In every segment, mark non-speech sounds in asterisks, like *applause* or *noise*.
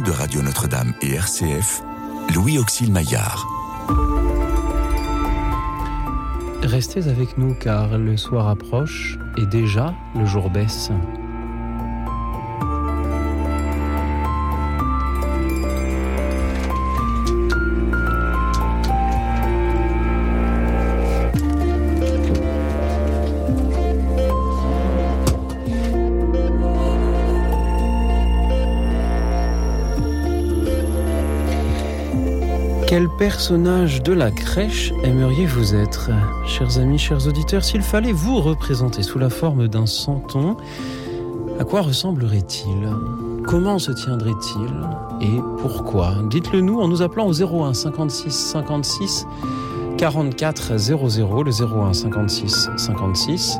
de Radio Notre-Dame et RCF, Louis Auxil Maillard. Restez avec nous car le soir approche et déjà le jour baisse. Quel personnage de la crèche aimeriez-vous être Chers amis, chers auditeurs, s'il fallait vous représenter sous la forme d'un santon, à quoi ressemblerait-il? Comment se tiendrait-il? Et pourquoi? Dites-le nous en nous appelant au 01 56 56 44 00, le 01 56 56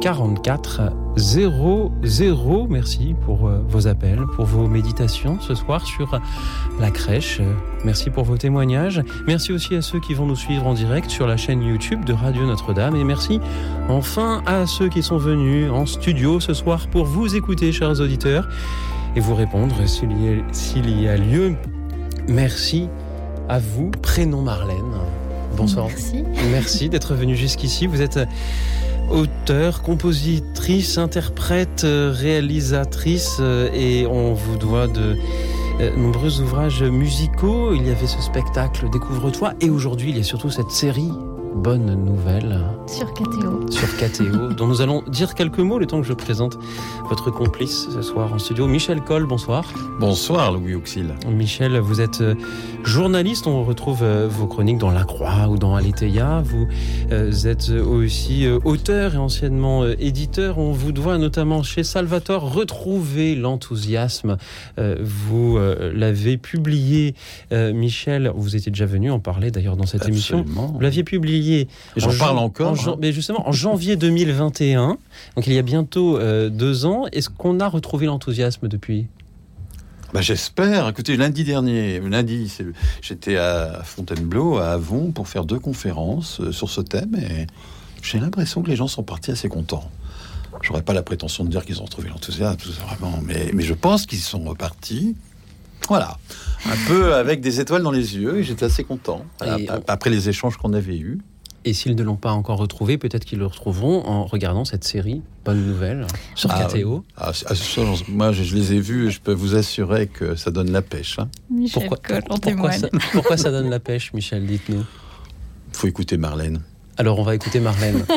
44 00. Merci pour euh, vos appels, pour vos méditations ce soir sur la crèche. Merci pour vos témoignages. Merci aussi à ceux qui vont nous suivre en direct sur la chaîne YouTube de Radio Notre-Dame. Et merci enfin à ceux qui sont venus en studio ce soir pour vous écouter, chers auditeurs, et vous répondre s'il y, a- s'il y a lieu. Merci à vous. Prénom Marlène. Bonsoir. Merci. Merci d'être venu jusqu'ici. Vous êtes auteur, compositrice, interprète, réalisatrice euh, et on vous doit de euh, nombreux ouvrages musicaux. Il y avait ce spectacle Découvre-toi et aujourd'hui il y a surtout cette série Bonne Nouvelle Sur KTO. sur KTO *laughs* dont nous allons dire quelques mots le temps que je présente votre complice ce soir en studio. Michel Coll, bonsoir. Bonsoir Louis Auxil. Michel, vous êtes euh, journaliste, on retrouve euh, vos chroniques dans La Croix ou dans Aletheia. Vous euh, êtes aussi auteur et anciennement éditeur. On vous doit notamment chez Salvatore retrouver l'enthousiasme. Vous l'avez publié, Michel, vous étiez déjà venu en parler d'ailleurs dans cette émission. Absolument. Vous l'aviez publié. J'en en parle encore, en hein. Mais justement, en janvier 2021, donc il y a bientôt euh, deux ans. Est-ce qu'on a retrouvé l'enthousiasme depuis? Bah, J'espère. Écoutez, lundi dernier, lundi, j'étais à Fontainebleau, à Avon, pour faire deux conférences euh, sur ce thème et j'ai l'impression que les gens sont partis assez contents. J'aurais pas la prétention de dire qu'ils ont retrouvé l'enthousiasme, vraiment, mais, mais je pense qu'ils sont repartis. Voilà, un peu avec des étoiles dans les yeux, et j'étais assez content. Voilà, après les échanges qu'on avait eus. Et s'ils ne l'ont pas encore retrouvé, peut-être qu'ils le retrouveront en regardant cette série Bonne Nouvelle sur Ah, KTO. Ah, ça, j'en- moi, je, je les ai vus et je peux vous assurer que ça donne la pêche. hein. Michel Pourquoi, pourquoi, ça, pourquoi ça donne la pêche, Michel Dites-nous? faut écouter Marlène. Alors, on va écouter Marlène. *laughs*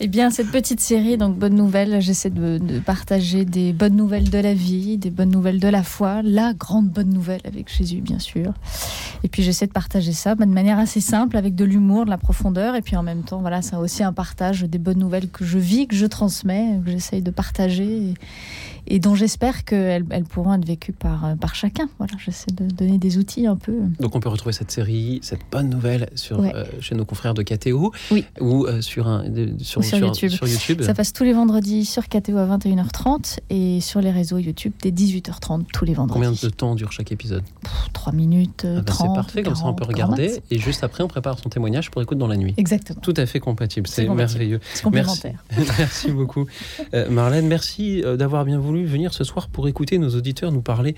Eh bien, cette petite série, donc Bonne Nouvelle, j'essaie de, partager des bonnes nouvelles de la vie, des bonnes nouvelles de la foi, la grande bonne nouvelle avec Jésus, bien sûr. Et puis, j'essaie de partager ça de manière assez simple, avec de l'humour, de la profondeur. Et puis, en même temps, voilà, c'est aussi un partage des bonnes nouvelles que je vis, que je transmets, que j'essaye de partager et dont j'espère qu'elles elles pourront être vécues par, euh, par chacun. Voilà, j'essaie de donner des outils un peu. Donc, on peut retrouver cette série, cette bonne nouvelle sur, Ouais. euh, chez nos confrères de KTO Oui. ou euh, sur, un, de- sur, Ou sur YouTube. sur YouTube. Ça passe tous les vendredis sur KTO à 21h30 et sur les réseaux YouTube dès 18h30 tous les vendredis. Combien de temps dure chaque épisode? 3 minutes, Ah 30. C'est parfait, comme ça on peut 40, regarder. Et juste après, on prépare son témoignage pour écoute dans la nuit. Exactement. Tout à fait compatible, C'est merveilleux. C'est complémentaire. *laughs* Merci beaucoup. Euh, Marlène, merci euh, d'avoir bien voulu venir ce soir pour écouter nos auditeurs nous parler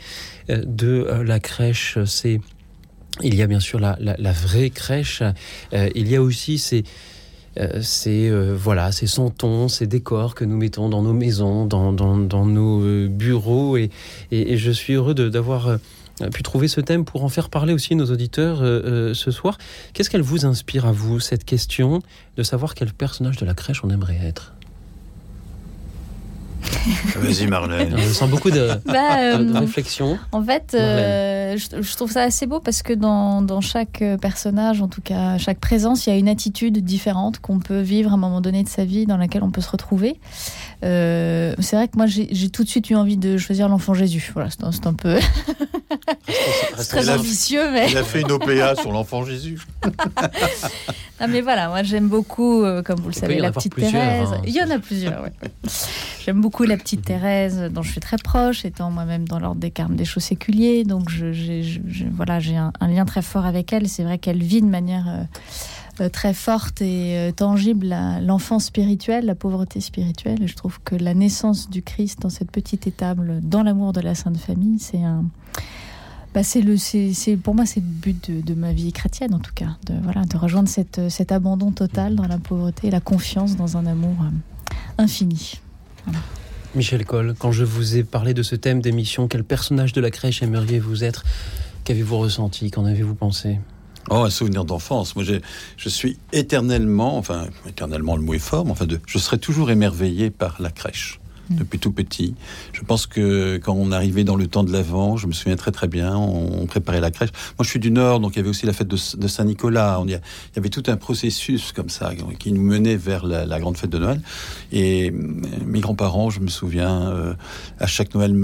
euh, de euh, la crèche. C'est il y a bien sûr la, vraie crèche. Euh, il y a aussi ces euh, ces, voilà, ces santons, ces décors que nous mettons dans nos maisons, dans, dans- nos bureaux. Et, et- je suis heureux d'avoir pu trouver ce thème pour en faire parler aussi nos auditeurs ce soir. Qu'est-ce qu'elle vous inspire à vous, cette question de savoir quel personnage de la crèche on aimerait être? *laughs* Vas-y Marlène. Je sens beaucoup de, Bah, de- de euh, réflexion. en fait, euh, je, je trouve ça assez beau parce que dans, dans chaque euh, personnage, en tout cas chaque présence, il y a une attitude différente qu'on peut vivre à un moment donné de sa vie dans laquelle on peut se retrouver. Euh, c'est vrai que moi, j'ai tout de suite eu envie de choisir l'enfant Jésus. Voilà, c'est un, c'est un peu c'est *laughs* très Il a- ambitieux, mais... Il a fait une OPA sur l'enfant Jésus. *laughs* Ah mais voilà, moi j'aime beaucoup, euh, comme vous le savez, la petite plusieurs, Thérèse. hein. Il y en a plusieurs, ouais. J'aime beaucoup la petite Thérèse, dont je suis très proche, étant moi-même dans l'ordre des Carmes des Chaux séculiers. Donc je, j'ai- je- je- voilà, j'ai un, un lien très fort avec elle. C'est vrai qu'elle vit de manière euh, très forte et euh, tangible l'enfance spirituelle, la pauvreté spirituelle. je trouve que la naissance du Christ dans cette petite étable, dans l'amour de la Sainte Famille, c'est un. Bah, c'est le, c'est, pour moi, c'est le but de, ma vie chrétienne, en tout cas, de, voilà, de rejoindre cette, cet abandon total dans la pauvreté et la confiance dans un amour infini. Michel Coll, quand je vous ai parlé de ce thème d'émission, quel personnage de la crèche aimeriez-vous être? Qu'avez-vous ressenti? Qu'en avez-vous pensé? Oh, un souvenir d'enfance. Moi, je suis éternellement, enfin, éternellement, le mot est fort, mais enfin, de, je serai toujours émerveillé par la crèche. Mm. depuis tout petit. Je pense que quand on arrivait dans le temps de l'Avent, je me souviens très très bien, on, préparait la crèche. Moi, je suis du Nord, donc il y avait aussi la fête de, Saint-Nicolas. Il y avait tout un processus comme ça qui nous menait vers la, grande fête de Noël. Et euh, mes grands-parents, je me souviens, euh, à chaque Noël,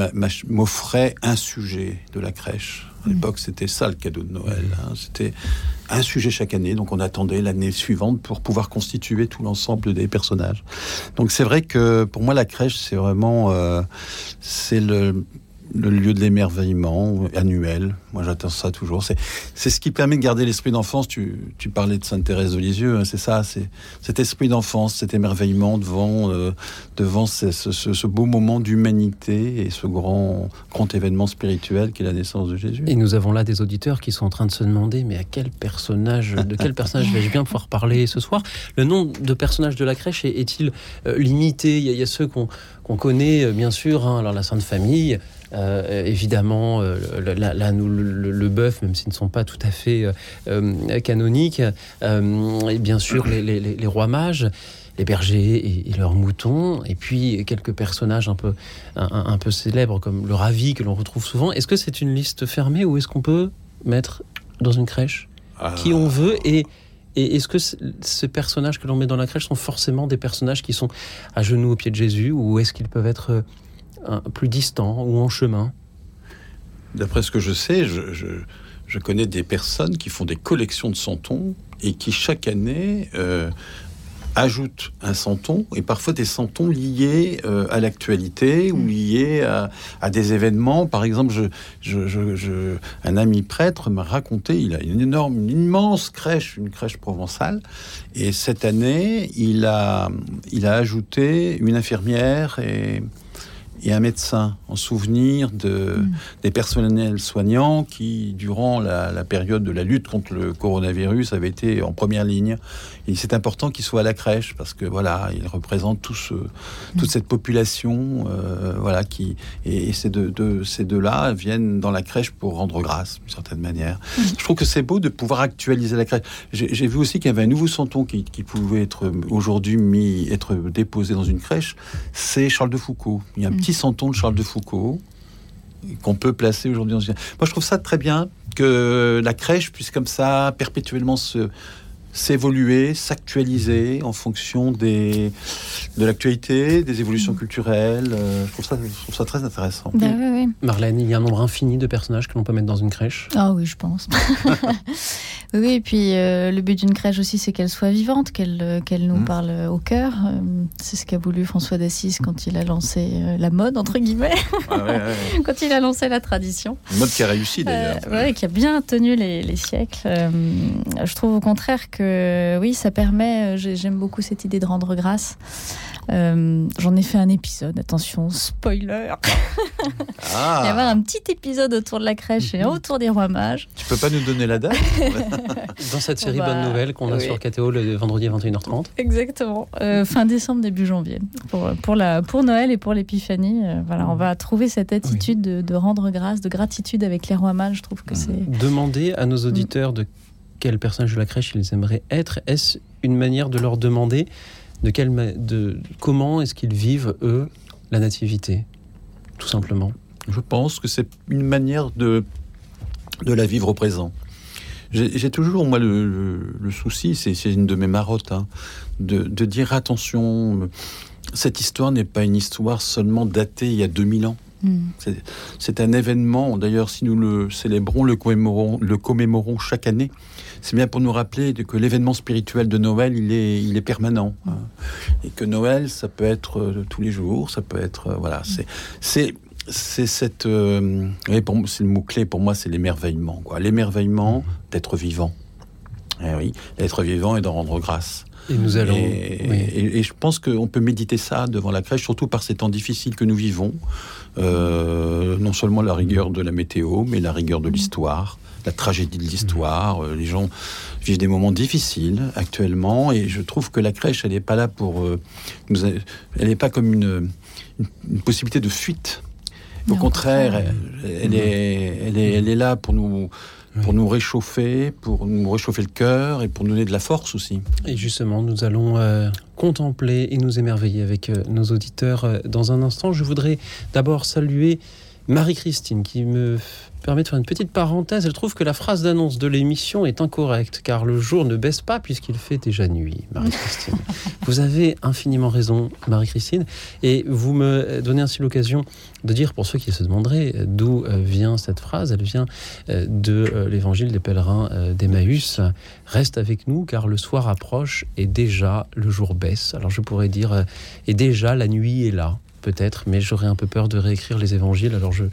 m'offraient un sujet de la crèche. À l'époque, c'était ça le cadeau de Noël. Hein. C'était un sujet chaque année, donc on attendait l'année suivante pour pouvoir constituer tout l'ensemble des personnages. Donc c'est vrai que pour moi la crèche c'est vraiment euh, c'est le le lieu de l'émerveillement annuel. Moi, j'attends ça toujours. C'est, c'est ce qui permet de garder l'esprit d'enfance. Tu, tu parlais de Sainte Thérèse de Lisieux, hein, c'est ça. C'est cet esprit d'enfance, cet émerveillement devant, euh, devant ce, ce, ce, beau moment d'humanité et ce grand, grand événement spirituel qui est la naissance de Jésus. Et nous avons là des auditeurs qui sont en train de se demander, mais à quel personnage, de quel *laughs* personnage vais-je bien pouvoir parler ce soir? Le nom de personnage de la crèche est-il euh, limité? Il y, a, ceux qu'on, qu'on connaît, euh, bien sûr. Hein, alors la Sainte Famille. Euh, évidemment, euh, là, nous, le, bœuf, même s'ils ne sont pas tout à fait euh, canoniques, et bien sûr les, rois mages les bergers et, leurs moutons, et puis quelques personnages un peu, un, peu célèbres comme le ravi que l'on retrouve souvent. Est-ce que c'est une liste fermée ou est-ce qu'on peut mettre dans une crèche ah. qui on veut et, et est-ce que ces personnages que l'on met dans la crèche sont forcément des personnages qui sont à genoux au pied de Jésus ou est-ce qu'ils peuvent être plus distant ou en chemin D'après ce que je sais, je, connais des personnes qui font des collections de santons et qui chaque année euh, ajoutent un santon et parfois des santons liés euh, à l'actualité ou mm. liés à, des événements. Par exemple, je, un ami prêtre m'a raconté, il a une énorme, une immense crèche, une crèche provençale, et cette année, il a, il a ajouté une infirmière et et un médecin en souvenir de, mm. des personnels soignants qui, durant la, période de la lutte contre le coronavirus, avaient été en première ligne. Et c'est important qu'ils soient à la crèche parce que voilà, ils représentent tout ce, toute cette population, euh, voilà, qui et, ces deux, de, ces deux-là viennent dans la crèche pour rendre grâce d'une certaine manière. Mm. Je trouve que c'est beau de pouvoir actualiser la crèche. J'ai vu aussi qu'il y avait un nouveau santon qui, qui pouvait être aujourd'hui mis, être déposé dans une crèche. C'est Charles de Foucault. Il y a un mm. petit santon de Charles de Foucault qu'on peut placer aujourd'hui dans une... Moi, je trouve ça très bien que la crèche puisse comme ça perpétuellement se s'évoluer, s'actualiser en fonction des, de l'actualité, des évolutions mm. culturelles. Euh, je, trouve ça, je trouve ça très intéressant. Bah Marlène, il y a un nombre infini de personnages que l'on peut mettre dans une crèche Ah oui, je pense. *laughs* oui, et puis euh, le but d'une crèche aussi, c'est qu'elle soit vivante, qu'elle euh, qu'elle nous mm. parle au cœur. c'est ce qu'a voulu François d'Assise quand il a lancé la mode, entre guillemets, ah *laughs* quand il a lancé la tradition. Une mode qui a réussi d'ailleurs. oui, qui a bien tenu les, les siècles. je trouve au contraire que oui, ça permet, euh, j'aime beaucoup cette idée de rendre grâce. Euh, j'en ai fait un épisode, attention, spoiler. Ah. *laughs* Il va y avoir un petit épisode autour de la crèche et un autour des rois mages. Tu peux pas nous donner la date *laughs* Dans cette série Bonne Nouvelle qu'on a sur KTO le vendredi à 21h30. Exactement, euh, fin décembre, début janvier. Pour, pour, la, pour Noël et pour l'épiphanie, voilà, on va trouver cette attitude de, de, rendre grâce, de gratitude avec les rois mages. Je trouve que c'est. Demander à nos auditeurs de quel personnage de la crèche ils aimeraient être Est-ce une manière de leur demander de, de comment est-ce qu'ils vivent, eux, la nativité Tout simplement? Je pense que c'est une manière de, de la vivre au présent. J'ai toujours, moi, le, souci, c'est une de mes marottes, hein, de, de, dire attention, cette histoire n'est pas une histoire seulement datée il y a 2000 ans. Mm. C'est un événement, d'ailleurs, si nous le célébrons, le commémorons, le commémorons chaque année, c'est bien pour nous rappeler que l'événement spirituel de Noël, il est, il est permanent. Hein. Et que Noël, ça peut être euh, tous les jours, ça peut être. Euh, voilà, c'est. C'est cette. Euh, c'est le mot-clé pour moi, c'est l'émerveillement. L'émerveillement d'être vivant Eh oui, être vivant et d'en rendre grâce. Et nous allons. Et, et- et je pense qu'on peut méditer ça devant la crèche, surtout par ces temps difficiles que nous vivons. Euh, non seulement la rigueur de la météo, mais la rigueur de l'histoire, la tragédie de l'histoire. Euh, les gens vivent des moments difficiles actuellement, et je trouve que la crèche, elle n'est pas là pour euh, nous. a- Elle n'est pas comme une, une- une possibilité de fuite. Au contraire, contraire. elle, elle est, elle, est, elle est là pour nous, pour nous réchauffer, pour nous réchauffer le cœur et pour nous donner de la force aussi. Et justement, nous allons euh, contempler et nous émerveiller avec euh, nos auditeurs euh, dans un instant. Je voudrais d'abord saluer Marie-Christine qui me f- permet de faire une petite parenthèse. Elle trouve que la phrase d'annonce de l'émission est incorrecte car le jour ne baisse pas puisqu'il fait déjà nuit. Marie-Christine, *laughs* vous avez infiniment raison, Marie-Christine, et vous me donnez ainsi l'occasion de dire pour ceux qui se demanderaient d'où euh, vient cette phrase? Elle vient euh, de euh, l'évangile des pèlerins d'Emmaüs. Reste avec nous car le soir approche et déjà le jour baisse. Alors je pourrais dire et déjà la nuit est là peut-être, mais j'aurais un peu peur de réécrire les évangiles, alors je,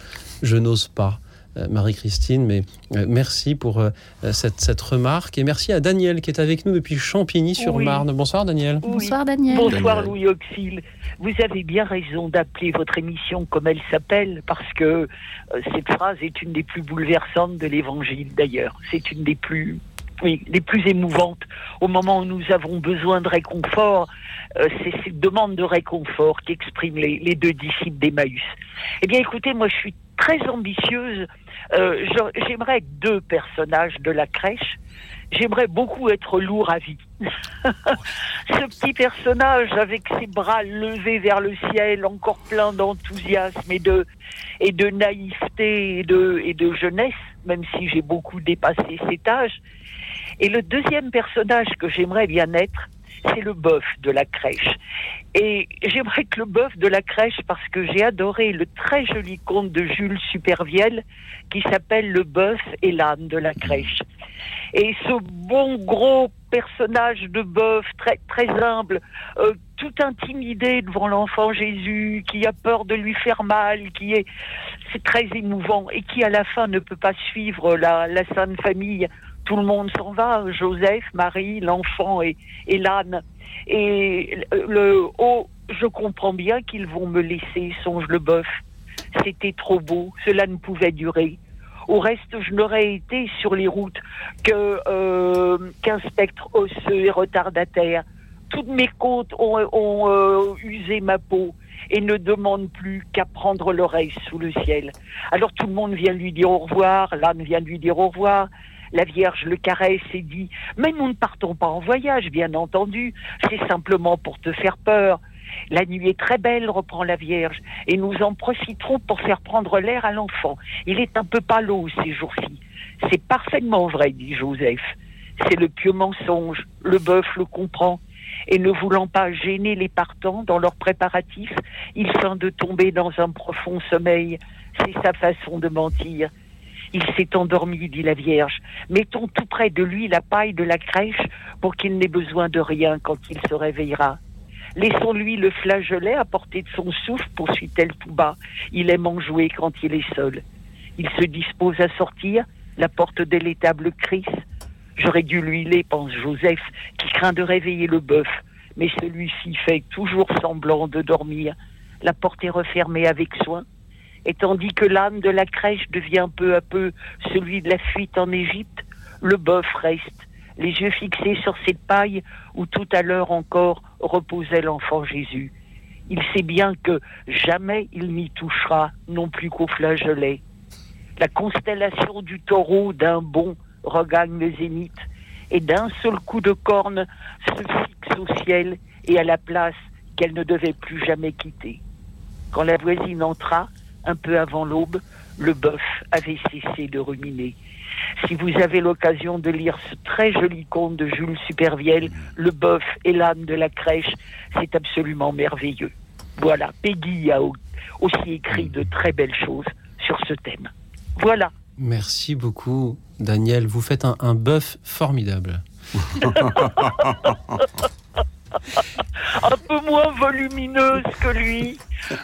je n'ose pas. Euh, Marie-Christine, mais euh, merci pour euh, cette, cette remarque et merci à Daniel qui est avec nous depuis Champigny-sur-Marne. Bonsoir Daniel. Oui. Bonsoir Daniel. Bonsoir Daniel. Louis Auxil. Vous avez bien raison d'appeler votre émission comme elle s'appelle, parce que euh, cette phrase est une des plus bouleversantes de l'Évangile d'ailleurs. C'est une des plus, oui, les plus émouvantes. Au moment où nous avons besoin de réconfort, euh, c'est cette demande de réconfort qu'expriment les, les deux disciples d'Emmaüs. Eh bien écoutez, moi je suis très ambitieuse. Euh, J'aimerais être deux personnages de la crèche. J'aimerais beaucoup être lourd à vie. *laughs* Ce petit personnage avec ses bras levés vers le ciel, encore plein d'enthousiasme et de, et de naïveté et de, et de jeunesse, même si j'ai beaucoup dépassé cet âge. Et le deuxième personnage que j'aimerais bien être, c'est le bœuf de la crèche. Et j'aimerais être le bœuf de la crèche parce que j'ai adoré le très joli conte de Jules Supervielle qui s'appelle Le bœuf et l'âne de la crèche. Et ce bon gros personnage de bœuf très très humble, euh, tout intimidé devant l'enfant Jésus, qui a peur de lui faire mal, qui est c'est très émouvant et qui à la fin ne peut pas suivre la Sainte Famille. Tout le monde s'en va, Joseph, Marie, l'enfant et, l'âne. Et le, oh, je comprends bien qu'ils vont me laisser, songe le bœuf. C'était trop beau, cela ne pouvait durer. Au reste, je n'aurais été sur les routes que euh, qu'un spectre osseux et retardataire. Toutes mes côtes ont, ont euh, usé ma peau et ne demandent plus qu'à prendre l'oreille sous le ciel. Alors tout le monde vient lui dire au revoir, l'âne vient lui dire au revoir. La Vierge le caresse et dit Mais nous ne partons pas en voyage, bien entendu, c'est simplement pour te faire peur. La nuit est très belle, reprend la Vierge, et nous en profiterons pour faire prendre l'air à l'enfant. Il est un peu pâleau ces jours-ci. C'est parfaitement vrai, dit Joseph. C'est le pieux mensonge. Le bœuf le comprend. Et ne voulant pas gêner les partants dans leurs préparatifs, il feint de tomber dans un profond sommeil. C'est sa façon de mentir. Il s'est endormi, dit la Vierge. Mettons tout près de lui la paille de la crèche pour qu'il n'ait besoin de rien quand il se réveillera. Laissons-lui le flageolet à portée de son souffle, poursuit-elle tout bas. Il aime en jouer quand il est seul. Il se dispose à sortir, la porte de l'étable crisse. J'aurais dû l'huiler, pense Joseph, qui craint de réveiller le bœuf. Mais celui-ci fait toujours semblant de dormir. La porte est refermée avec soin. Et tandis que l'âne de la crèche devient peu à peu celui de la fuite en Égypte, le bœuf reste, les yeux fixés sur cette paille où tout à l'heure encore reposait l'enfant Jésus. Il sait bien que jamais il n'y touchera non plus qu'au flageolet. La constellation du taureau d'un bond regagne le zénith et d'un seul coup de corne se fixe au ciel et à la place qu'elle ne devait plus jamais quitter. Quand la voisine entra, un peu avant l'aube, le bœuf avait cessé de ruminer. Si vous avez l'occasion de lire ce très joli conte de Jules Supervielle, Le bœuf et l'âne de la crèche, c'est absolument merveilleux. Voilà, Peggy a au- aussi écrit de très belles choses sur ce thème. Voilà. Merci beaucoup, Daniel. Vous faites un, un bœuf formidable. *laughs* *laughs* un peu moins volumineuse que lui,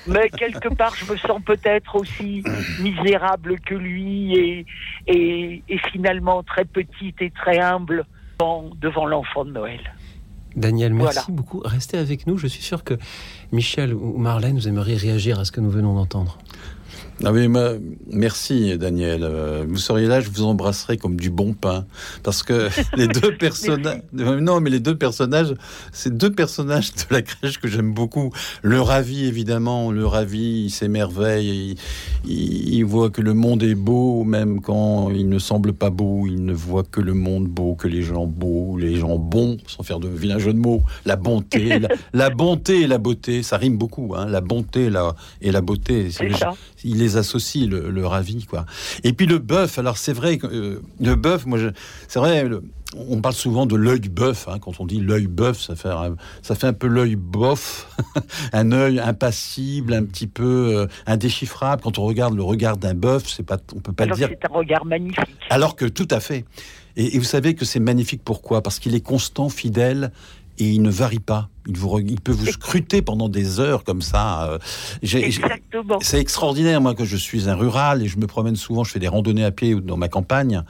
mais quelque part je me sens peut-être aussi misérable que lui et, et, et finalement très petite et très humble devant, devant l'enfant de Noël. Daniel, merci Voilà. beaucoup. Restez avec nous. Je suis sûr que Michel ou Marlène, vous aimeriez réagir à ce que nous venons d'entendre. Ah oui, moi, merci Daniel. Euh, Vous seriez là, je vous embrasserai comme du bon pain, parce que *laughs* les deux personnages, non, mais les deux personnages, c'est deux personnages de la crèche que j'aime beaucoup. Le ravi, évidemment, le ravi, il s'émerveille, il, il- il voit que le monde est beau, même quand il ne semble pas beau. Il ne voit que le monde beau, que les gens beaux, les gens bons, sans faire de vilain jeu de mots. La bonté, la, *laughs* la bonté et la beauté, ça rime beaucoup. Hein, la bonté et la, et la beauté. C'est les- ça. Il les associe, le, le ravi, quoi. Et puis le bœuf, alors c'est vrai, que, euh, le bœuf, moi, c'est vrai, le- on parle souvent de l'œil bœuf, hein, quand on dit l'œil bœuf, ça fait, un, ça fait un peu l'œil bof, *laughs* un œil impassible, un petit peu euh, indéchiffrable. Quand on regarde le regard d'un bœuf, c'est pas, on peut pas Alors dire. c'est un regard magnifique. Alors que tout à fait. Et, et vous savez que c'est magnifique pourquoi? Parce qu'il est constant, fidèle. Et il ne varie pas. Il, vous, re- il peut vous scruter pendant des heures comme ça. euh. Exactement. c'est extraordinaire, moi, que je suis un rural et je me promène souvent, je fais des randonnées à pied dans ma campagne,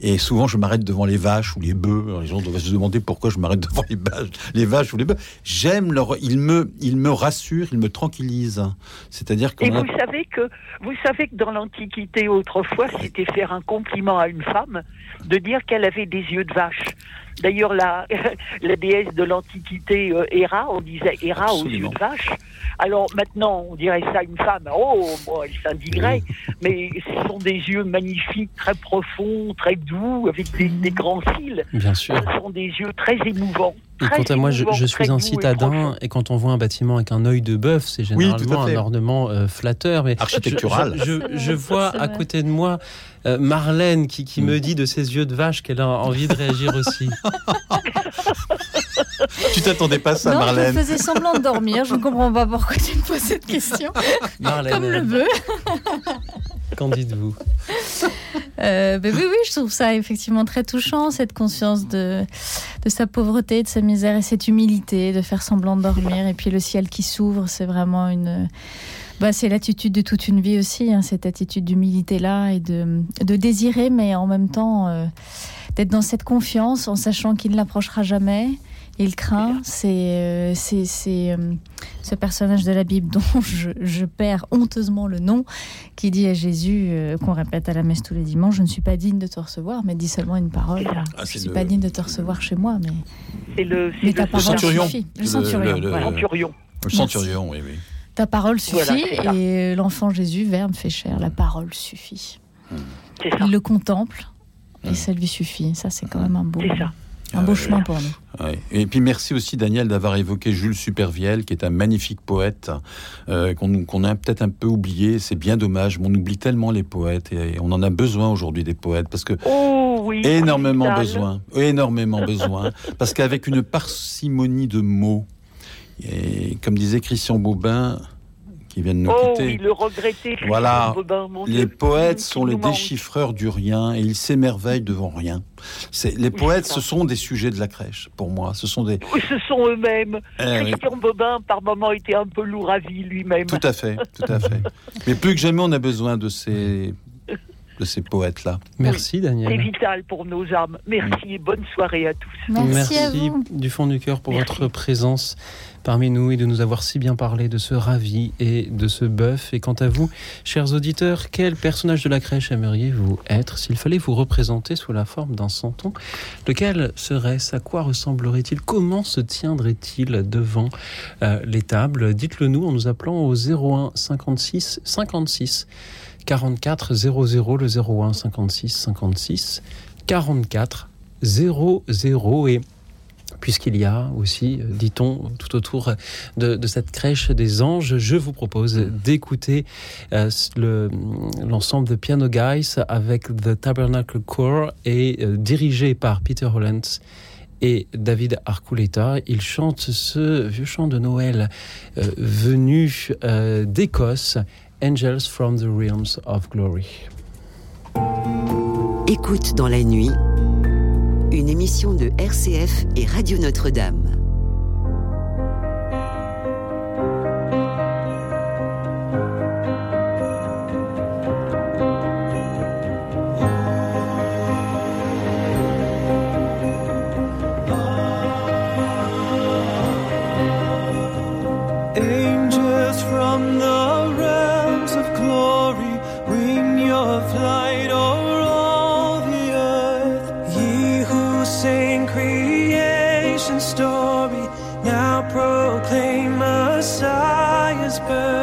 et souvent je m'arrête devant les vaches ou les bœufs. Les gens doivent se demander pourquoi je m'arrête *laughs* devant les vaches, les vaches ou les bœufs. J'aime leur, ils me, ils me rassurent, ils me tranquillisent. C'est-à-dire Et qu'on a- vous savez que vous savez que dans l'Antiquité autrefois, c'était faire un compliment à une femme de dire qu'elle avait des yeux de vache. D'ailleurs, la, *laughs* la déesse de l'Antiquité, euh, Héra, on disait Héra aux yeux de vache. Alors maintenant, on dirait ça à une femme. Oh, bon, elle s'indignerait. Mais ce sont des yeux magnifiques, très profonds, très doux, avec des, des grands cils. Bien sûr. Ce sont des yeux très émouvants. Et quant à moi, je, suis un et citadin, et quand on voit un bâtiment avec un œil de bœuf, c'est généralement un ornement euh, flatteur. Mais Architectural. Je, je- je *laughs* vois à côté de moi euh, Marlène qui, qui Mm. me dit de ses yeux de vache qu'elle a envie de réagir aussi. *laughs* tu t'attendais pas à ça, non, Marlène. je faisais semblant de dormir. Je ne comprends pas pourquoi tu me poses cette question. Marlène, Comme le euh, bœuf. qu'en dites-vous? Euh, ben oui, oui, je trouve ça effectivement très touchant, cette conscience de, de sa pauvreté, de sa misère et cette humilité de faire semblant de dormir. Et puis le ciel qui s'ouvre, c'est vraiment une. Bah, c'est l'attitude de toute une vie aussi, hein, cette attitude d'humilité-là et de, de désirer, mais en même temps euh, d'être dans cette confiance en sachant qu'il ne l'approchera jamais. Il craint, c'est euh, c'est c'est, euh, ce personnage de la Bible dont *laughs* je, je perds honteusement le nom, qui dit à Jésus, euh, qu'on répète à la messe tous les dimanches, je ne suis pas digne de te recevoir, mais dis seulement une parole. Ah, je ne suis le- pas digne de te recevoir chez moi, mais, C'est le, mais ta le parole centurion. suffit. Le Le- centurion, le- le- voilà. centurion. Le centurion, oui, oui. Ta parole suffit Voilà, et l'enfant Jésus, Verbe fait chair, la parole suffit. Ça. Il le contemple et Mm. ça lui suffit. Ça, c'est quand même un beau, C'est ça. un beau Euh, chemin pour nous. Ouais. Et puis merci aussi Daniel d'avoir évoqué Jules Supervielle, qui est un magnifique poète euh, qu'on a peut-être un peu oublié. C'est bien dommage, mais on oublie tellement les poètes et on en a besoin aujourd'hui des poètes parce que Oh oui. énormément besoin, énormément besoin, parce qu'avec une parcimonie de mots et comme disait Christian Bobin, qui vient de nous Oh quitter. oui, le. Voilà. Christian Bobin, mon Les Dieu. poètes sont les manque. déchiffreurs du rien et ils s'émerveillent devant rien. C'est les poètes, ce sont des sujets de la crèche pour moi. Ce sont des Oui, Ce sont eux-mêmes. Eh oui. Christian Bobin, par moments, était un peu lourd à vie lui-même. Tout à fait, tout à fait. *laughs* Mais plus que jamais, on a besoin de ces, de ces poètes-là. Merci C'est Daniel. vital pour nos âmes. Merci et bonne soirée à tous. Merci, à vous. du fond du cœur pour Merci. votre présence parmi nous et de nous avoir si bien parlé de ce ravi et de ce bœuf. Et quant à vous, chers auditeurs, quel personnage de la crèche aimeriez-vous être s'il fallait vous représenter sous la forme d'un santon? Lequel serait-ce? À quoi ressemblerait-il? Comment se tiendrait-il devant euh, les tables? Dites-le nous en nous appelant au 01 56 56 44 00 le 01 56 56 44 00 et puisqu'il y a aussi, euh, dit-on, tout autour de, de cette crèche des anges, je vous propose d'écouter euh, le- l'ensemble de Piano Guys avec The Tabernacle Choir et euh, dirigé par Peter Holland et David Arculeta. Ils chantent ce vieux chant de Noël euh, venu d'Écosse, Angels from the Realms of Glory. Écoute dans la nuit, une émission de RCF et Radio Notre-Dame. whisper.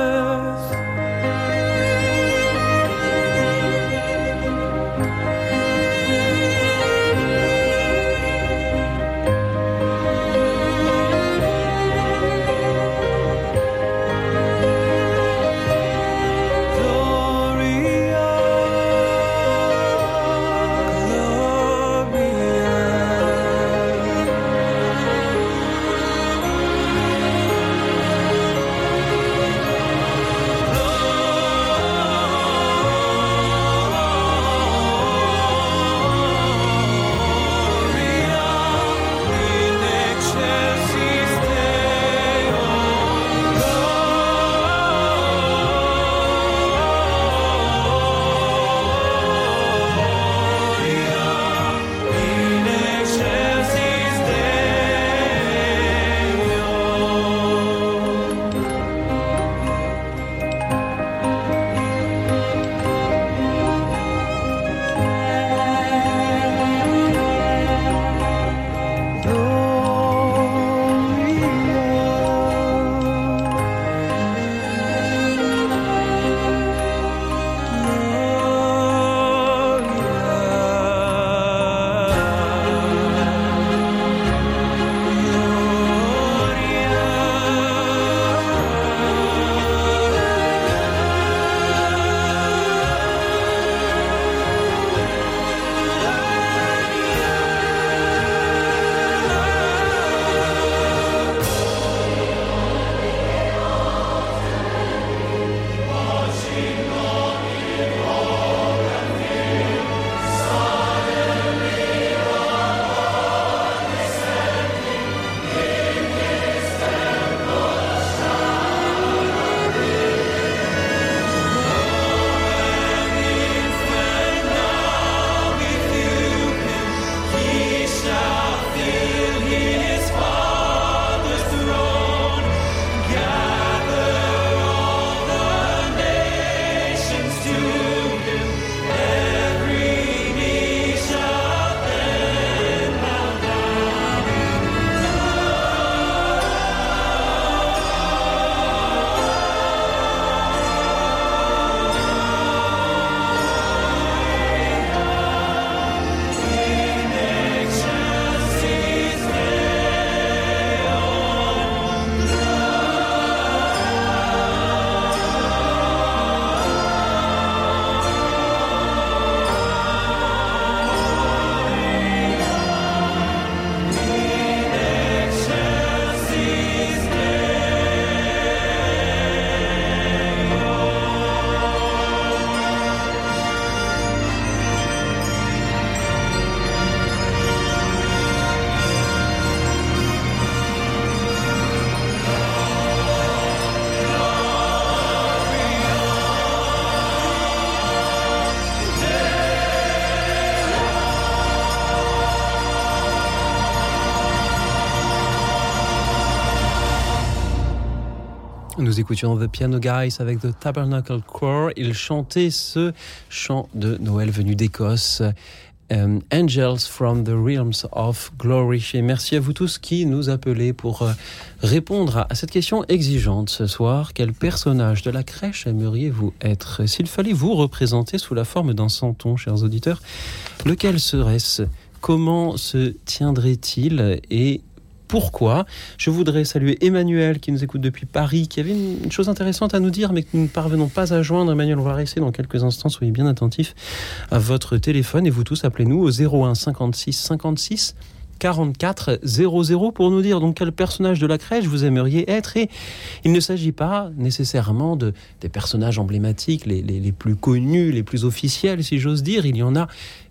Nous écoutions The Piano Guys avec The Tabernacle Choir. Ils chantaient ce chant de Noël venu d'Écosse. Euh, Angels from the Realms of Glory. Et merci à vous tous qui nous appelez pour euh, répondre à cette question exigeante ce soir. Quel personnage de la crèche aimeriez-vous être? S'il fallait vous représenter sous la forme d'un santon, chers auditeurs, lequel serait-ce? Comment se tiendrait-il? Et pourquoi. Je voudrais saluer Emmanuel qui nous écoute depuis Paris, qui avait une, chose intéressante à nous dire, mais que nous ne parvenons pas à joindre. Emmanuel, on va rester dans quelques instants. Soyez bien attentifs à votre téléphone et vous tous appelez-nous au 01 56 56 44 00 pour nous dire donc quel personnage de la crèche vous aimeriez être. Et il ne s'agit pas nécessairement de, des personnages emblématiques, les plus connus, les plus officiels, si j'ose dire. Il y en a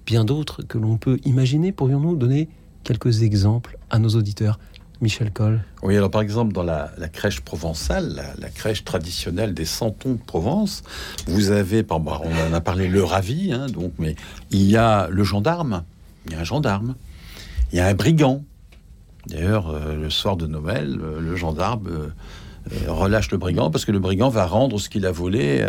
bien d'autres que l'on peut imaginer. Pourrions-nous donner quelques exemples à nos auditeurs Michel Coll. Oui, alors par exemple, dans la, la crèche provençale, la, la, crèche traditionnelle des Santons de Provence, vous avez, on en a parlé, le ravi, hein, donc, mais il y a le gendarme, il y a un gendarme, il y a un brigand. D'ailleurs, euh, le soir de Noël, euh, le gendarme euh, relâche le brigand parce que le brigand va rendre ce qu'il a volé.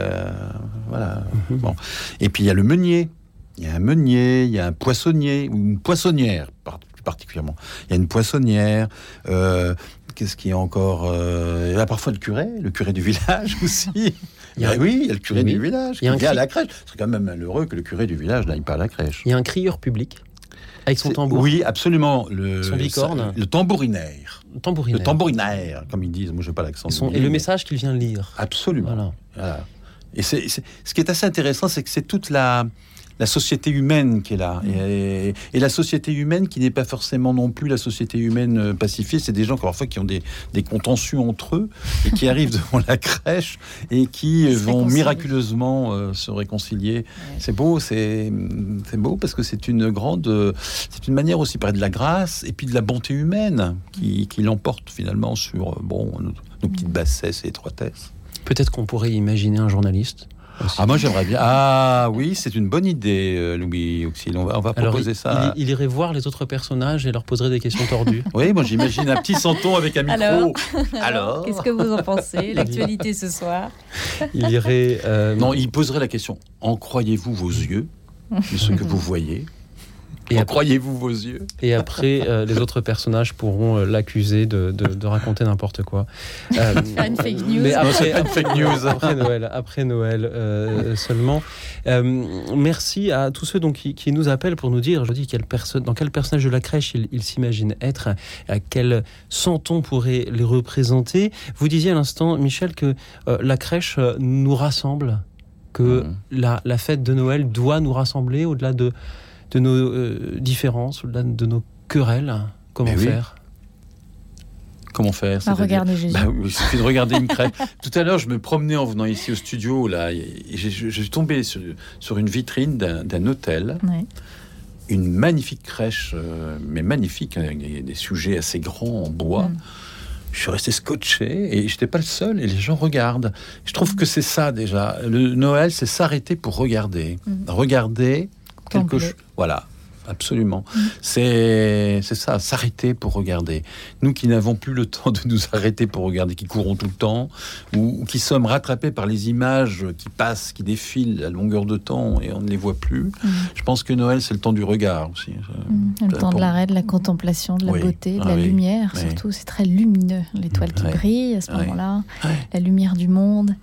voilà. Mhm. Bon. Et puis il y a le meunier. Il y a un meunier, il y a un poissonnier ou une poissonnière par- plus particulièrement. Il y a une poissonnière. euh, Qu'est-ce qu'il y a encore Il y a parfois le curé, le curé du village *laughs* aussi. Il y a- Ben oui, il y a le curé Oui. du village Il y a un vient à la crèche. C'est quand même malheureux que le curé du village n'aille pas à la crèche. Il y a un crieur public avec son tambour. Oui, absolument. Le, Son bicorne. Le tambourinaire. tambourinaire. Le tambourinaire, comme ils disent. Moi, je n'ai pas l'accent. Et, son- du et le message qu'il vient lire. Absolument. Voilà. Voilà. Et c'est- ce qui est assez intéressant, c'est que c'est toute la, la société humaine qui est là. Et, et la société humaine qui n'est pas forcément non plus la société humaine euh, pacifiée. C'est des gens parfois qui ont des, des contentions entre eux et qui *laughs* arrivent devant la crèche et qui Ils euh, se vont miraculeusement euh, se réconcilier. C'est beau, c'est, beau parce que c'est une grande, euh, c'est une manière aussi parler de la grâce et puis de la bonté humaine qui, qui l'emporte finalement sur bon nos, nos petites bassesses et étroitesses. Peut-être qu'on pourrait imaginer un journaliste. Aussi. Ah, moi j'aimerais bien. Ah oui, c'est une bonne idée, euh, Louis Auxil. On va, on va Alors, proposer il, ça. il- il irait voir les autres personnages et leur poserait des questions tordues. *laughs* Oui, moi j'imagine un petit santon avec un micro. Alors *laughs* Alors Qu'est-ce que vous en pensez L'actualité ce soir? Il irait. euh, Non, il poserait la question En croyez-vous vos yeux de ce que vous voyez? Et En après- croyez-vous vos yeux Et après, euh, les autres personnages pourront euh, l'accuser de, de- de raconter n'importe quoi. Euh, *laughs* une fake news. Mais après, une fake news. après Noël, après Noël euh, seulement. Euh, merci à tous ceux donc, qui, qui nous appellent pour nous dire, je dis, quelle personne, dans quel personnage de la crèche ils il s'imaginent être, à quel santon pourrait les représenter. Vous disiez à l'instant, Michel, que euh, la crèche euh, nous rassemble, que la, la fête de Noël doit nous rassembler au-delà de, de nos euh, différences, au-delà de nos querelles. Comment Mais oui. faire? Comment faire regarder Jésus. Bah il suffit de regarder une crèche. *laughs* Tout à l'heure, je me promenais en venant ici au studio, là, et j'ai- je, suis tombé sur, sur une vitrine d'un d'un hôtel, une magnifique crèche, euh, mais magnifique, avec des, des sujets assez grands en bois. Mm. Je suis resté scotché et j'étais pas le seul et les gens regardent. Je trouve que c'est ça déjà. Le Noël, c'est s'arrêter pour regarder. Mm. Regarder quelque Contempler. chose. Voilà. Absolument. Mm. C'est ça, s'arrêter pour regarder. Nous qui n'avons plus le *laughs* temps de nous arrêter pour regarder, qui courons tout le temps, ou, ou qui sommes rattrapés par les images qui passent, qui défilent à longueur de temps et on ne les voit plus. Mm. Je pense que Noël, c'est le temps du regard aussi. Mm, Le temps de l'arrêt, de la contemplation, de la Oui. beauté, de Ah la oui. lumière, Oui. surtout. C'est très lumineux. L'étoile qui brille à ce moment-là, la lumière du monde,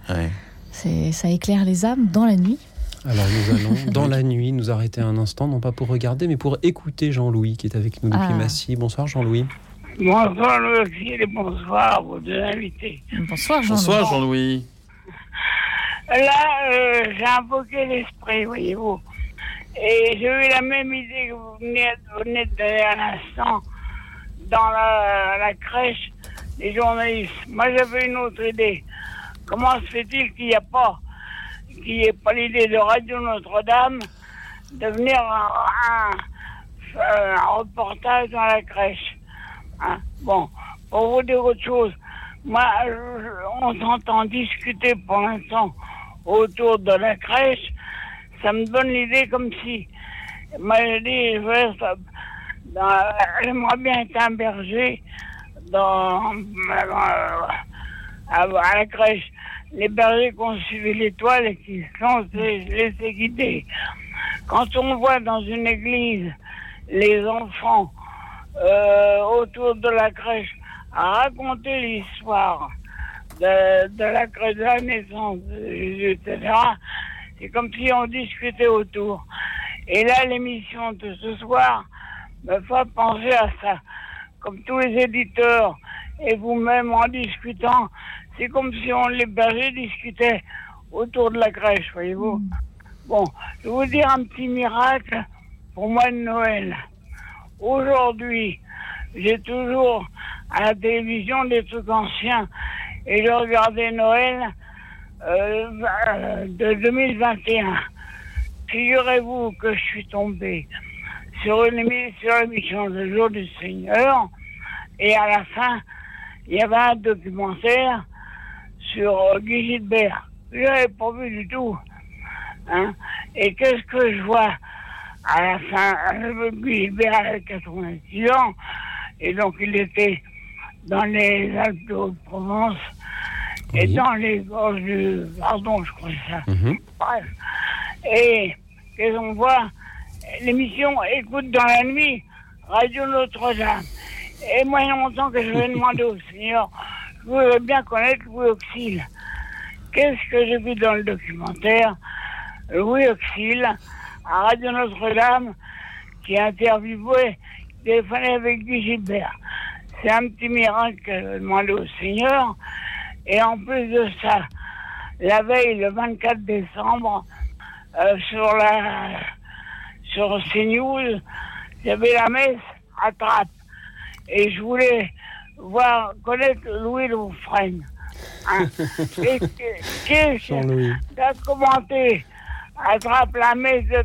ça éclaire les âmes dans la nuit. Alors nous *laughs* allons, dans la nuit, nous arrêter un instant, non pas pour regarder, mais pour écouter Jean-Louis qui est avec nous depuis Ah. Massy. Bonsoir Jean-Louis. Bonsoir le et bonsoir vos deux invités. Bonsoir Jean. Bonsoir Jean-Louis. Là, euh, j'ai invoqué l'esprit, voyez-vous. Et j'ai eu la même idée que vous venez, vous venez de donner à l'instant dans la, la crèche des journalistes. Moi, j'avais une autre idée. Comment se fait-il qu'il n'y a pas, n'y ait pas l'idée de Radio Notre-Dame de venir un, un- un reportage dans la crèche Hein, Bon, pour vous dire autre chose, moi, on s'entend discuter pour l'instant autour de la crèche. Ça me donne l'idée comme si, moi, je dis, j'aimerais bien être un berger dans, à la crèche les bergers qui ont suivi l'étoile et qui sont laissés guider. Quand on voit dans une église les enfants euh, autour de la crèche à raconter l'histoire de, de la crèche de la naissance de Jésus, etc., c'est comme si on discutait autour. Et là, l'émission de ce soir me fait penser à ça. Comme tous les éditeurs et vous-même en discutant, c'est comme si on les bergers discutaient autour de la crèche, voyez-vous. Bon, je vais vous dire un petit miracle pour moi de Noël. Aujourd'hui, j'ai toujours à la télévision des trucs anciens et je regardais Noël euh, de 2021. Figurez-vous que je suis tombé sur une émi- sur l'émission Le jour du Seigneur et à la fin, il y avait un documentaire sur euh, Guy Gilbert. Je n'avais pas vu du tout. Hein. Et qu'est-ce que je vois à la fin? Euh, Guy Gilbert avait 86 ans et donc il était dans les Alpes de Provence et Oui. dans les gorges du Pardon, je crois ça. Mhm. Bref. Et qu'est-ce qu'on voit? L'émission Écoute dans la nuit, Radio Notre-Dame. Et moi, il y a longtemps que je vais *laughs* demander au Seigneur, voudrais bien connaître Louis Auxil. Qu'est-ce que j'ai vu dans le documentaire? Louis Auxil, à Radio Notre-Dame, qui a interviewé, téléphoné avec Guy Gilbert. C'est un petit miracle demander au Seigneur. Et en plus de ça, la veille, le 24 décembre, euh, sur la sur CNews, y avait la messe à Trappes. Et je voulais voir, connaître Louis Loufresne. Hein. *laughs* Et qui a commenté à Trappes, la messe de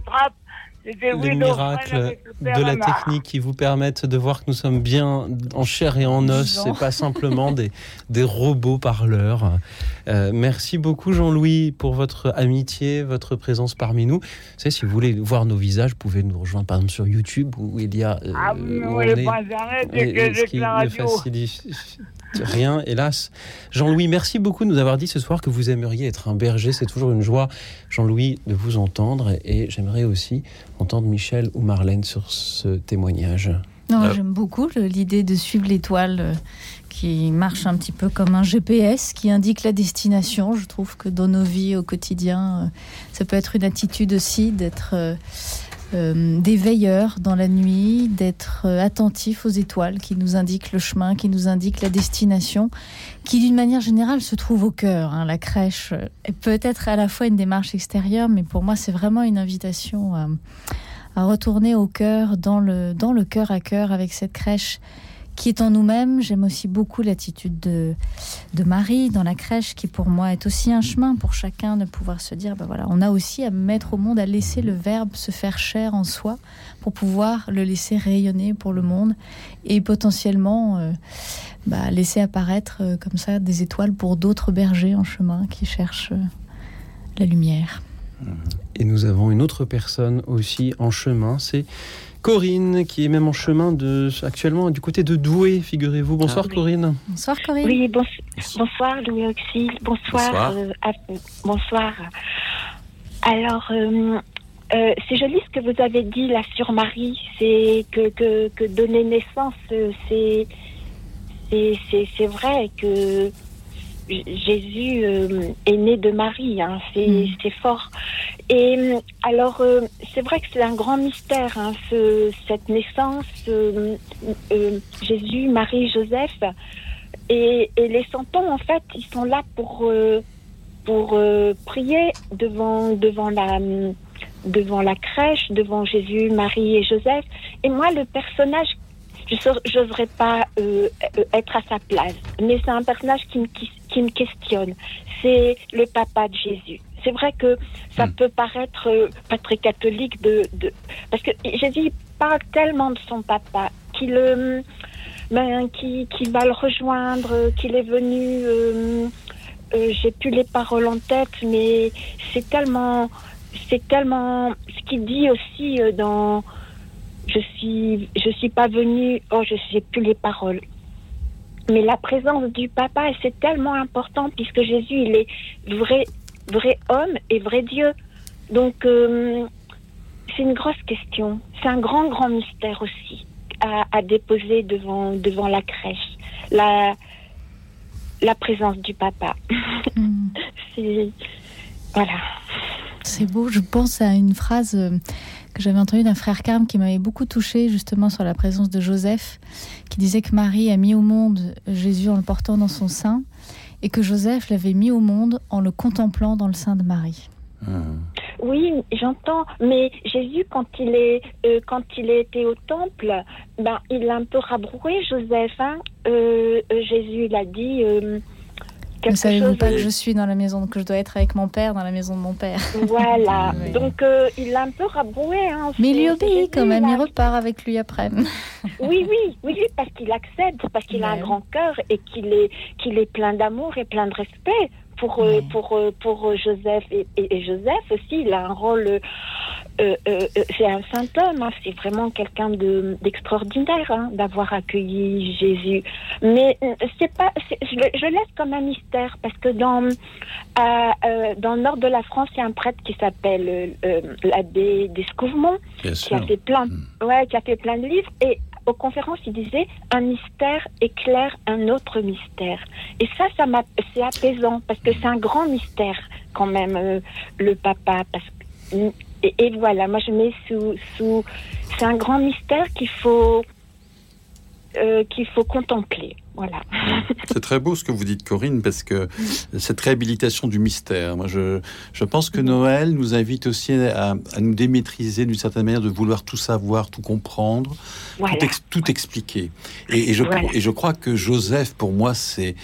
C'était Les miracles de la technique qui vous permettent de voir que nous sommes bien en chair et en os et pas simplement des, des robots parleurs. Euh, merci beaucoup Jean-Louis pour votre amitié, votre présence parmi nous. Vous savez, si vous voulez voir nos visages, vous pouvez nous rejoindre par exemple sur YouTube où il y a... euh, Ah, et- et et que qui la radio. rien, hélas. Jean-Louis, merci beaucoup de nous avoir dit ce soir que vous aimeriez être un berger. C'est toujours une joie, Jean-Louis, de vous entendre. Et j'aimerais aussi entendre Michel ou Marlène sur ce témoignage. Non, Ah. j'aime beaucoup l'idée de suivre l'étoile euh, qui marche un petit peu comme un GPS qui indique la destination. Je trouve que dans nos vies au quotidien, euh, ça peut être une attitude aussi d'être euh, euh, des veilleurs dans la nuit, d'être attentif aux étoiles qui nous indiquent le chemin, qui nous indiquent la destination, qui d'une manière générale se trouve au cœur. hein. La crèche est peut-être à la fois une démarche extérieure, mais pour moi c'est vraiment une invitation à retourner au cœur, dans le cœur à cœur avec cette crèche qui est en nous-mêmes. J'aime aussi beaucoup l'attitude de, Marie dans la crèche, qui pour moi est aussi un chemin pour chacun de pouvoir se dire, ben voilà, on a aussi à mettre au monde, à laisser le verbe se faire chair en soi pour pouvoir le laisser rayonner pour le monde et potentiellement euh, bah, laisser apparaître euh, comme ça des étoiles pour d'autres bergers en chemin qui cherchent euh, la lumière. Et nous avons une autre personne aussi en chemin, c'est Corinne, qui est même en chemin de, actuellement du côté de Douai, figurez-vous. Bonsoir Ah oui. Corinne. Bonsoir Corinne. Oui, bons- bonsoir Louis Auxil, bonsoir. Bonsoir. euh, à- bonsoir. Alors, euh, euh, c'est joli ce que vous avez dit là sur Marie, c'est que, que, que donner naissance, c'est c'est- vrai que Jésus euh, est né de Marie, hein, c'est Mm. c'est fort. Et euh, alors, euh, c'est vrai que c'est un grand mystère, hein, ce- cette naissance, euh, Jésus, Marie, Joseph. Et, et les santons, en fait, ils sont là pour, pour prier devant, devant, la, devant la crèche, devant Jésus, Marie et Joseph. Et moi, le personnage, je n'oserais pas euh, euh, être à sa place, mais c'est un personnage qui me, qui, qui me questionne. C'est le papa de Jésus. C'est vrai que ça Hmm. peut paraître euh, pas très catholique de, de parce que Jésus parle tellement de son papa qu'il euh, ben, qui, qui va le rejoindre, qu'il est venu. euh, euh, J'ai plus les paroles en tête, mais c'est tellement, c'est tellement ce qu'il dit aussi dans. Je suis, je suis pas venu. Oh, je sais plus les paroles. mais la présence du papa, c'est tellement important puisque Jésus, il est vrai, vrai homme et vrai Dieu. Donc, euh, c'est une grosse question. C'est un grand, grand mystère aussi à, à déposer devant, devant la crèche. La, la présence du papa. Hmm. *laughs* c'est. Voilà. C'est beau. Je pense à une phrase euh, j'avais entendue d'un frère Carme qui m'avait beaucoup touchée justement sur la présence de Joseph, qui disait que Marie a mis au monde Jésus en le portant dans son sein et que Joseph l'avait mis au monde en le contemplant dans le sein de Marie. Oui, j'entends. Mais Jésus, quand il est, euh, quand il était au temple, ben, il a un peu rabroué Joseph. Hein. Euh, euh, Jésus, il a dit Ne quelque savez-vous chose. pas que je suis dans la maison, que je dois être avec mon père dans la maison de mon père *laughs* Voilà. *laughs* Oui. Donc, euh, il l'a un peu rabroué. Hein, Mais il lui obéit quand même, il a- repart avec lui après. Oui, *laughs* oui, oui, oui, parce qu'il accepte, parce qu'il a un grand cœur et qu'il est, qu'il est plein d'amour et plein de respect pour, euh, Ouais. pour, euh, pour euh, Joseph. Et, Joseph aussi, il a un rôle. euh, euh, c'est un saint homme, hein, c'est vraiment quelqu'un de, d'extraordinaire hein, d'avoir accueilli Jésus. Mais c'est pas, je, je laisse comme un mystère parce que dans, euh, dans le nord de la France, il y a un prêtre qui s'appelle l'abbé d'Escouvemont qui a fait plein, ouais, qui a fait plein de livres et aux conférences il disait un mystère éclaire un autre mystère. Et ça ça m'a c'est apaisant parce que c'est un grand mystère quand même euh, le papa et voilà moi je mets sous sous c'est un grand mystère qu'il faut euh, qu'il faut contempler voilà C'est très beau ce que vous dites, Corinne, parce que cette réhabilitation du mystère, moi je, je pense que Noël nous invite aussi à, à nous démaîtriser d'une certaine manière, de vouloir tout savoir, tout comprendre, voilà tout, ex- tout expliquer. Et, et je, Voilà. et je crois que Joseph, pour moi, c'est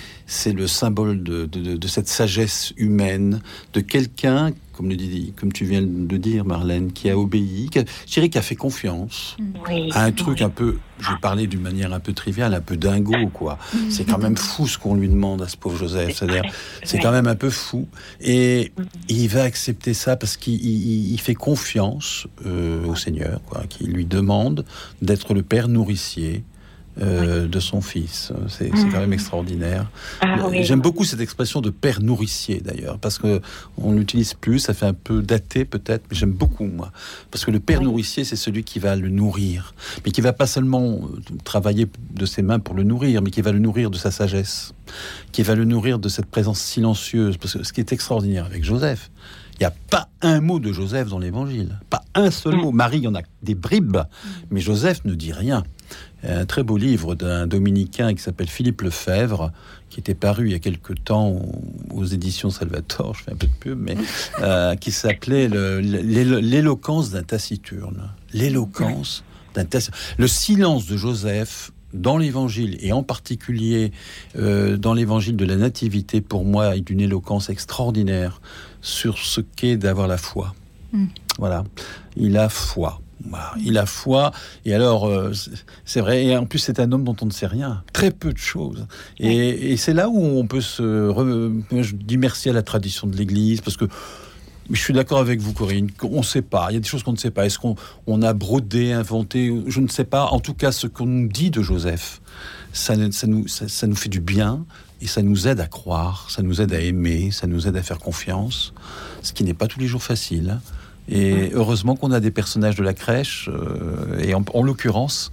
le symbole de, de, de- de cette sagesse humaine, de quelqu'un, comme, le dit, comme tu viens de dire, Marlène, qui a obéi, qui a, je dirais, qui a fait confiance oui à un truc un peu, je vais parler d'une manière un peu triviale, un peu dingo, quoi. C'est quand même fou ce qu'on lui demande à ce pauvre Joseph. C'est-à-dire, *laughs* c'est quand même un peu fou. Et il va accepter ça parce qu'il il- il fait confiance euh, au Seigneur, quoi, qui lui demande d'être le père nourricier. Euh, de son fils, c'est c'est quand même extraordinaire. Ah oui. J'aime beaucoup cette expression de père nourricier d'ailleurs, parce que on l'utilise plus, ça fait un peu daté peut-être, mais j'aime beaucoup moi, parce que le père Oui. nourricier c'est celui qui va le nourrir, mais qui va pas seulement euh, travailler de ses mains pour le nourrir, mais qui va le nourrir de sa sagesse, qui va le nourrir de cette présence silencieuse, parce que ce qui est extraordinaire avec Joseph, il n'y a pas un mot de Joseph dans l'évangile, pas un seul mot. Marie, il y en a des bribes, mais Joseph ne dit rien. Un très beau livre d'un dominicain qui s'appelle Philippe Lefebvre, qui était paru il y a quelque temps aux éditions Salvator, je fais un peu de pub, mais *laughs* euh, qui s'appelait l'éloquence d'un taciturne. L'éloquence d'un taciturne. Le silence de Joseph dans l'évangile, et en particulier euh, dans l'évangile de la Nativité, pour moi, est d'une éloquence extraordinaire sur ce qu'est d'avoir la foi. Mm. Voilà. Il a foi. Voilà. Il a foi. Et alors, euh, c'est- vrai. Et en plus, c'est un homme dont on ne sait rien. Très peu de choses. Et, et c'est là où on peut se. re- je dis merci à la tradition de l'Église parce que. Je suis d'accord avec vous, Corinne. qu'on ne sait pas. Il y a des choses qu'on ne sait pas. Est-ce qu'on on a brodé, inventé Je ne sais pas. En tout cas, ce qu'on nous dit de Joseph, ça, ça nous, ça, ça nous fait du bien et ça nous aide à croire, ça nous aide à aimer, ça nous aide à faire confiance, ce qui n'est pas tous les jours facile. Et heureusement qu'on a des personnages de la crèche, euh, et en, en l'occurrence,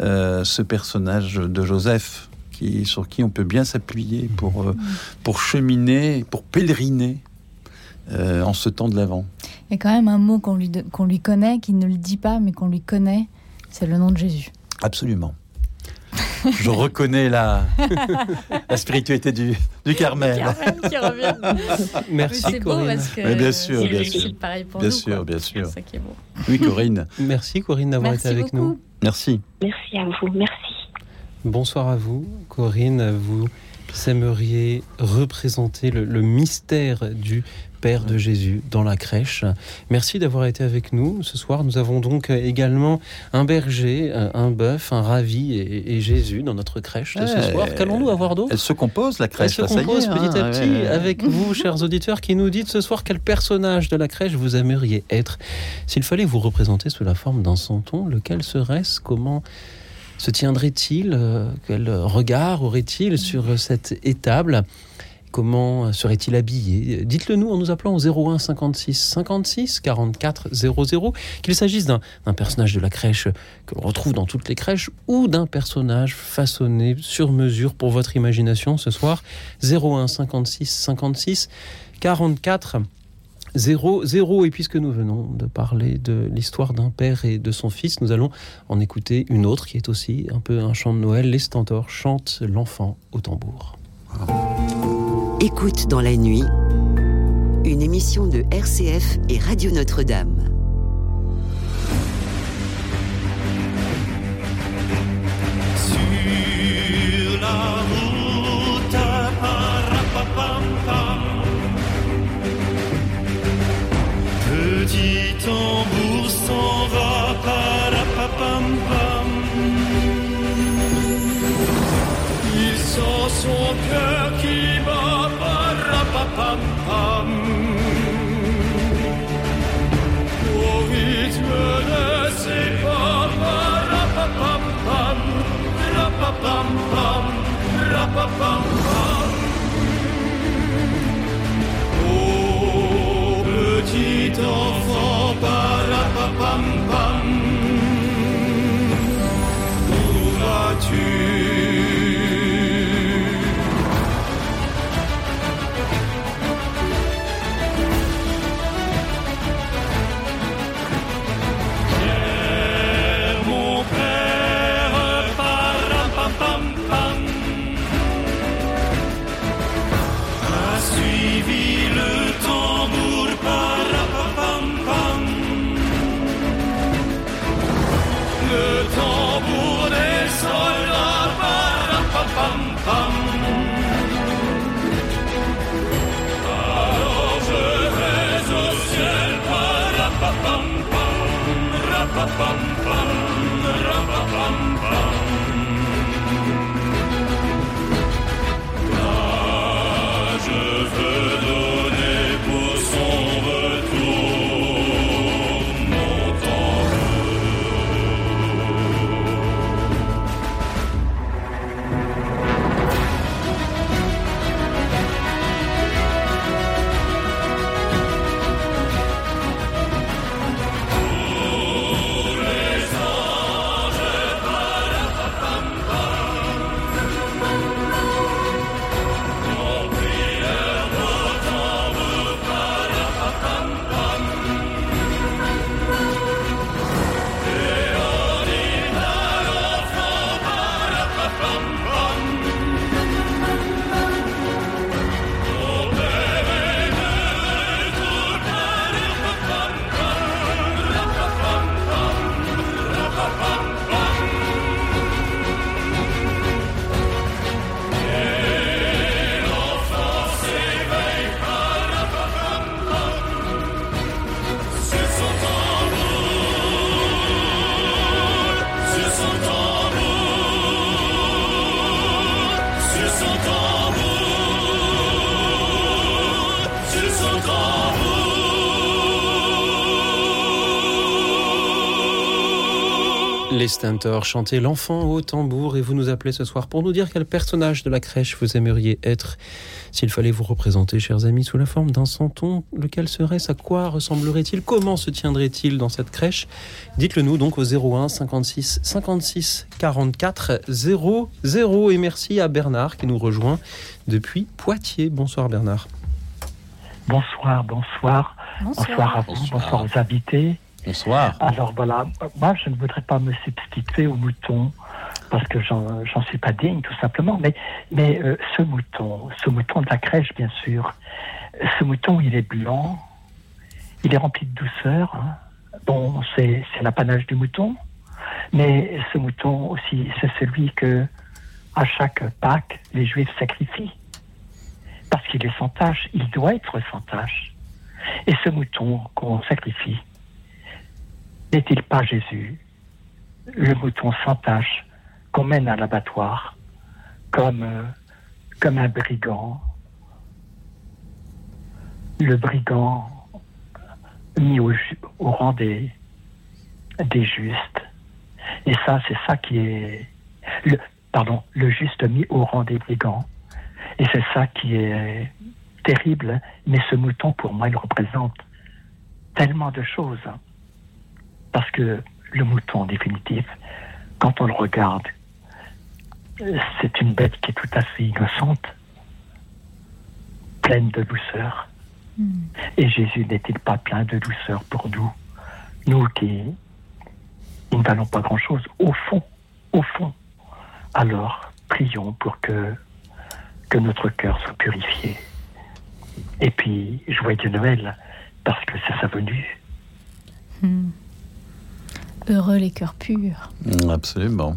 euh, ce personnage de Joseph, qui, sur qui on peut bien s'appuyer pour, euh, pour cheminer, pour pèleriner en ce temps de l'Avent. Il y a quand même un mot qu'on lui, qu'on lui connaît, qu'il ne le dit pas, mais qu'on lui connaît, c'est le nom de Jésus. Absolument. Je reconnais la, la spiritualité du, du Carmel. qui revient. Merci c'est beau Corinne. parce que Mais bien sûr, bien sûr. c'est pareil pour Bien nous. sûr, quoi. bien sûr. C'est ça qui est beau. Oui, Corinne. Merci Corinne d'avoir Merci été avec beaucoup. nous. Merci. merci à vous merci Bonsoir à vous, Corinne. Vous aimeriez représenter le, le mystère du Père de Jésus dans la crèche. Merci d'avoir été avec nous ce soir. Nous avons donc également un berger, un un bœuf, un ravi et, et Jésus dans notre crèche de ce soir. Qu'allons-nous avoir d'autre? Elle se compose, la Elle crèche. se là, ça y est, compose hein, petit à ouais, petit ouais. avec vous, *laughs* chers auditeurs, qui nous dites ce soir quel personnage de la crèche vous aimeriez être. S'il fallait vous représenter sous la forme d'un santon, lequel serait-ce? Comment se tiendrait-il Quel regard aurait-il sur cette étable? Comment serait-il habillé? Dites-le nous en nous appelant au 01 56 56 44 00, qu'il s'agisse d'un personnage de la crèche que l'on retrouve dans toutes les crèches ou d'un personnage façonné sur mesure pour votre imagination ce soir. 01 56 56 44 00. Et puisque nous venons de parler de l'histoire d'un père et de son fils, nous allons en écouter une autre qui est aussi un peu un chant de Noël. Les Stentors chantent l'enfant au tambour. Écoute dans la nuit, une émission de RCF et Radio Notre-Dame. Petit tambour s'en va, il sent son cœur qui pam pam. Au rythme de ses pas, rapapam pam, rapapam pam, rapapam pam. Petit enfant, Les Stentors chantaient l'enfant au tambour et vous nous appelez ce soir pour nous dire quel personnage de la crèche vous aimeriez être s'il fallait vous représenter, chers amis, sous la forme d'un santon. Lequel serait-ce? À quoi ressemblerait-il? Comment se tiendrait-il dans cette crèche? Dites-le nous donc au 01 56 56 44 00 et merci à Bernard qui nous rejoint depuis Poitiers. Bonsoir Bernard. Bonsoir, bonsoir. Bonsoir, à vous, bonsoir aux invités. Bonsoir. Alors voilà, moi je ne voudrais pas me substituer au mouton parce que j'en suis pas digne tout simplement, mais, mais euh, ce mouton, ce mouton de la crèche bien sûr, ce mouton il est blanc, il est rempli de douceur, hein. bon c'est l'apanage du mouton, mais ce mouton aussi c'est celui que à chaque Pâques les Juifs sacrifient. Parce qu'il est sans tache, il doit être sans tache. Et ce mouton qu'on sacrifie, n'est-il pas Jésus, le mouton sans tache qu'on mène à l'abattoir comme, euh, un brigand, le brigand mis au, rang des, justes, Et ça, c'est ça qui est, pardon, le juste mis au rang des brigands. Et c'est ça qui est terrible. Mais ce mouton, pour moi, il représente tellement de choses. Parce que le mouton, en définitive, quand on le regarde, c'est une bête qui est tout à fait innocente, pleine de douceur. Et Jésus n'est-il pas plein de douceur pour nous Nous qui nous ne valons pas grand-chose, au fond, au fond. Alors, prions pour que, que notre cœur soit purifié. Et puis, joyeux Noël, parce que c'est sa venue. Hmm. Heureux les cœurs purs. Absolument.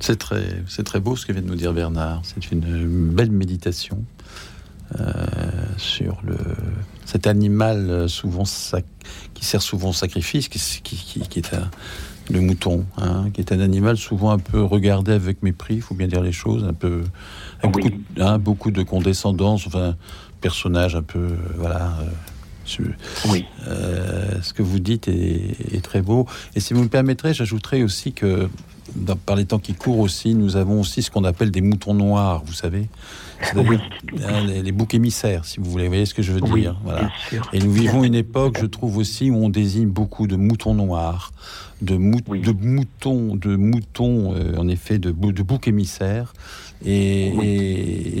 C'est très, c'est très beau ce que vient de nous dire Bernard. C'est une belle méditation euh, sur le, cet animal euh, souvent sac, qui sert souvent au sacrifice, qui, qui, qui est un, le mouton, hein, qui est un animal souvent un peu regardé avec mépris, il faut bien dire les choses, un peu avec Oui. beaucoup, hein, beaucoup de condescendance, enfin personnage un peu, euh, voilà. euh, Oui. euh, ce que vous dites est, est très beau. Et si vous me permettrez, j'ajouterai aussi que dans- par les temps qui courent aussi, nous avons aussi ce qu'on appelle des moutons noirs, vous savez. Oui. hein, les, les boucs émissaires, si vous voulez. Vous voyez ce que je veux Oui, dire Voilà. Et nous vivons une époque, je trouve aussi, où on désigne beaucoup de moutons noirs, de, mou- Oui. de moutons, de moutons, euh, en effet, de, bou- de boucs émissaires. Et,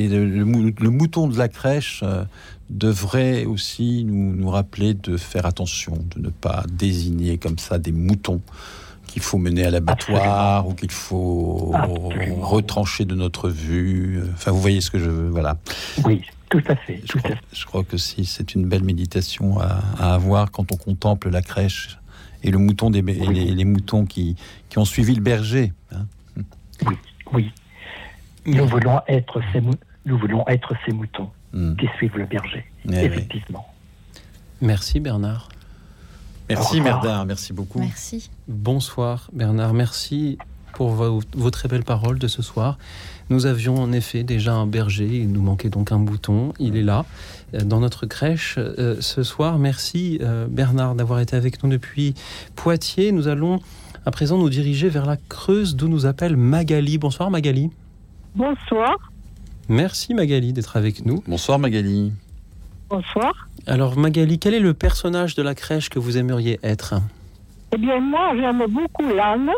le mouton de la crèche euh, devrait aussi nous, nous rappeler de faire attention, de ne pas désigner comme ça des moutons qu'il faut mener à l'abattoir ou qu'il faut Absolument. retrancher de notre vue. Enfin, vous voyez ce que je veux, voilà. Oui, tout à fait. Je Tout crois, à fait. je crois que si c'est une belle méditation à, à avoir quand on contemple la crèche et le mouton des, et les, les moutons qui, qui ont suivi le berger. hein. Oui, oui. Nous voulons être ces, nous voulons être ces moutons Mm. qui suivent le berger. Eh oui. Effectivement. Merci Bernard. Merci. Merdard, merci beaucoup. Merci. Bonsoir Bernard, merci pour vos, vos très belles paroles de ce soir. Nous avions en effet déjà un berger, il nous manquait donc un bouton, il est là euh, dans notre crèche euh, ce soir. Merci euh, Bernard d'avoir été avec nous depuis Poitiers. Nous allons à présent nous diriger vers la Creuse d'où nous appelle Magali. Bonsoir Magali. Bonsoir. Merci Magali d'être avec nous. Bonsoir Magali. Bonsoir. Alors Magali, quel est le personnage de la crèche que vous aimeriez être? Eh bien, moi, j'aime beaucoup l'âne.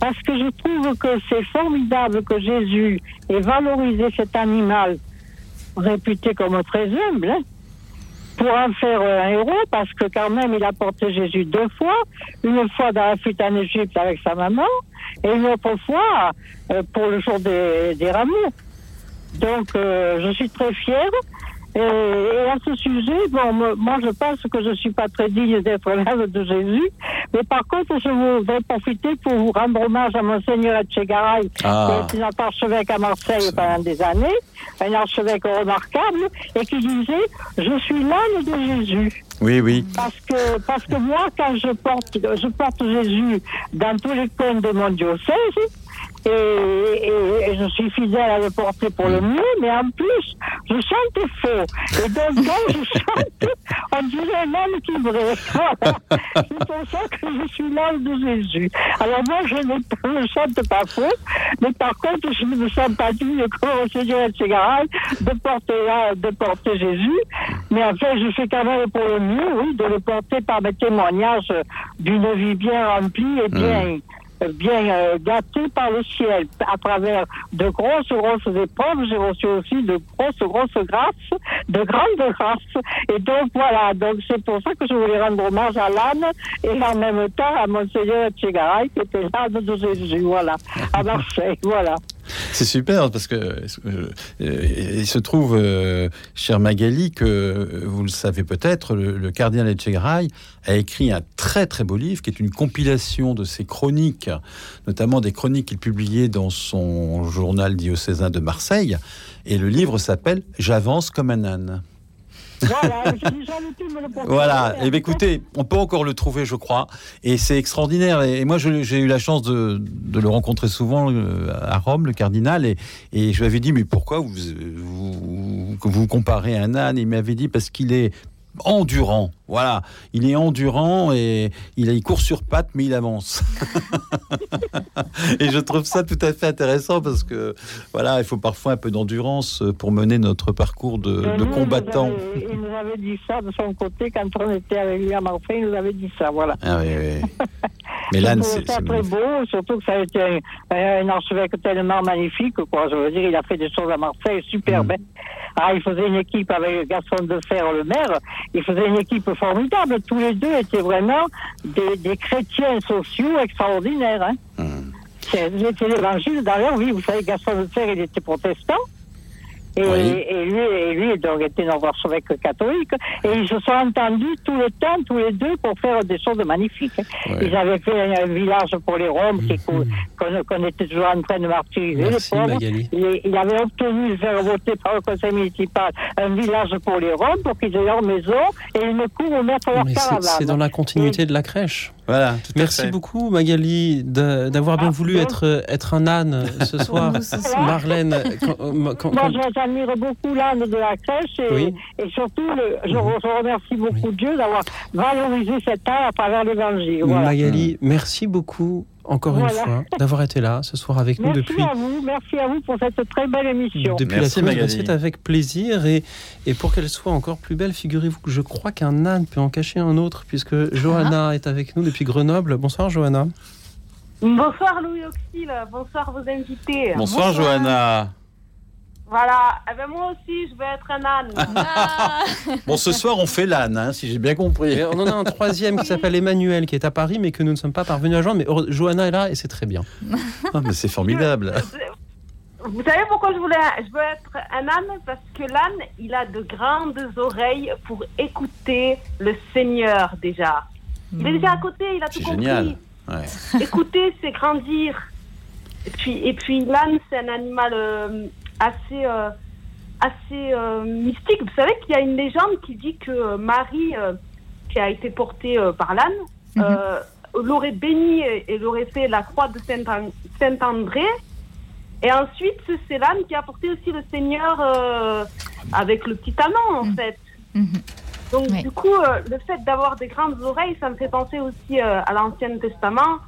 Parce que je trouve que c'est formidable que Jésus ait valorisé cet animal réputé comme très humble, hein, pour en faire euh, un héros, parce que quand même, il a porté Jésus deux fois, une fois dans la fuite en Égypte avec sa maman, et une autre fois euh, pour le jour des, des rameaux. Donc, euh, je suis très fière. Et, et à ce sujet, bon, me- moi, je pense que je suis pas très digne d'être l'âme de Jésus. Mais par contre, je voudrais profiter pour vous rendre hommage à Monseigneur Etchegaray, Ah. qui est notre archevêque à Marseille pendant des années, un archevêque remarquable, et qui disait Je suis l'âne de Jésus. Oui, oui. Parce que, parce que moi, quand je porte, je porte Jésus dans tous les coins de mon diocèse, et, et- et je suis fidèle à le porter pour le mieux, mais en plus, je chante faux. Et donc, quand je *laughs* chante, on dirait un âme qui brille. Voilà. *laughs* C'est pour ça que je suis l'âme de Jésus. Alors moi, je ne, je chante pas faux, mais par contre, je ne me sens pas digne comme au Seigneur Etchegaray de porter, là, de porter Jésus. Mais enfin, je fais quand même pour le mieux, oui, de le porter par mes témoignages d'une vie bien remplie et bien, euh, bien euh, gâtée par le ciel. À travers de grosses, grosses épreuves, j'ai reçu aussi de grosses, grosses grâces, de grandes grâces. Et donc, voilà, donc c'est pour ça que je voulais rendre hommage à l'âne et en même temps à Monseigneur Etchegaray, qui était l'âne de Jésus, voilà, à Marseille, voilà. C'est super parce que euh, il se trouve, euh, cher Magali, que euh, vous le savez peut-être, le, le cardinal Etchegaray a écrit un très très beau livre qui est une compilation de ses chroniques, notamment des chroniques qu'il publiait dans son journal diocésain de Marseille. Et le livre s'appelle J'avance comme un âne. Voilà, le et bien écoutez, on peut encore le trouver, je crois, et c'est extraordinaire. Et moi, j'ai eu la chance de, de le rencontrer souvent euh, à Rome, le cardinal, et, et je lui avais dit, mais pourquoi vous, vous, vous comparez à un âne? Il m'avait dit, parce qu'il est endurant. Voilà, il est endurant et il, il court sur pattes, mais il avance. *laughs* et je trouve ça tout à fait intéressant parce que voilà, il faut parfois un peu d'endurance pour mener notre parcours de, Et de nous, combattant. Il nous, avait, il nous avait dit ça de son côté quand on était avec lui à Marseille, il nous avait dit ça, voilà. Ah oui, oui. Mais trouvais c'est très beau, surtout que ça a été un, un archevêque tellement magnifique, quoi. Je veux dire, il a fait des choses à Marseille superbes. hein. Ah, il faisait une équipe avec Gaston de Fer, le maire. Il faisait une équipe formidable. Tous les deux étaient vraiment des, des chrétiens sociaux extraordinaires. Hein. C'est C'était l'évangile. D'ailleurs, oui, vous savez, Gaston de Fer, il était protestant. Et, Oui. et lui, et lui donc, était un archevêque catholique. Et ils se sont entendus tout le temps, tous les deux, pour faire des choses magnifiques. Ouais. Ils avaient fait un, un village pour les Roms qui- qu'on était toujours en train de martyriser, Merci, les. Il, il avait obtenu de faire voter par le conseil municipal un village pour les Roms, pour qu'ils aient leur maison et une cour où mettre leur Mais c'est- caravane. c'est dans la continuité de la crèche. Voilà, tout à Merci beaucoup Magali d'avoir bien Ah, voulu être, être un âne ce *laughs* soir. Marlène, quand- quand- Moi, quand- je- j'admire beaucoup l'âne de la crèche et, Oui. et surtout, le- je, je remercie beaucoup Dieu d'avoir valorisé cet art à travers l'évangile. Voilà. Magali, merci beaucoup encore Voilà. une fois d'avoir été là ce soir avec nous Merci depuis à vous, merci à vous pour cette très belle émission. Depuis Merci, la semaine c'est avec plaisir et, et pour qu'elle soit encore plus belle, figurez-vous que je crois qu'un âne peut en cacher un autre puisque Johanna est avec nous depuis Grenoble. Bonsoir Johanna. Bonsoir Louis Auxil, bonsoir vos invités. Bonsoir, Johanna. Voilà, eh ben, moi aussi je vais être un âne. Ah. Bon, ce soir, on fait l'âne, hein, si j'ai bien compris. Et on en a un troisième qui s'appelle Emmanuel qui est à Paris mais que nous ne sommes pas parvenus à joindre. Mais Johanna est là et c'est très bien. *laughs* Ah, mais c'est formidable. Vous savez pourquoi je voulais, je veux être un âne? Parce que l'âne, il a de grandes oreilles pour écouter le Seigneur déjà. Il est déjà à côté, il a tout C'est compris. génial. Ouais. Écouter, c'est grandir. Et puis, et puis l'âne, c'est un animal euh, assez, euh, assez euh, mystique. Vous savez qu'il y a une légende qui dit que euh, Marie, euh, qui a été portée euh, par l'âne, euh, l'aurait béni et, et l'aurait fait la croix de Saint- Saint-André. Et ensuite, c'est l'âne qui a porté aussi le Seigneur euh, avec le petit amant, en fait. Mhm. Donc, du coup, euh, le fait d'avoir des grandes oreilles, ça me fait penser aussi euh, à l'Ancien Testament,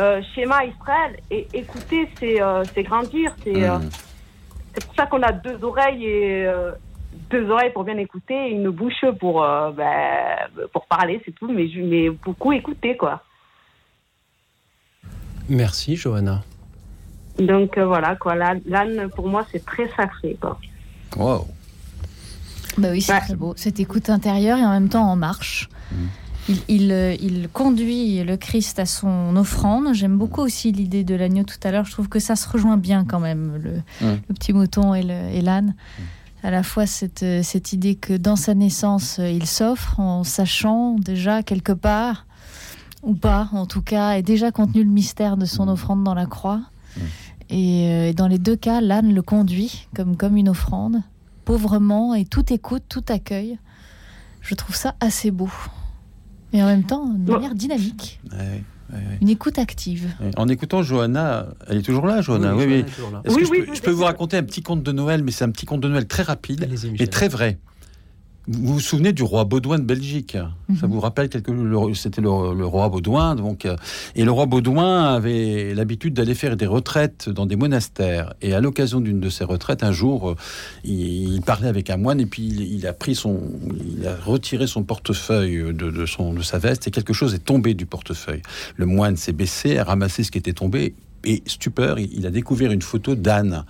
euh, schéma Israël. Et écouter, c'est euh, c'est grandir. C'est euh, Mm. C'est pour ça qu'on a deux oreilles et euh, deux oreilles pour bien écouter et une bouche pour euh, ben, pour parler, c'est tout. Mais beaucoup écouter, quoi. Merci Johanna. Donc euh, voilà, quoi. L'âne, pour moi, c'est très sacré, quoi. Wow. Bah oui, c'est Ouais. très beau. Cette écoute intérieure et en même temps en marche. Il, il, euh, il conduit le Christ à son offrande. J'aime beaucoup aussi l'idée de l'agneau tout à l'heure. Je trouve que ça se rejoint bien quand même, le, le petit mouton et l'âne. À la fois cette, euh, cette idée que dans sa naissance, euh, il s'offre en sachant déjà quelque part, ou pas en tout cas, est déjà contenu le mystère de son offrande dans la croix. Et, et dans les deux cas, l'âne le conduit comme, comme une offrande, pauvrement, et tout écoute, tout accueille. Je trouve ça assez beau. Et en même temps, de manière dynamique, Ouais, ouais, ouais. une écoute active. En écoutant Johanna, elle est toujours là, Johanna. Oui, Johanna oui. est toujours là. Est-ce Oui, que je oui, peux, je je peux vous raconter un petit conte de Noël, mais c'est un petit conte de Noël très rapide et très vrai. Vous vous souvenez du roi Baudouin de Belgique? Ça vous rappelle quelque C'était le, le roi Baudouin, donc euh, et le roi Baudouin avait l'habitude d'aller faire des retraites dans des monastères. Et à l'occasion d'une de ces retraites, un jour, euh, il, il parlait avec un moine et puis il, il a pris son, il a retiré son portefeuille de, de son de sa veste et quelque chose est tombé du portefeuille. Le moine s'est baissé, a ramassé ce qui était tombé. Et stupeur, il a découvert une photo d'Anne.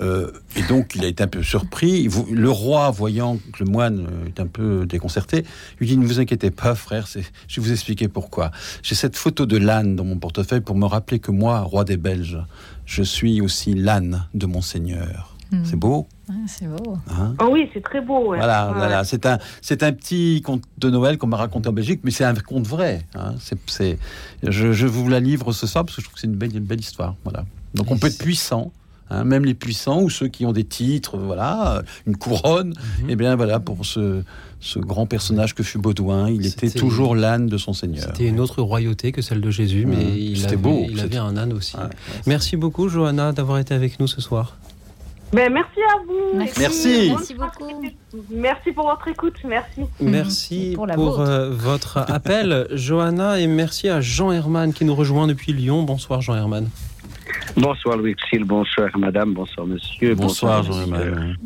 Euh, et donc, il a été un peu surpris. Le roi, voyant que le moine est un peu déconcerté, lui dit Ne vous inquiétez pas, frère, je vais vous expliquer pourquoi. J'ai cette photo de l'âne dans mon portefeuille pour me rappeler que moi, roi des Belges, je suis aussi l'âne de mon Seigneur. Mm. C'est beau Ouais, c'est beau. hein Oh oui, c'est très beau. ouais. voilà, Ouais. voilà. C'est un, c'est un petit conte de Noël qu'on m'a raconté en Belgique, mais c'est un conte vrai. hein. C'est, c'est, je, je vous la livre ce soir parce que je trouve que c'est une belle, une belle histoire. Voilà. Donc on peut être puissant, hein, même les puissants ou ceux qui ont des titres, voilà, une couronne. Mhm. Et bien voilà, pour ce, ce grand personnage que fut Baudouin, il était toujours l'âne de son Seigneur. C'était une autre royauté que celle de Jésus, mais Mmh. il C'était avait, beau, il c'était- avait un âne aussi. Ouais, ouais. Merci beaucoup, Johanna, d'avoir été avec nous ce soir. Ben, merci à vous. Merci. Merci. Merci beaucoup. Merci pour votre écoute. Merci. Merci Pour euh, votre appel, Johanna, et merci à Jean Herman qui nous rejoint depuis Lyon. Bonsoir, Jean Herman. Bonsoir Louis Xil, bonsoir madame, bonsoir monsieur. Bonsoir, monsieur. Jean-Emmanuel.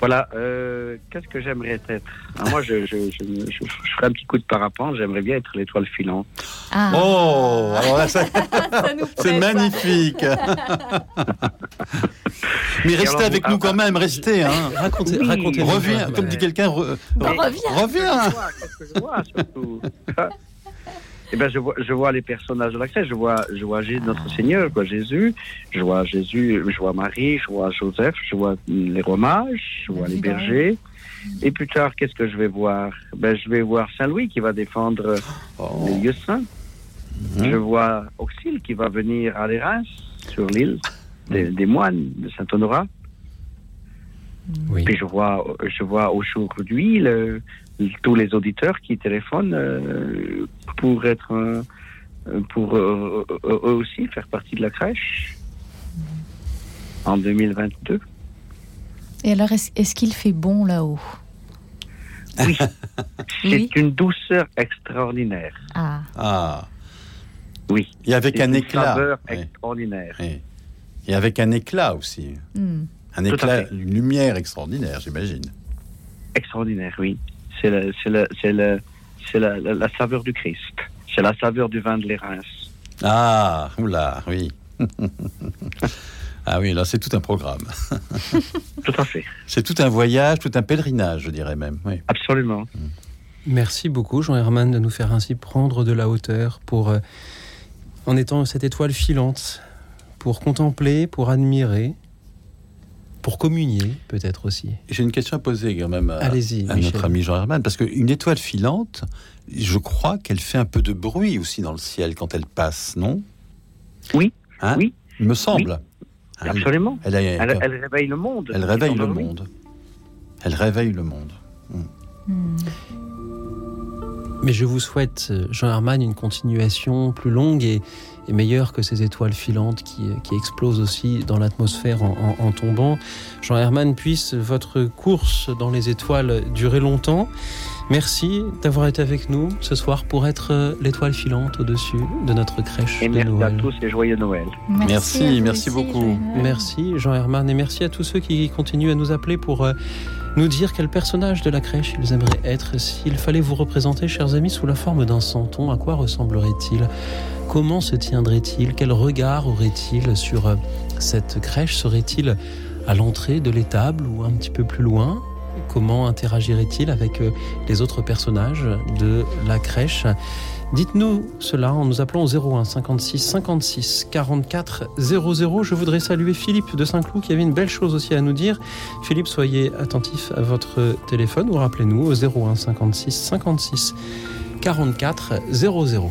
Voilà, euh, qu'est-ce que j'aimerais être? Ah, Moi, je, je, je, je- je ferai un petit coup de parapente, j'aimerais bien être l'étoile filante. Ah, Oh, *laughs* alors là, ça- *laughs* c'est magnifique. *laughs* Mais restez alors, avec vous- nous quand même, restez. Hein. Racontez, Oui. racontez Reviens, comme dit quelqu'un, re- reviens. reviens. Qu'est-ce que je vois surtout Eh ben, je vois, je vois les personnages de la crèche, je vois, je vois notre Seigneur, quoi, Jésus, je vois Jésus, je vois Marie, je vois Joseph, je vois les rois mages, je vois les bergers. Et plus tard, qu'est-ce que je vais voir? Ben, je vais voir Saint Louis qui va défendre Oh. les lieux saints. Mhm. Je vois Auxil qui va venir à l'Érins, sur l'île des, des moines de Saint-Honorat. Oui. Puis je vois, je vois aujourd'hui le- tous les auditeurs qui téléphonent euh, pour être, euh, pour euh, eux aussi faire partie de la crèche en 2022. Et alors, est-ce est-ce qu'il fait bon là-haut? Oui, *laughs* Oui. c'est une douceur extraordinaire. Ah, Ah, Oui, et avec un une éclat. saveur Oui, extraordinaire. oui. Et avec un éclat aussi. hmm. Un Tout éclat, une lumière extraordinaire, j'imagine. Extraordinaire, oui. C'est le- c'est le- c'est le- c'est la, la- la saveur du Christ. C'est la saveur du vin de l'Érins. Ah, oula, oui. ah oui, là, c'est tout un programme. *laughs* Tout à fait. C'est tout un voyage, tout un pèlerinage, je dirais même. Oui. Absolument. Merci beaucoup, Jean Herman, de nous faire ainsi prendre de la hauteur pour, euh, en étant cette étoile filante, pour contempler, pour admirer, pour communier, peut-être aussi. J'ai une question à poser quand même à, Allez-y, à notre ami Jean Herman, parce qu'une étoile filante, je crois qu'elle fait un peu de bruit aussi dans le ciel quand elle passe, non? Oui, Hein? Oui. Il me semble. Hein, Absolument. Elle, a- Elle, elle réveille le monde. elle réveille le monde. Elle réveille le monde. Hmm. Mais je vous souhaite, euh, Jean Herman, une continuation plus longue et, et meilleure que ces étoiles filantes qui, qui explosent aussi dans l'atmosphère en, en- en tombant. Jean Herman, puisse votre course dans les étoiles durer longtemps. Merci d'avoir été avec nous ce soir pour être euh, l'étoile filante au-dessus de notre crèche Et de merci à tous et joyeux Noël. Merci, merci aussi, beaucoup. Merci Jean Herman et merci à tous ceux qui continuent à nous appeler pour euh, nous dire quel personnage de la crèche ils aimeraient être. S'il fallait vous représenter, chers amis, sous la forme d'un santon, à quoi ressemblerait-il? Comment se tiendrait-il? Quel regard aurait-il sur euh, cette crèche? Serait-il à l'entrée de l'étable ou un petit peu plus loin? Comment interagirait-il avec euh, les autres personnages de la crèche? Dites-nous cela en nous appelant au 01 56 56 44 00. Je voudrais saluer Philippe de Saint-Cloud qui avait une belle chose aussi à nous dire. Philippe, soyez attentif à votre téléphone ou rappelez-nous au 01 56 56 44 00.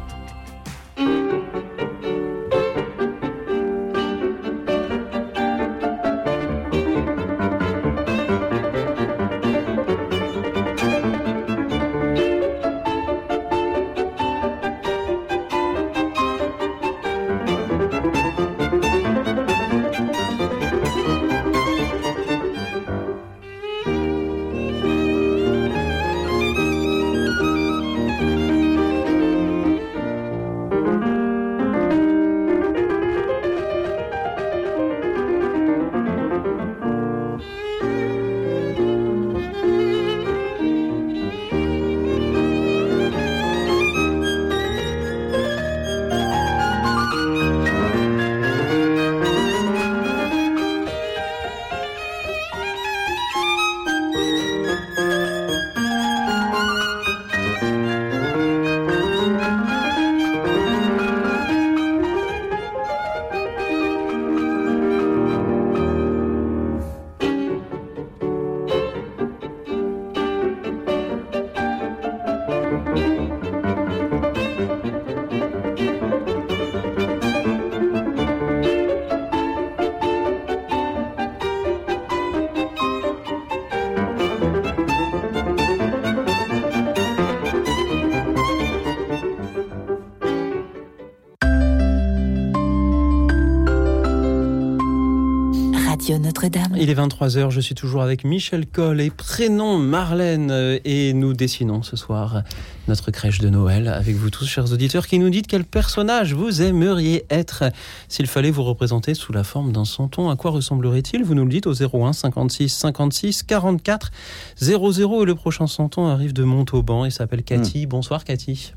Il est 23h, je suis toujours avec Michel Coll et prénom Marlène euh, et nous dessinons ce soir notre crèche de Noël avec vous tous chers auditeurs qui nous dites quel personnage vous aimeriez être. S'il fallait vous représenter sous la forme d'un santon à quoi ressemblerait-il? Vous nous le dites au 01 56 56 44 00 et le prochain santon arrive de Montauban et s'appelle Cathy. Bonsoir Cathy.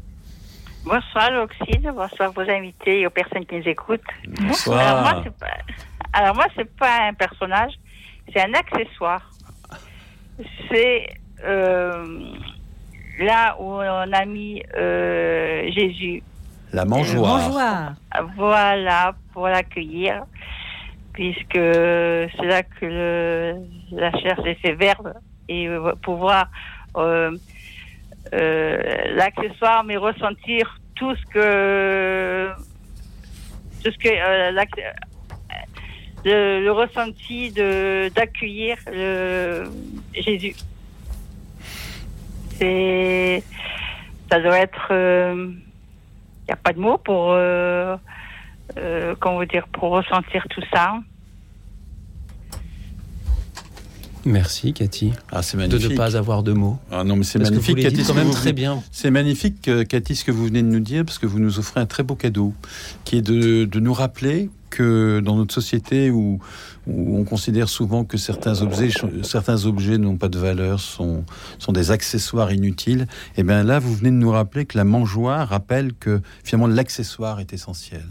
Bonsoir Loxine, bonsoir vos invités et aux personnes qui nous écoutent. Bonsoir. Alors moi, c'est pas, alors moi, c'est pas un personnage, c'est un accessoire. C'est euh, là où on a mis euh, Jésus. La mangeoire. Voilà, pour l'accueillir, puisque c'est là que le, la chair s'est fait verbe et euh, pouvoir euh, euh, l'accessoire, mais ressentir tout ce que tout ce que euh, le, le ressenti de d'accueillir le Jésus. C'est ça doit être il n'y a pas de mots pour euh, euh, comment vous dire pour ressentir tout ça. merci Cathy Ah, c'est de magnifique. ne pas avoir de mots Ah non, mais c'est Parce que magnifique, vous Cathy, quand ce que même vous très venez- bien. C'est magnifique, euh, Cathy, ce que vous venez de nous dire, parce que vous nous offrez un très beau cadeau, qui est de, de nous rappeler que dans notre société où, on considère souvent que certains objets, certains objets n'ont pas de valeur, sont, sont des accessoires inutiles, et bien là, vous venez de nous rappeler que la mangeoire rappelle que finalement l'accessoire est essentiel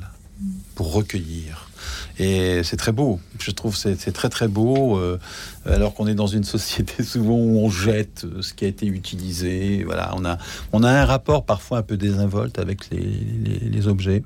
pour recueillir. Et c'est très beau. Je trouve c'est c'est très très beau. euh, alors qu'on est dans une société *laughs* souvent où on jette euh, ce qui a été utilisé. Voilà, on a on a un rapport parfois un peu désinvolte avec les, les, les objets.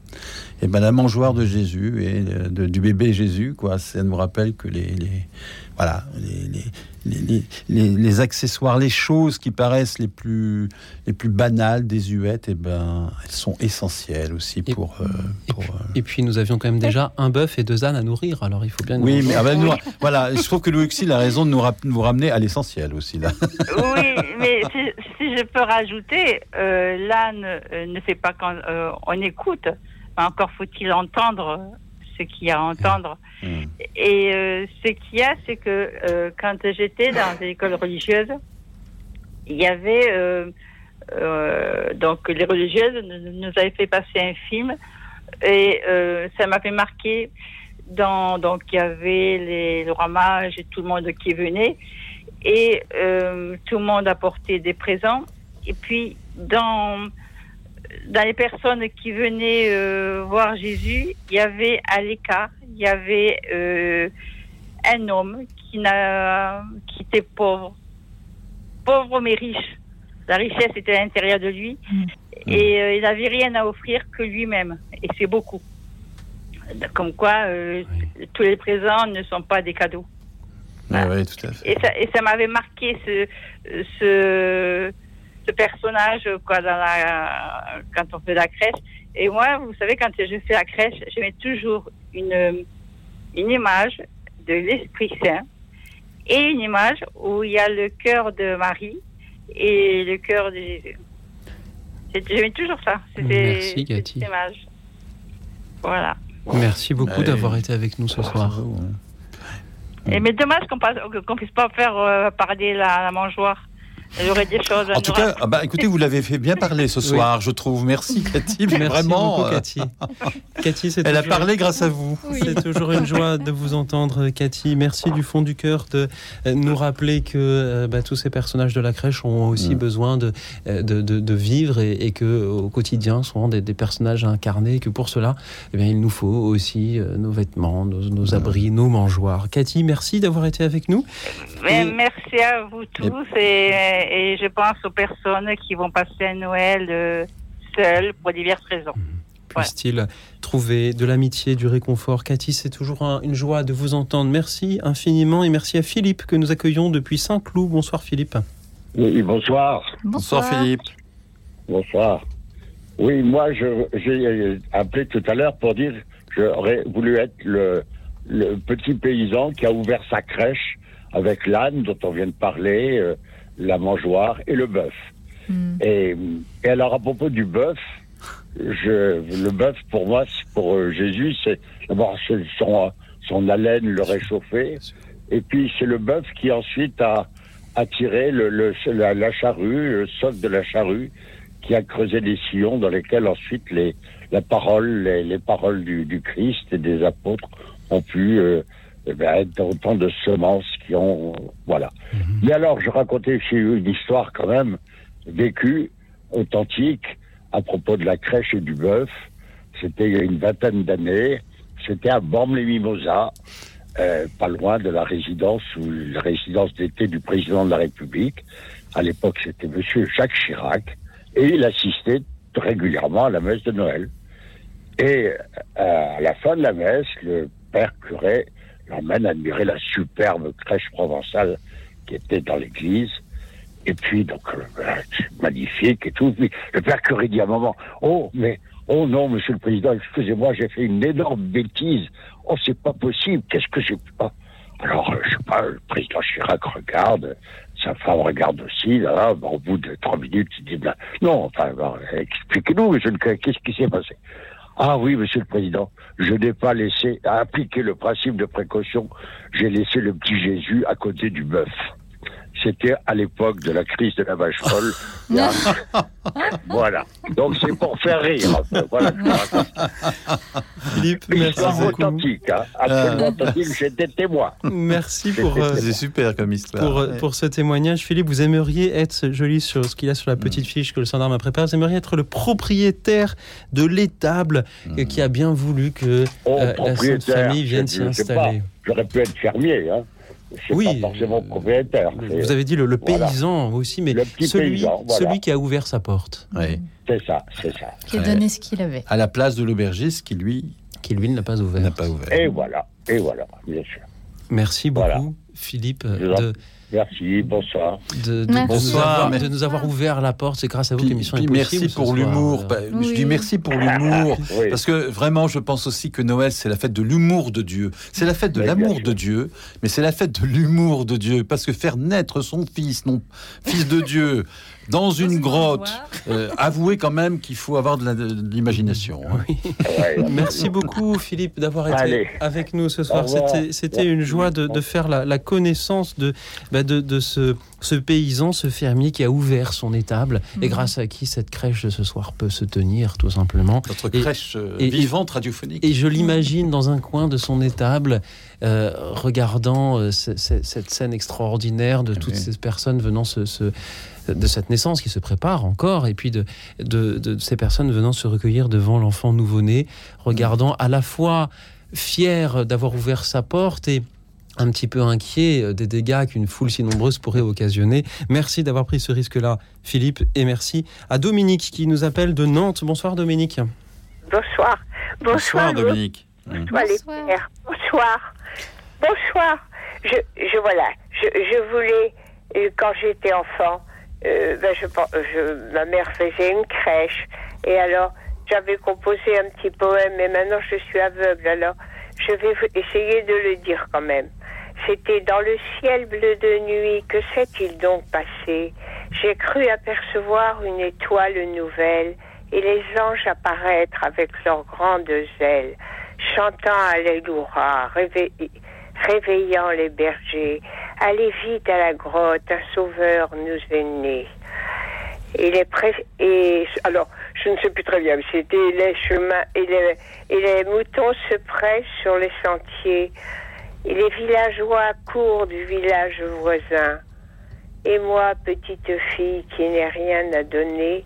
Et ben la mangeoire de Jésus et euh, de- du bébé Jésus, quoi, ça nous rappelle que les, les voilà les, les, les, accessoires, les choses qui paraissent les plus les plus banales, désuètes, et ben elles sont essentielles aussi pour. euh, pour, euh, et puis nous avions quand même déjà un bœuf et deux ânes à nourrir alors il faut bien oui, mais ah ben, nous- voilà, je trouve que Louis Auxil a raison de nous, nous ramener à l'essentiel aussi là. Oui, mais si, si je peux rajouter, euh, l'âne euh, ne fait pas quand euh, on écoute. Encore faut-il entendre ce qu'il y a à entendre. Et euh, ce qu'il y a, c'est que euh, quand j'étais dans des écoles religieuses, il y avait euh, euh, donc les religieuses nous nous avaient fait passer un film et euh, ça m'avait marqué. Dans, donc il y avait les, le roi mage et tout le monde qui venait et euh, tout le monde apportait des présents. Et puis, dans, les personnes qui venaient euh, voir Jésus, il y avait à l'écart, il y avait un homme qui, n'a, qui était pauvre, pauvre mais riche. La richesse était à l'intérieur de lui et euh, il n'avait rien à offrir que lui-même. Et c'est beaucoup. Comme quoi, euh, tous les présents ne sont pas des cadeaux. Ah oui, tout à fait. Et ça, m'avait marqué ce, ce, ce personnage quoi, dans la, quand on fait la crèche. Et moi, vous savez, quand je fais la crèche, je mets toujours une, une image de l'Esprit Saint et une image où il y a le cœur de Marie et le cœur de Jésus. Mets toujours ça. Merci, Cathy. image. Voilà. merci beaucoup Ouais. d'avoir été avec nous ce soir Et mais dommage qu'on qu'on puisse pas faire euh, parler la, la mangeoire. Il y aurait des choses. à En tout cas, ah bah, écoutez, vous l'avez fait bien parler ce soir, je trouve. Merci *laughs* Cathy, mais Merci vraiment. beaucoup, euh, Cathy. Cathy, Elle a parlé grâce à vous. C'est toujours une joie de vous entendre, Cathy. Merci du fond du cœur de euh, nous rappeler que euh, bah, tous ces personnages de la crèche ont aussi Mm. besoin de, de, de- de vivre et, et que au quotidien sont des, des personnages à incarner et que pour cela, eh bien, il nous faut aussi nos vêtements, nos, nos abris, nos mangeoires. Cathy, merci d'avoir été avec nous. Et- merci à vous tous et, et je pense aux personnes qui vont passer un Noël euh, seules pour diverses raisons. puisse-t-il trouver de l'amitié, du réconfort. Cathy, c'est toujours un- une joie de vous entendre. Merci infiniment et merci à Philippe que nous accueillons depuis Saint-Cloud. Bonsoir Philippe. Oui, bonsoir. Bonsoir, Philippe. Bonsoir. Oui, moi, j'ai appelé tout à l'heure pour dire que j'aurais voulu être le, le petit paysan qui a ouvert sa crèche avec l'âne dont on vient de parler, euh, la mangeoire et le bœuf. Et, et alors, à propos du bœuf, je, le bœuf, pour moi, pour euh, Jésus, c'est d'abord son, son haleine le réchauffait. Et puis c'est le bœuf qui ensuite a attiré le, le- la, la charrue, le soc de la charrue, qui a creusé des sillons dans lesquels ensuite les, la parole, les, les paroles du, du Christ et des apôtres ont pu euh, eh autant de semences qui ont voilà. Mais alors je racontais chez eux une histoire quand même vécue, authentique, à propos de la crèche et du bœuf. C'était il y a une vingtaine d'années. C'était à Bormes-les-Mimosas, euh, pas loin de la résidence ou la résidence d'été du président de la République. À l'époque, c'était Monsieur Jacques Chirac, et il assistait régulièrement à la messe de Noël. Et euh, à la fin de la messe, le père curé l'emmène admirer la superbe crèche provençale qui était dans l'église. Et puis, donc, euh, magnifique et tout. Puis, le père curé dit à un moment, oh, mais, oh non, monsieur le président, excusez-moi, j'ai fait une énorme bêtise. Oh, c'est pas possible, qu'est-ce que j'ai pas? Alors, euh, je sais pas, le président Chirac regarde, sa femme regarde aussi, là, au bout de trois minutes, il dit, bah, non, enfin, expliquez-nous, qu'est-ce qui s'est passé? Ah oui, monsieur le président, je n'ai pas laissé appliquer le principe de précaution. J'ai laissé le petit Jésus à côté du bœuf. C'était à l'époque de la crise de la vache folle. *laughs* Voilà. Donc c'est pour faire rire. Voilà. ce que je raconte. Philippe, merci Histoire beaucoup. authentique, hein, absolument Euh. authentique. J'étais témoin. Merci pour, euh, témoin. super comme histoire. pour, euh, pour ce témoignage. Philippe, vous aimeriez être, je lis sur ce qu'il y a sur la petite fiche que le gendarme a préparée, vous aimeriez être le propriétaire de l'étable euh, qui a bien voulu que Oh, euh, la Sainte Famille vienne s'y installer. J'aurais pu être fermier. Hein. Je Oui, pas forcément propriétaire. Vous avez dit le, le Voilà. paysan aussi, mais petit celui, paysan, voilà. celui qui a ouvert sa porte. Oui. C'est ça, c'est ça. Qui a donné ce qu'il avait. À la place de l'aubergiste qui, lui, qui lui ne l'a pas ouvert. N'a pas ouvert. Et voilà, et voilà, bien sûr. Merci beaucoup, Voilà. Philippe, Je vous en- de, Merci, bonsoir. de, de- de Merci. nous avoir, Bonsoir. de nous avoir ouvert la porte. C'est grâce à vous que l'émission est possible. merci pour l'humour. Bah, Je dis merci pour l'humour. *laughs* Oui. Parce que vraiment, je pense aussi que Noël, c'est la fête de l'humour de Dieu. C'est la fête de Oui, l'amour de Dieu, mais c'est la fête de l'humour de Dieu. Parce que faire naître son fils, non, fils de Dieu, dans une grotte, euh, avouez quand même qu'il faut avoir de l'imagination. hein. *laughs* Merci beaucoup Philippe d'avoir été Allez. avec nous ce soir. C'était, une joie de, de faire la, la connaissance de, bah, de, de ce, ce paysan, ce fermier qui a ouvert son étable et Mhm. grâce à qui cette crèche de ce soir peut se tenir tout simplement. Notre Et- crèche euh, et- vivante radiophonique. Et je l'imagine dans un coin de son étable, euh, regardant euh, ce- ce- cette scène extraordinaire de toutes Oui. ces personnes venant se, se- de cette naissance qui se prépare encore, et puis de, de, de ces personnes venant se recueillir devant l'enfant nouveau-né, regardant à la fois fier d'avoir ouvert sa porte et un petit peu inquiet des dégâts qu'une foule si nombreuse pourrait occasionner. Merci d'avoir pris ce risque-là, Philippe, et merci à Dominique qui nous appelle de Nantes. Bonsoir Dominique. Bonsoir. Bonsoir, Bonsoir, Dominique. Bonsoir, les pères. Bonsoir. Bonsoir. Je, je voilà. Je, je voulais, euh, quand j'étais enfant, euh, ben, je, pen- je- ma mère faisait une crèche. Et alors, j'avais composé un petit poème, mais maintenant je suis aveugle. Alors, je vais essayer de le dire quand même. C'était dans le ciel bleu de nuit, que s'est-il donc passé? J'ai cru apercevoir une étoile nouvelle et les anges apparaître avec leurs grandes ailes, chantant Alléluia, réveil- réveillant les bergers. Allez vite à la grotte, un sauveur nous est né. Et les pré- et alors je ne sais plus très bien, mais c'était les chemins et les, et les moutons se pressent sur les sentiers. Et les villageois courent du village voisin. Et moi, petite fille qui n'ai rien à donner,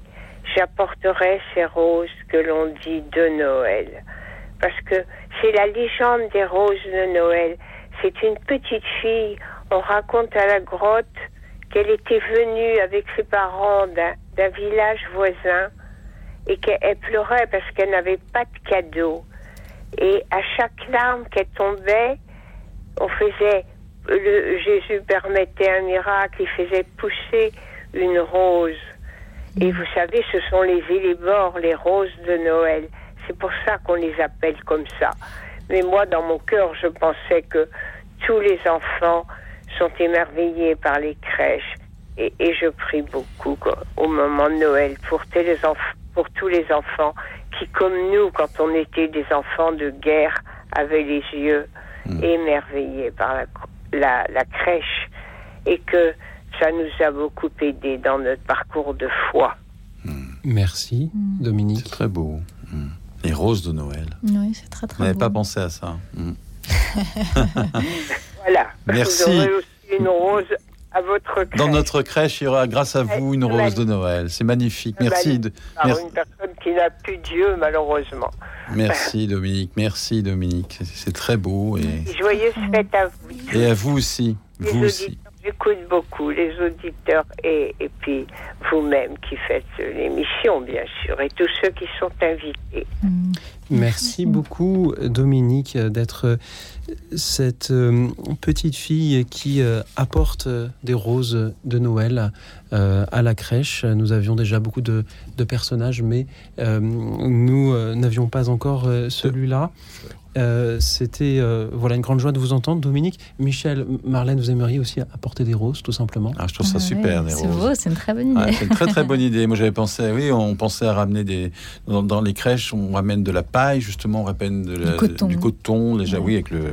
j'apporterai ces roses que l'on dit de Noël. Parce que c'est la légende des roses de Noël. C'est une petite fille, on raconte à la grotte qu'elle était venue avec ses parents d'un village voisin et qu'elle pleurait parce qu'elle n'avait pas de cadeau. Et à chaque larme qu'elle tombait, on faisait, le, Jésus permettait un miracle, il faisait pousser une rose. Et vous savez, ce sont les élébores, les roses de Noël. C'est pour ça qu'on les appelle comme ça. Mais moi, dans mon cœur, je pensais que tous les enfants sont émerveillés par les crèches. Et, et je prie beaucoup quoi, au moment de Noël pour, tous les enf- pour tous les enfants qui, comme nous, quand on était des enfants de guerre, avaient les yeux Hmm. émerveillés par la, la, la crèche et que ça nous a beaucoup aidé dans notre parcours de foi. Merci, Dominique. C'est très beau. Les roses de Noël. Oui, c'est très très On n'avait pas pensé à ça. *laughs* *laughs* Voilà. Merci. Vous aurez aussi une rose à votre crèche. Dans notre crèche, il y aura, grâce à vous, une rose de Noël. C'est magnifique. Merci. de- Par merci. une personne qui n'a plus Dieu, malheureusement. *laughs* Merci Dominique, merci Dominique, C'est- très beau et, Joyeuses fêtes à vous. et à vous aussi, vous aussi. J'écoute beaucoup, les auditeurs et, et puis vous-même qui faites l'émission, bien sûr, et tous ceux qui sont invités. Merci beaucoup, Dominique, d'être euh, cette euh, petite fille qui euh, apporte des roses de Noël à la crèche. Nous avions déjà beaucoup de, de personnages, mais nous n'avions pas encore celui-là. Euh, C'était euh, voilà une grande joie de vous entendre, Dominique. Michel, Marlène, vous aimeriez aussi apporter des roses, tout simplement. Ah, je trouve ça Ah super, ouais, les C'est roses. beau, c'est une très bonne idée. Ouais, c'est une très très *laughs* bonne idée. Moi j'avais pensé, oui, on pensait à ramener des dans, dans les crèches, on ramène de la paille justement, on ramène de la- Du coton. du coton, déjà oui avec le,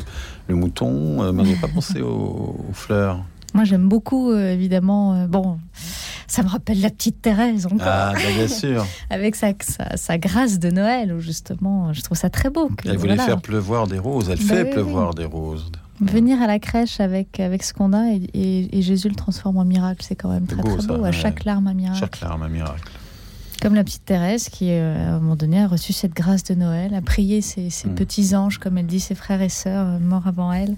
le mouton, euh, mais on n'avait pas *laughs* pensé aux, aux fleurs. Moi, j'aime beaucoup, euh, évidemment. euh, bon, ça me rappelle la petite Thérèse encore. Ah, bah, bien *laughs* sûr. Avec sa, sa, sa grâce de Noël, où justement, je trouve ça très beau. que, Elle voulait voilà, faire pleuvoir des roses, elle Bah fait oui, pleuvoir des roses. Venir à la crèche avec, avec ce qu'on a et, et- et Jésus le transforme en miracle, c'est quand même très beau, très ça, beau. À ouais. chaque larme, un miracle. Chaque larme un miracle. Comme la petite Thérèse qui, euh, à un moment donné, a reçu cette grâce de Noël, a prié ses, ses Mm. petits anges, comme elle dit, ses frères et sœurs morts avant elle.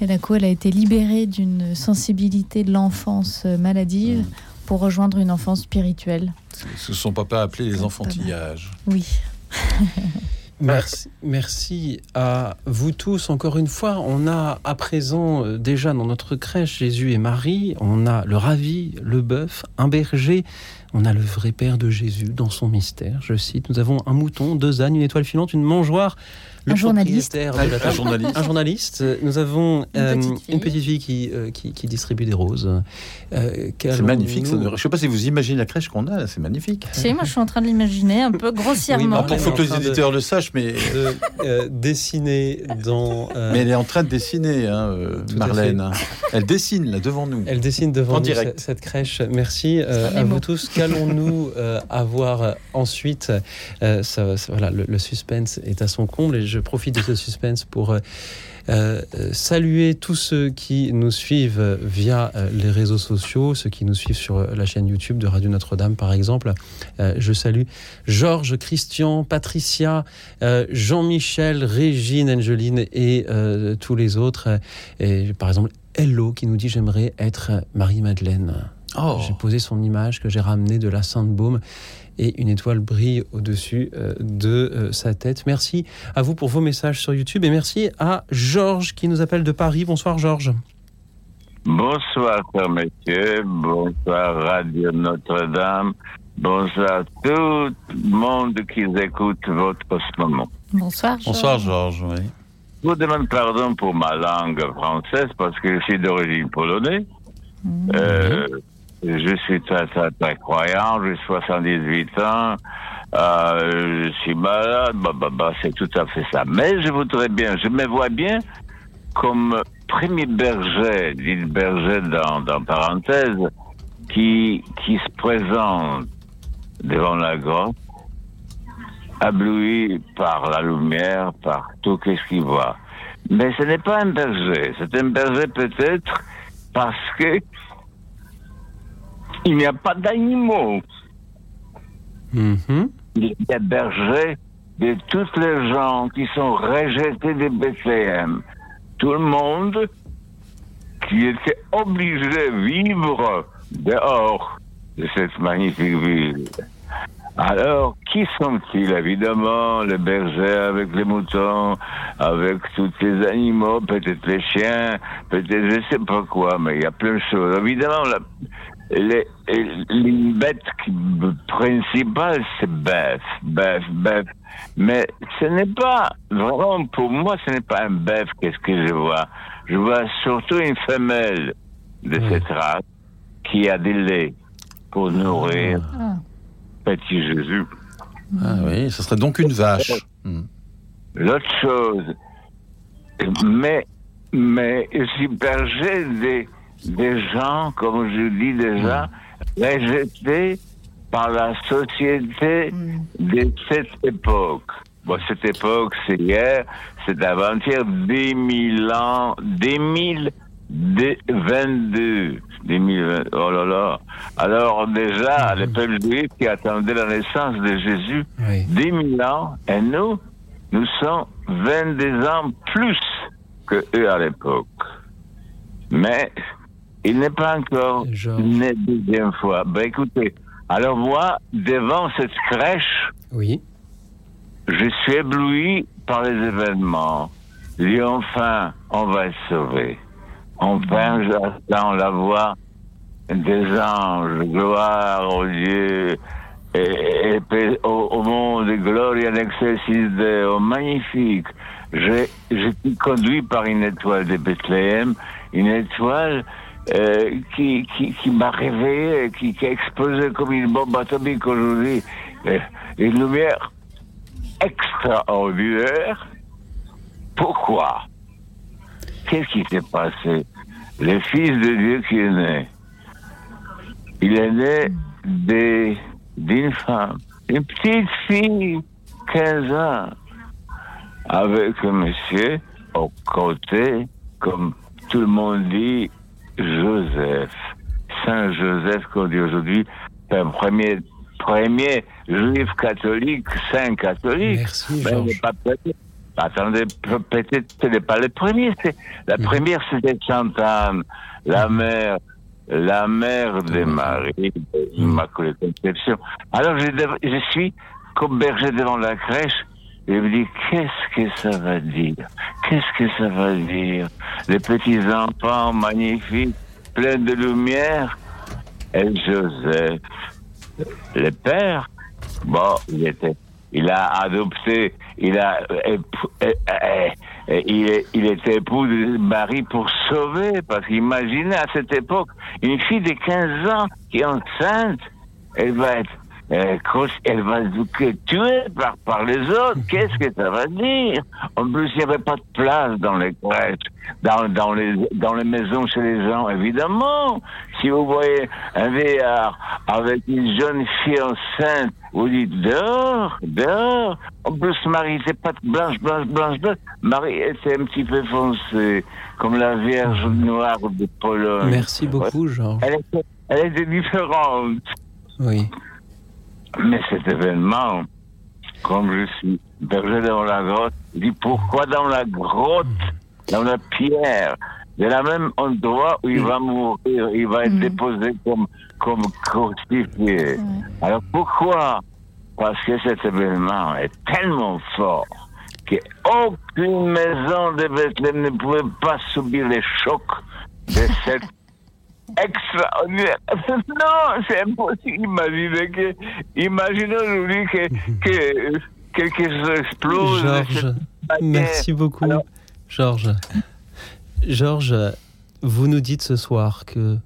Et d'un coup, elle a été libérée d'une sensibilité de l'enfance euh, maladive Mm. pour rejoindre une enfance spirituelle. Ce que son papa appelait les enfantillages. Oui. *laughs* Merci, merci à vous tous. Encore une fois, on a à présent euh, déjà dans notre crèche Jésus et Marie, on a le ravi, le bœuf, un berger, on a le vrai Père de Jésus dans son mystère. Je cite, nous avons un mouton, deux ânes, une étoile filante, une mangeoire. Le Un journaliste. propriétaire de la Un journaliste. Un journaliste. Nous avons Une euh, petite fille. une petite fille qui, euh, qui, qui distribue des roses. Euh, C'est magnifique. ça. Je ne sais pas si vous imaginez la crèche qu'on a, c'est magnifique. Si, moi je suis en train de l'imaginer un peu grossièrement. Pour faut que les éditeurs le sachent, mais de euh, dessiner dans. euh, Mais elle est en train de dessiner, hein, euh, Marlène. Elle dessine là devant nous. Elle dessine devant En nous direct. ce- cette crèche. Merci euh, à vous tous. Qu'allons-nous euh, avoir euh, ensuite Euh, ça- ça- Voilà, le, le suspense est à son comble et je profite de ce suspense pour euh, euh, saluer tous ceux qui nous suivent via euh, les réseaux sociaux, ceux qui nous suivent sur la chaîne YouTube de Radio Notre-Dame, par exemple. Euh, je salue Georges, Christian, Patricia, euh, Jean-Michel, Régine, Angeline et tous les autres. Et par exemple, Hello qui nous dit j'aimerais être Marie-Madeleine. Oh. J'ai posé son image que j'ai ramenée de la Sainte-Baume et une étoile brille au-dessus euh, de euh, sa tête. Merci à vous pour vos messages sur YouTube et merci à Georges qui nous appelle de Paris. Bonsoir Georges. Bonsoir, cher monsieur. Bonsoir, Radio Notre-Dame. Bonsoir, tout le monde qui écoute votre ce moment. Bonsoir. Bonsoir Georges. oui. Je vous demande pardon pour ma langue française parce que je suis d'origine polonaise. Euh, je suis très, très, très croyant. J'ai 78 ans. Euh, je suis malade. Bah, bah, bah, c'est tout à fait ça. Mais je voudrais bien, je me vois bien comme premier berger, dit berger dans, dans parenthèse, qui, qui se présente devant la grotte, ébloui par la lumière, par tout ce qu'il voit. Mais ce n'est pas un berger, c'est un berger peut-être parce que il n'y a pas d'animaux. Mhm. Il y a berger de toutes les gens qui sont rejetés de Bethléem. Tout le monde qui était obligé de vivre dehors de cette magnifique ville. Alors, qui sont-ils Évidemment, les bergers avec les moutons, avec tous les animaux, peut-être les chiens, peut-être je sais pas quoi, mais il y a plein de choses. Évidemment, la, les, les bêtes principales, c'est bœuf, bœuf, bœuf. Mais ce n'est pas, vraiment, pour moi, ce n'est pas un bœuf, qu'est-ce que je vois? Je vois surtout une femelle de cette race qui a des laits pour nourrir Ah. petit Jésus. Ah oui, ce serait donc une vache. Hmm. L'autre chose, mais, mais suis berger des, des gens, comme je dis déjà, rejetés par la société de cette époque. Bon, cette époque, c'est hier, c'est avant-hier, 10 000 ans, 2022. 2020, oh là là. Alors déjà, les peuples juifs qui attendaient la naissance de Jésus, 10 000 ans, et nous, nous sommes 22 ans plus que eux à l'époque. Mais il n'est pas encore né deuxième fois. Ben écoutez, alors moi, devant cette crèche, oui. je suis ébloui par les événements. Dis enfin, on va être sauvé. Enfin, j'attends la voix des anges, gloire au Dieu, et, et, et au, au, monde, gloria in excelsis Deo, magnifique. J'ai été conduit par une étoile de Bethléem, une étoile euh, qui, qui, qui m'a réveillé, qui, qui a explosé comme une bombe atomique aujourd'hui. Une lumière extraordinaire. Pourquoi? Qu'est-ce qui s'est passé? Le Fils de Dieu qui est né, il est né d'une femme, une petite fille, 15 ans, avec un monsieur au côté, comme tout le monde dit, Joseph. Saint Joseph, qu'on dit aujourd'hui, c'est un premier, premier juif catholique, saint catholique. Merci, ben, Georges. pas peut-être- Attendez, pe- peut-être ce n'est pas le premier. c'est- La première, c'était Chantal, la mère, la mère de Marie, de l'Immaculée Conception. Alors, je, je suis comme berger devant la crèche, et je me dis, qu'est-ce que ça va dire? Qu'est-ce que ça va dire? Les petits enfants magnifiques, pleins de lumière, et Joseph, le père, bon, il était, il a adopté, il a, euh, euh, euh, il, il était époux de Marie pour sauver, parce qu'imaginez à cette époque, une fille de 15 ans qui est enceinte, elle va être, euh, elle va être tuée par, par les autres. *laughs* Qu'est-ce que ça va dire? En plus, il n'y avait pas de place dans les crèches, dans, dans, les, dans les maisons chez les gens, évidemment. Si vous voyez un vieillard avec une jeune fille enceinte, vous dites dehors, dehors. En plus, Marie n'était pas blanche, blanche, blanche, blanche. Marie était un petit peu foncée, comme la Vierge noire de Pologne. Merci beaucoup, Georges. Elle était, elle était différente. Oui. Mais cet événement, comme je suis berger dans la grotte, je dis pourquoi dans la grotte, dans la pierre, de la même endroit où il va mourir, il va être déposé comme, comme crucifié. Alors pourquoi? Parce que cet événement est tellement fort qu'aucune maison de Bethléem ne pouvait pas subir les chocs de cette extraordinaire. *laughs* Non, c'est impossible. Imaginez que, imaginez aujourd'hui que, que quelque chose explose. Georges, merci beaucoup. Georges, Georges, vous nous dites ce soir que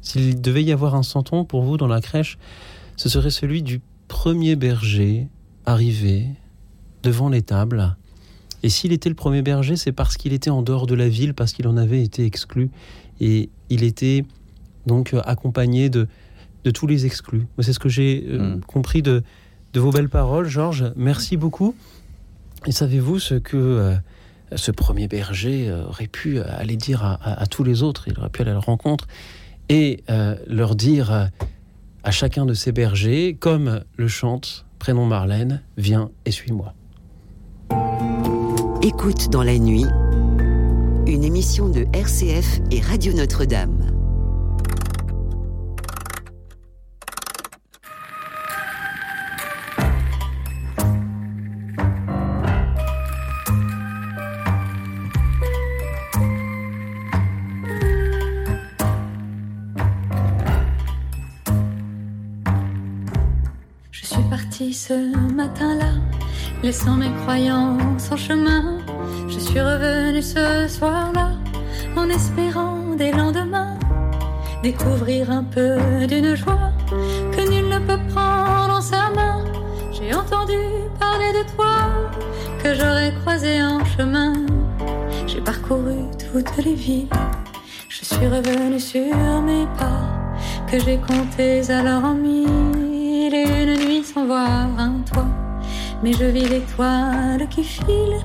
s'il devait y avoir un santon pour vous dans la crèche, ce serait celui du premier berger arrivé devant l'étable. Et s'il était le premier berger, c'est parce qu'il était en dehors de la ville, parce qu'il en avait été exclu. Et il était donc euh, accompagné de, de tous les exclus. C'est ce que j'ai euh, compris de, de vos belles paroles, Georges. Merci beaucoup. Et savez-vous ce que euh, ce premier berger aurait pu aller dire à, à- à tous les autres? Il aurait pu aller à leur rencontre et euh, leur dire à chacun de ces bergers, comme le chante Prénom Marlène, viens et suis-moi. Écoute dans la nuit, une émission de RCF et Radio Notre-Dame. Je suis partie ce matin-là, laissant mes croyances en chemin. Je suis revenue ce soir-là, en espérant des lendemains découvrir un peu d'une joie que nul ne peut prendre en sa main. J'ai entendu parler de toi, que j'aurais croisé en chemin. parcouru toutes les villes. Je suis revenu sur mes pas que j'ai comptés alors en mille et une nuit sans voir un toit. Mais je vis l'étoile qui file,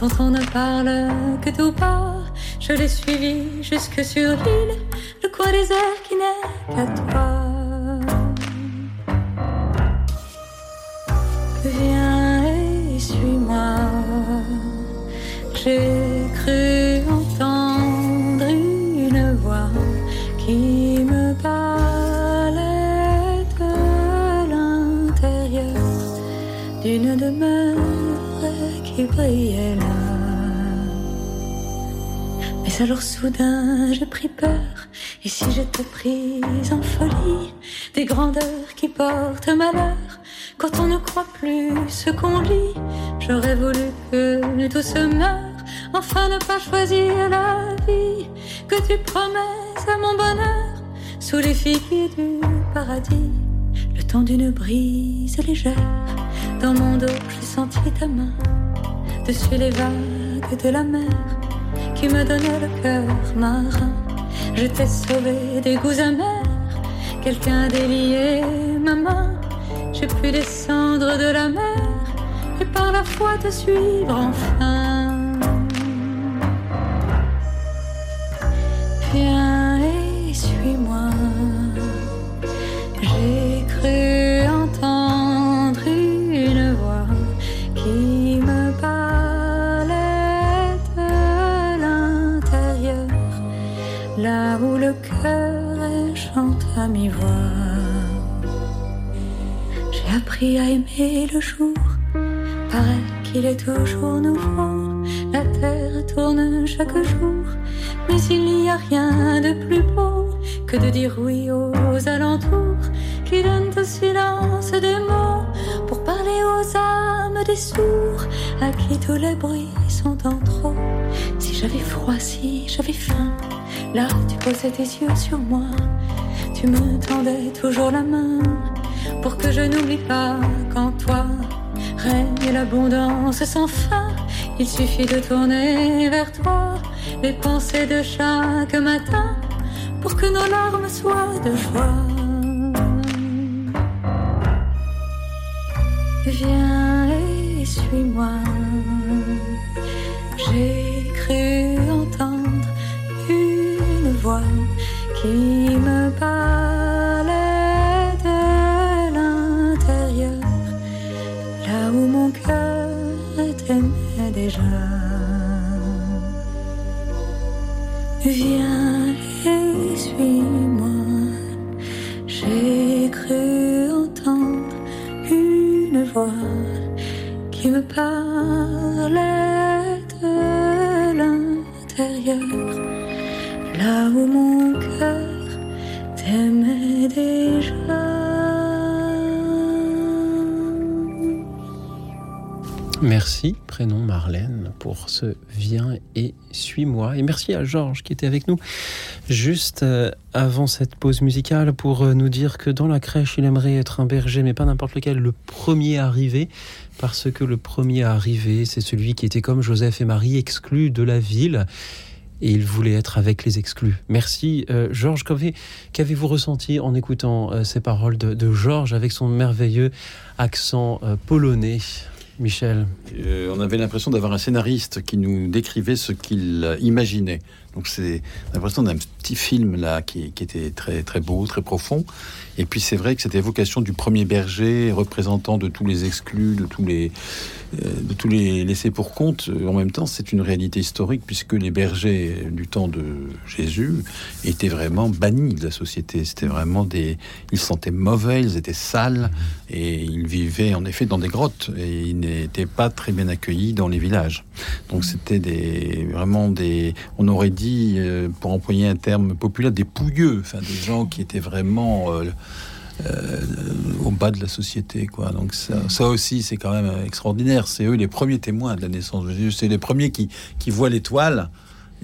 dont on ne parle que tout bas. Je l'ai suivi jusque sur l'île, le coin désert qui n'est qu'à toi. Viens et suis-moi. J'ai cru entendre une voix qui me parlait de l'intérieur d'une demeure qui brillait Alors soudain j'ai pris peur, et si j'étais prise en folie, des grandeurs qui portent malheur, quand on ne croit plus ce qu'on lit, j'aurais voulu que tout se meure, enfin ne pas choisir la vie que tu promets à mon bonheur, sous les figues du paradis, le temps d'une brise légère, dans mon dos j'ai senti ta main, dessus les vagues de la mer, qui me donnait le cœur marin, je t'ai sauvé des goûts amers, quelqu'un délié ma main, j'ai pu descendre de la mer et par la foi te suivre enfin. Viens et suis-moi. J'ai cru J'ai appris à aimer le jour, paraît qu'il est toujours nouveau. La terre tourne chaque jour, mais il n'y a rien de plus beau que de dire oui aux alentours qui donnent au silence des mots pour parler aux âmes des sourds à qui tous les bruits sont en trop. Si j'avais froid, si j'avais faim, là tu posais tes yeux sur moi, tu me tendais toujours la main pour que je n'oublie pas qu'en toi règne l'abondance sans fin. Il suffit de tourner vers toi les pensées de chaque matin pour que nos larmes soient de joie. Viens et suis-moi. Qui me parlait de l'intérieur, là où mon cœur t'aimait déjà. Viens et suis-moi. J'ai cru entendre une voix qui me parlait de l'intérieur, là où mon cœur t'aimait déjà. Merci, prénom Marlène, pour ce Viens et suis-moi. Et merci à Georges qui était avec nous juste euh, avant cette pause musicale pour euh, nous dire que dans la crèche, il aimerait être un berger, mais pas n'importe lequel, le premier arrivé, parce que le premier arrivé, c'est celui qui était comme Joseph et Marie, exclu de la ville. Et il voulait être avec les exclus. Merci euh, Georges. Qu'avez-vous ressenti en écoutant euh, ces paroles de, Georges avec son merveilleux accent euh, polonais Michel? On avait l'impression d'avoir un scénariste qui nous décrivait ce qu'il imaginait. Donc c'est l'impression d'un petit film là qui, qui était très très beau, très profond. Et puis c'est vrai que cette évocation du premier berger, représentant de tous les exclus, de tous les euh, tous les laissés pour compte, euh, en même temps c'est une réalité historique puisque les bergers du temps de Jésus étaient vraiment bannis de la société. C'était vraiment des, ils se sentaient mauvais, ils étaient sales et ils vivaient en effet dans des grottes et ils n'étaient pas très bien accueillis dans les villages. Donc c'était des vraiment des, on aurait dit euh, pour employer un terme populaire des pouilleux, enfin des gens qui étaient vraiment au bas de la société, quoi. Donc ça, ça aussi, c'est quand même extraordinaire. C'est eux les premiers témoins de la naissance de Jésus. C'est les premiers qui, qui voient l'étoile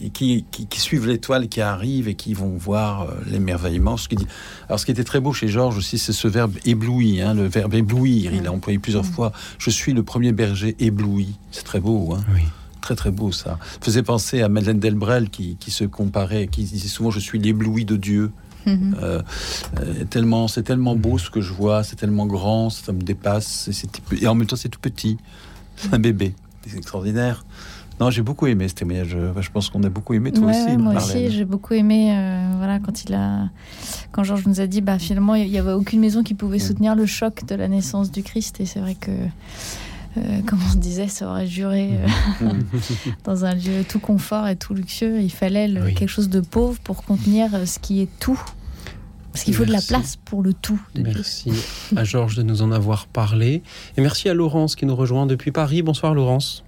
et qui, qui, qui suivent l'étoile qui arrive et qui vont voir euh, l'émerveillement. Ce qui dit. Alors, ce qui était très beau chez Georges aussi, c'est ce verbe ébloui, hein, le verbe éblouir. Il a employé plusieurs fois. Je suis le premier berger ébloui. C'est très beau, hein. Oui. très très beau ça. Ça faisait penser à Madeleine Delbrel qui, qui se comparait, qui disait souvent je suis l'ébloui de Dieu. Mhm. Euh, euh, tellement, c'est tellement beau ce que je vois, c'est tellement grand, ça me dépasse, et, c'est- et en même temps c'est tout petit, c'est un bébé, c'est extraordinaire. Non, j'ai beaucoup aimé ce témoignage. Je, je pense qu'on a beaucoup aimé toi Ouais, aussi. ouais, moi Marlène. aussi, j'ai beaucoup aimé. euh, voilà, quand il a, quand Georges nous a dit, bah finalement, il y avait aucune maison qui pouvait soutenir le choc de la naissance du Christ, et c'est vrai que, euh, comme on se disait, ça aurait juré euh, *laughs* dans un lieu tout confort et tout luxueux. Il fallait le- quelque chose de pauvre pour contenir euh, ce qui est tout, parce qu'il faut de la place pour le tout. de Dieu. Merci à Georges de nous en avoir parlé. Et merci à Laurence qui nous rejoint depuis Paris. Bonsoir Laurence.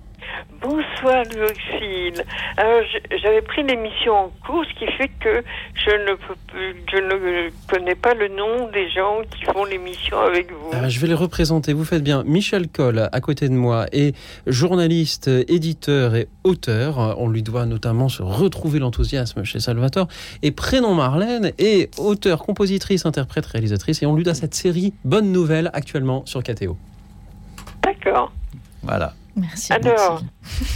Bonsoir Luxile. Alors j'avais pris l'émission en cours, ce qui fait que je ne peux plus- je ne connais pas le nom des gens qui font l'émission avec vous. Ah, je vais les représenter, vous faites bien. Michel Coll, à côté de moi, est journaliste, éditeur et auteur. On lui doit notamment se retrouver l'enthousiasme chez Salvatore. Et Prénom Marlène est auteur, compositrice, interprète, réalisatrice. Et on lui doit cette série Bonne Nouvelle actuellement sur KTO. D'accord. Voilà. Merci. Alors,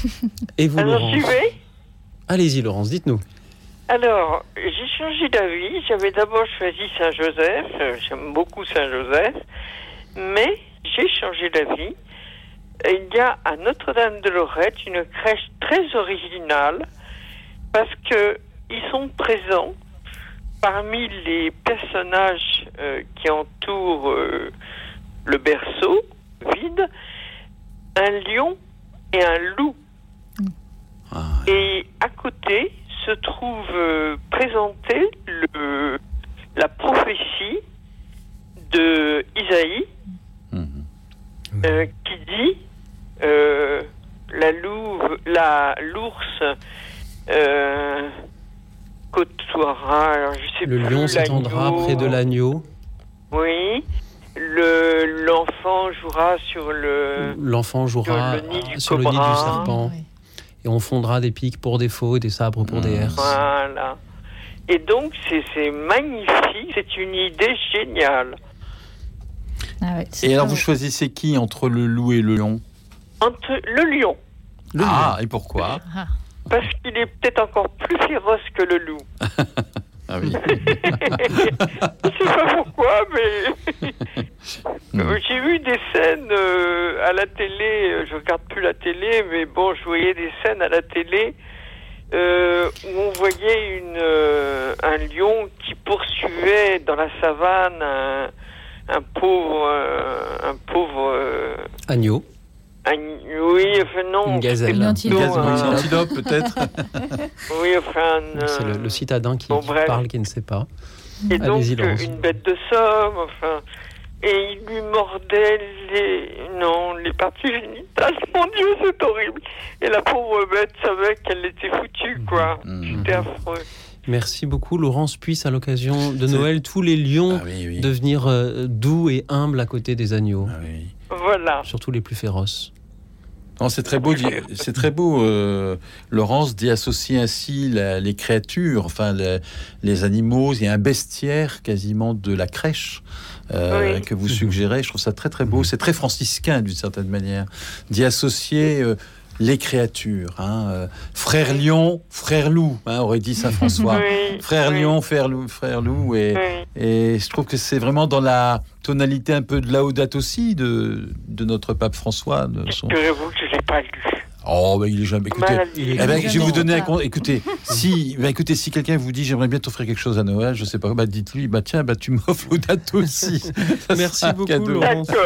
*laughs* Et vous, alors Laurence suivez. Allez-y, Laurence, dites-nous. Alors, j'ai changé d'avis. J'avais d'abord choisi Saint-Joseph. J'aime beaucoup Saint-Joseph. Mais j'ai changé d'avis. Il y a à Notre-Dame-de-Lorette une crèche très originale parce que ils sont présents parmi les personnages euh, qui entourent euh, le berceau vide, un lion et un loup. Et à côté se trouve euh, présentée le, la prophétie de Isaïe euh, qui dit euh, la louve, la l'ours euh, côtoiera, alors je sais Le plus, lion s'étendra près de l'agneau. Oui. Le l'enfant jouera sur le L'enfant jouera sur le nid du sur le nid du cobra. serpent. Et on fondra des pics pour des faux et des sabres pour des herses. Voilà. Et donc, c'est c'est magnifique, c'est une idée géniale. Ah Et alors vous choisissez qui entre le loup et le lion Entre le lion, Ah, et pourquoi? Parce qu'il est peut-être encore plus féroce que le loup. *laughs* Ah oui. *laughs* Je sais pas pourquoi, mais *laughs* j'ai vu des scènes euh, à la télé. Je regarde plus la télé, mais bon, je voyais des scènes à la télé euh, où on voyait une, euh, un lion qui poursuivait dans la savane un, un pauvre, euh, un pauvre. euh, Agneau. Un- oui, enfin non. Une gazelle. Une antilope. antilope, peut-être. *laughs* oui, enfin. C'est le, le citadin qui, bon, qui bref. parle, qui ne sait pas. Et donc, une bête de somme, enfin. Et il lui mordait les. Non, les parties génitales. *laughs* Mon Dieu, c'est horrible. Et la pauvre bête savait qu'elle était foutue, quoi. C'était affreux. Merci beaucoup, Laurence. Puisse, à l'occasion de Noël, tous les lions devenir euh, doux et humbles à côté des agneaux. Voilà. Surtout les plus féroces. Non, c'est très beau. C'est très beau. euh, Laurence d'y associer ainsi la- les créatures, enfin les, les animaux. Il y a un bestiaire quasiment de la crèche euh, Oui. que vous suggérez. Je trouve ça très très beau. C'est très franciscain d'une certaine manière d'y associer. euh, les créatures, hein, euh, frère lion, frère loup, hein, aurait dit saint François. *laughs* Oui, frère oui. lion, frère loup, frère loup, et, et je trouve que c'est vraiment dans la tonalité un peu de Laudate aussi de, de notre pape François. De son... Figurez-vous que je l'ai pas lu. Oh, ben il est jamais. Écoutez, Mal eh ben, je vais vous donner un Jamais. con- Écoutez, si, ben, écoutez, si quelqu'un vous dit j'aimerais bien t'offrir quelque chose à Noël, je sais pas, bah dites-lui, bah tiens, bah tu m'offres Laudate aussi. *laughs* Ça Merci beaucoup, cadeau. Laurence. *laughs*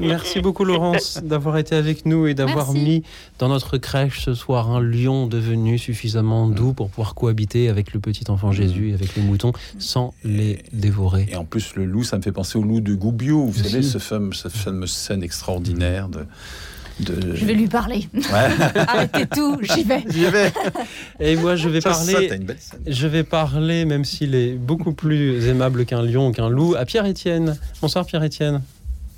Merci beaucoup, Laurence, d'avoir été avec nous et d'avoir mis dans notre crèche ce soir un lion devenu suffisamment doux pour pouvoir cohabiter avec le petit enfant Jésus et avec les moutons sans les dévorer. Et en plus, le loup, ça me fait penser au loup de Goubio, vous Aussi. savez, ce fameux, cette fameuse scène extraordinaire de. De... Je vais lui parler. *laughs* Arrêtez tout, j'y vais. *laughs* J'y vais. Et moi, je vais Ça, ça, parler. une belle je vais parler, même s'il est beaucoup plus aimable qu'un lion, qu'un loup, à Pierre-Étienne. Bonsoir, Pierre-Étienne.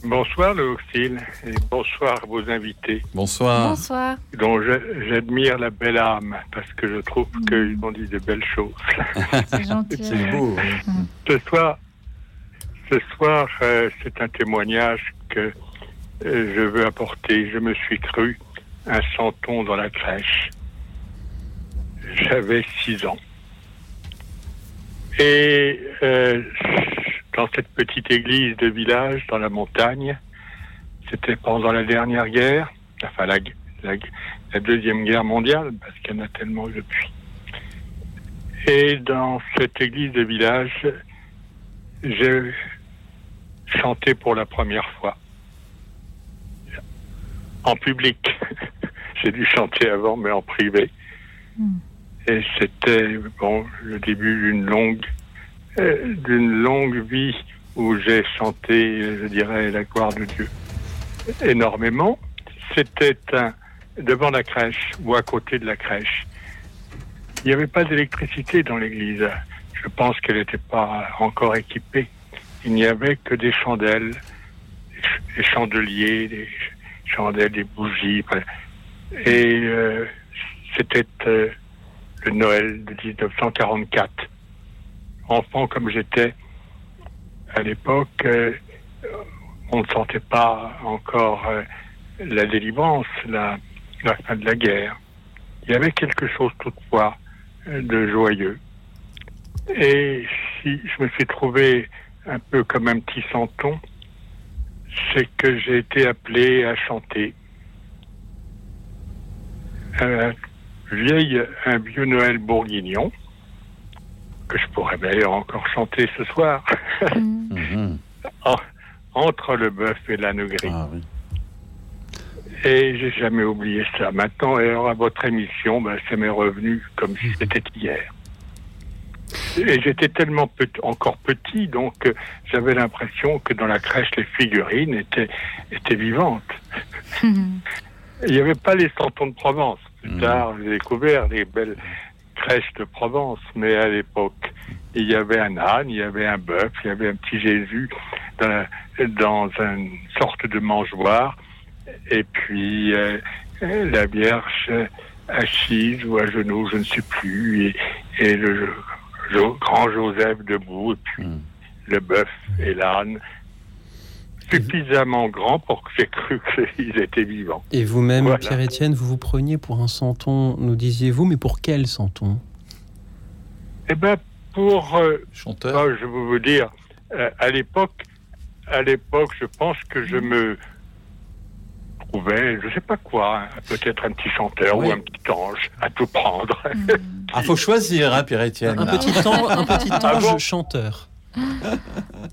Bonsoir, le Auxil, et bonsoir vos invités. Bonsoir. Bonsoir. dont j'admire la belle âme, parce que je trouve qu'ils ont dit de belles choses. *laughs* C'est gentil. C'est beau. Ce soir, ce soir euh, c'est un témoignage que euh, je veux apporter. Je me suis cru un santon dans la crèche. J'avais six ans. Et euh, dans cette petite église de village, dans la montagne, c'était pendant la dernière guerre, enfin la, la- deuxième guerre mondiale, parce qu'il y en a tellement depuis. Et dans cette église de village, j'ai chanté pour la première fois. En public. *laughs* j'ai dû chanter avant, mais en privé. Et c'était bon le début d'une longue euh, d'une longue vie où j'ai chanté, je dirais, la gloire de Dieu énormément. C'était devant la crèche ou à côté de la crèche. Il n'y avait pas d'électricité dans l'église. Je pense qu'elle n'était pas encore équipée. Il n'y avait que des chandelles, des ch- des chandeliers, des chandelles, des bougies. Et euh, c'était euh, le Noël de 1944. Enfant comme j'étais à l'époque, euh, on ne sentait pas encore la délivrance, la, fin de la guerre. Il y avait quelque chose toutefois de joyeux. Et si je me suis trouvé un peu comme un petit santon, c'est que j'ai été appelé à chanter un vieil, un vieux Noël bourguignon, que je pourrais d'ailleurs encore chanter ce soir, *laughs* *laughs* En- entre le bœuf et l'âne gris. Et j'ai jamais oublié ça. Maintenant, alors à votre émission, ben, ça m'est revenu comme si c'était hier. Et j'étais tellement encore petit, donc euh, j'avais l'impression que dans la crèche, les figurines étaient, étaient vivantes. *laughs* Il n'y avait pas les santons de Provence. Plus tard, j'ai découvert les belles crèches de Provence, mais à l'époque, il y avait un âne, il y avait un bœuf, il y avait un petit Jésus dans, dans une sorte de mangeoire, et puis euh, la Vierge assise ou à genoux, je ne sais plus, et, et le Jo- grand Joseph debout, et puis le bœuf et l'âne, suffisamment grand pour que j'ai cru *laughs* qu'ils étaient vivants. Et vous-même, Voilà. Pierre-Étienne, vous vous preniez pour un santon, nous disiez-vous, mais pour quel santon Eh ben, pour euh, ah, je veux vous dire, euh, à l'époque, à l'époque, je pense que je me trouvais, je sais pas quoi, hein, peut-être un petit chanteur Oui. ou un petit ange à tout prendre. *laughs* Ah, faut choisir, hein, Pierre-Étienne. Un là. petit, an- un petit Ah ange bon chanteur. *laughs*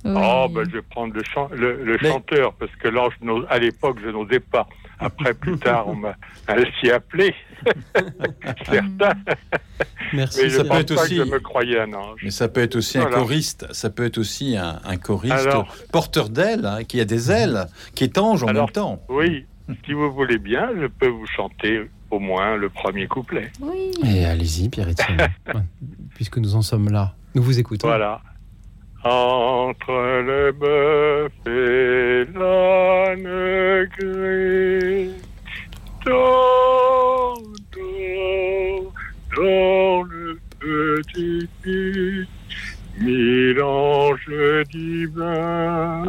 Oh, ben, je vais prendre le, chan- le, le chanteur parce que n'ose- à l'époque, je n'osais pas. Après, plus tard, on m'a *laughs* ainsi appelé. Certains. Merci. Mais je Ça peut être pas aussi- que je me croyais un ange. Mais ça peut être aussi un choriste, ça peut être aussi un, un choriste Alors- porteur d'ailes, hein, qui a des ailes, qui est ange en Alors, même temps. Oui, si vous voulez bien, je peux vous chanter au moins le premier couplet. Oui. Et allez-y, Pierre-Étienne, Ouais, *laughs* puisque nous en sommes là. Nous vous écoutons. Voilà. Entre le bœuf et l'âne gris, dans, dans, dans le petit puits, mille anges divins,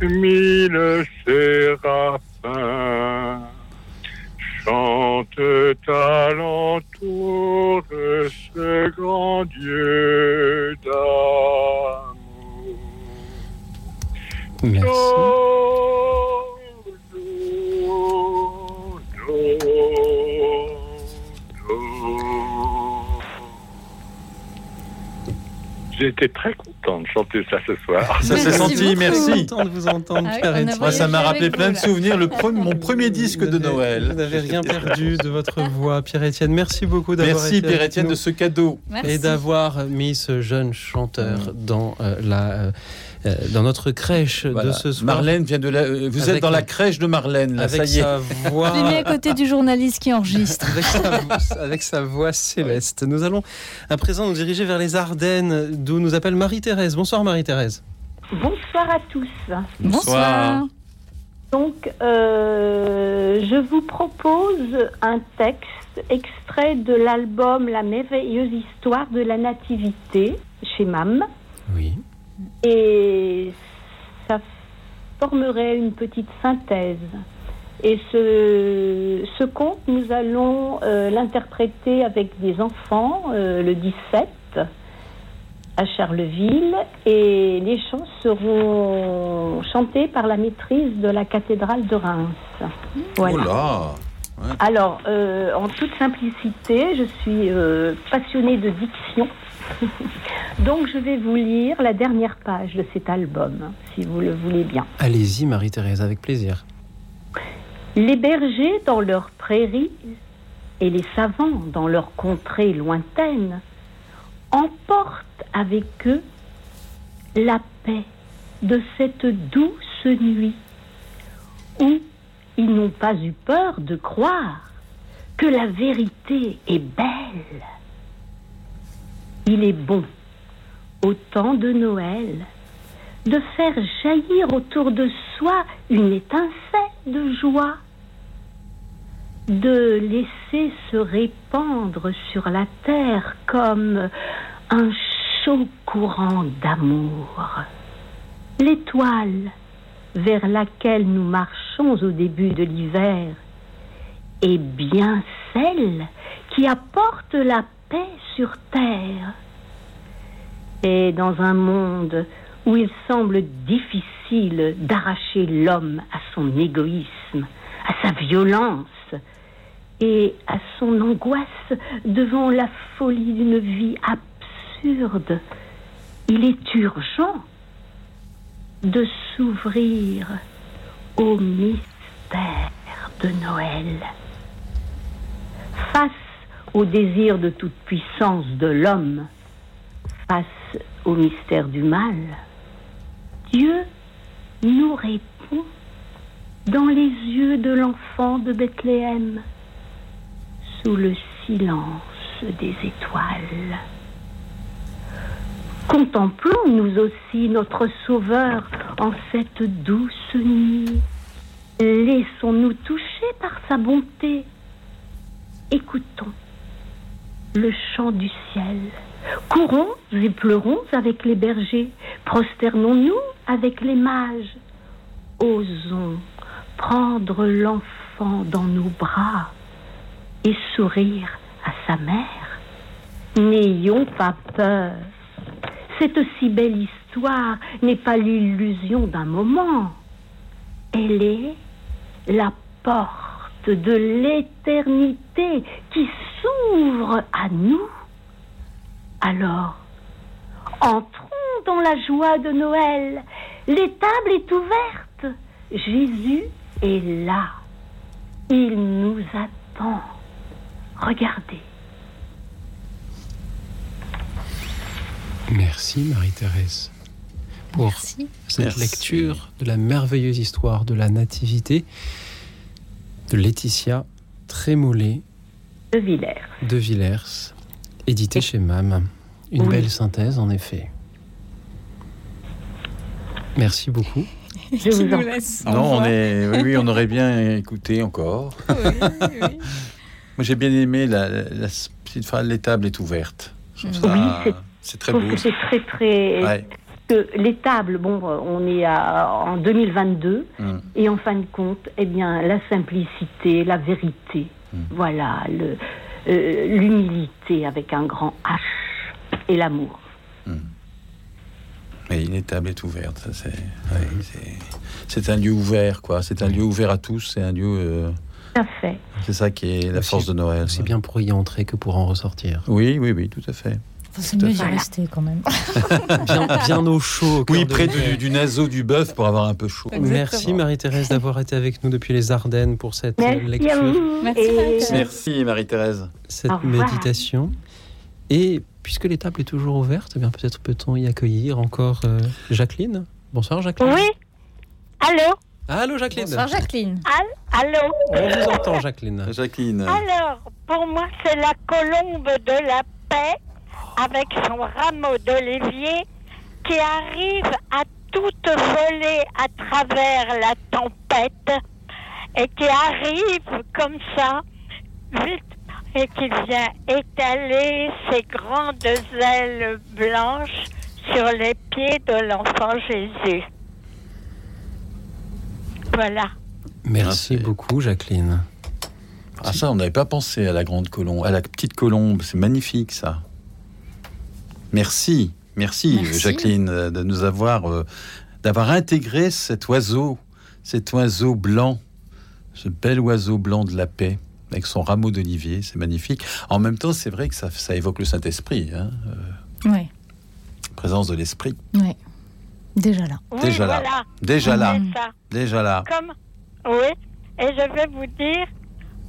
mille séraphins, chantent alentour de ce grand Dieu d'amour. Merci. Été très content de chanter ça ce soir. Ça s'est senti, merci. Content de vous entendre, Ah oui, Moi, ça m'a rappelé plein vous, de souvenirs. Le premier, mon premier disque de Noël. Vous n'avez rien *laughs* perdu de votre voix, Pierre-Étienne. Merci beaucoup d'avoir Merci, Pierre-Étienne, de ce cadeau. et d'avoir mis ce jeune chanteur dans euh, la euh, euh, dans notre crèche Voilà. de ce soir. Marlène vient de la. euh, Vous Avec êtes dans la la- crèche de Marlène, là, avec ça y est. sa voix, Je l'ai mis à côté du journaliste qui enregistre. avec sa, avec sa voix céleste. Nous allons à présent nous diriger vers les Ardennes, d'où nous appelle Marie-Thérèse. Bonsoir Marie-Thérèse. Bonsoir à tous. Bonsoir. Donc, euh, je vous propose un texte extrait de l'album La merveilleuse histoire de la nativité chez MAM. Oui. Et ça formerait une petite synthèse. Et ce, ce conte, nous allons euh, l'interpréter avec des enfants euh, le 17 à Charleville et les chants seront chantés par la maîtrise de la cathédrale de Reims. Voilà. Oh Ouais. Alors, euh, en toute simplicité, je suis passionnée de diction. *laughs* Donc, je vais vous lire la dernière page de cet album, si vous le voulez bien. Allez-y, Marie-Thérèse, avec plaisir. Les bergers dans leurs prairies et les savants dans leurs contrées lointaines emportent avec eux la paix de cette douce nuit où ils n'ont pas eu peur de croire que la vérité est belle. Il est bon, au temps de Noël, de faire jaillir autour de soi une étincelle de joie, de laisser se répandre sur la terre comme un chaud courant d'amour. L'étoile vers laquelle nous marchons au début de l'hiver est bien celle qui apporte la sur terre. Et dans un monde où il semble difficile d'arracher l'homme à son égoïsme, à sa violence et à son angoisse devant la folie d'une vie absurde, il est urgent de s'ouvrir au mystère de Noël. Face au désir de toute puissance de l'homme, face au mystère du mal, Dieu nous répond dans les yeux de l'enfant de Bethléem, sous le silence des étoiles. Contemplons nous aussi notre Sauveur en cette douce nuit. Laissons-nous toucher par sa bonté. Écoutons le chant du ciel. Courons et pleurons avec les bergers. Prosternons-nous avec les mages. Osons prendre l'enfant dans nos bras et sourire à sa mère. N'ayons pas peur. Cette si belle histoire n'est pas l'illusion d'un moment. Elle est la porte de l'éternité qui s'ouvre à nous. Alors, entrons dans la joie de Noël. L'étable est ouverte. Jésus est là. Il nous attend. Regardez. Merci Marie-Thérèse pour Merci. cette Merci. lecture de la merveilleuse histoire de la Nativité de Laetitia Trémollet De Villers. de Villers, édité chez MAM. Une Oui. belle synthèse en effet. Merci beaucoup. Je vous en prie. Non, on est, oui, oui, on aurait bien écouté encore. *laughs* Moi, j'ai bien aimé la, la- la petite phrase l'étable est ouverte. Ça- Oui, c'est- c'est très beau. c'est très très. Ouais. Que l'étable, bon, on est à- en 2022 Mm. et en fin de compte, eh bien, la simplicité, la vérité, Mm. voilà, euh, l'humilité avec un grand H et l'amour. Mais l'étable est ouverte. ça, c'est, ouais, un lieu ouvert, quoi. C'est un lieu ouvert à tous. C'est un lieu. euh, Tout à fait. c'est ça qui est la Aussi- force de Noël. C'est bien pour y entrer que pour en ressortir. Oui, oui, oui, tout à fait. C'est mieux d'y rester quand même. *laughs* Bien, bien au chaud. au Oui, près du, du naseau du bœuf pour avoir un peu chaud. Merci Marie-Thérèse d'avoir été avec nous depuis les Ardennes pour cette euh, Merci lecture. à vous. et- Merci Marie-Thérèse. cette méditation. Et puisque l'étape est toujours ouverte, eh bien peut-être peut-on y accueillir encore euh, Jacqueline. Bonsoir Jacqueline. Oui Allô? Allô Jacqueline. Bonsoir Jacqueline. Al- Allô? On vous entend Jacqueline. Jacqueline. Alors, pour moi, c'est la colombe de la paix avec son rameau d'olivier qui arrive à toute volée à travers la tempête et qui arrive comme ça, vite, et qui vient étaler ses grandes ailes blanches sur les pieds de l'enfant Jésus. Voilà. Merci beaucoup, Jacqueline. Ah ça, on n'avait pas pensé à la grande colombe, à la petite colombe. C'est magnifique, ça. Merci, merci, Merci. Jacqueline, euh, de nous avoir, euh, d'avoir intégré cet oiseau, cet oiseau blanc, ce bel oiseau blanc de la paix, avec son rameau d'olivier. C'est magnifique. En même temps, c'est vrai que ça, ça évoque le Saint-Esprit, hein, euh, Oui, présence de l'Esprit. oui. Déjà là. Déjà là. voilà. Déjà là. C'est ça. Déjà là. Comme, oui, et je vais vous dire,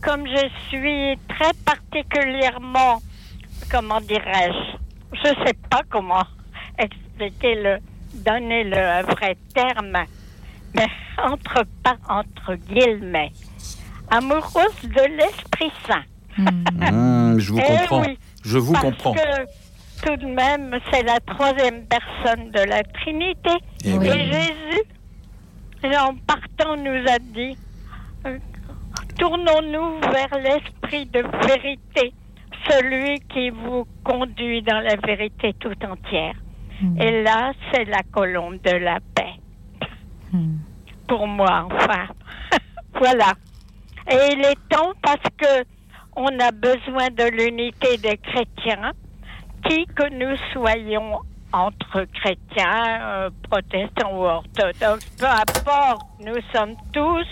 comme je suis très particulièrement, comment dirais-je, je ne sais pas comment expliquer le, donner le vrai terme, mais *laughs* entre, pas entre guillemets, amoureuse de l'Esprit Saint. Mmh, je vous Eh comprends. oui, je vous parce comprends. que tout de même, c'est la troisième personne de la Trinité. Eh Et oui. Jésus, en partant, nous a dit euh, Tournons-nous vers l'esprit de vérité, celui qui vous conduit dans la vérité tout entière. Et là, c'est la colombe de la paix. Pour moi, enfin. *laughs* voilà. Et il est temps parce que on a besoin de l'unité des chrétiens, qui que nous soyons entre chrétiens, euh, protestants ou orthodoxes, peu importe, nous sommes tous,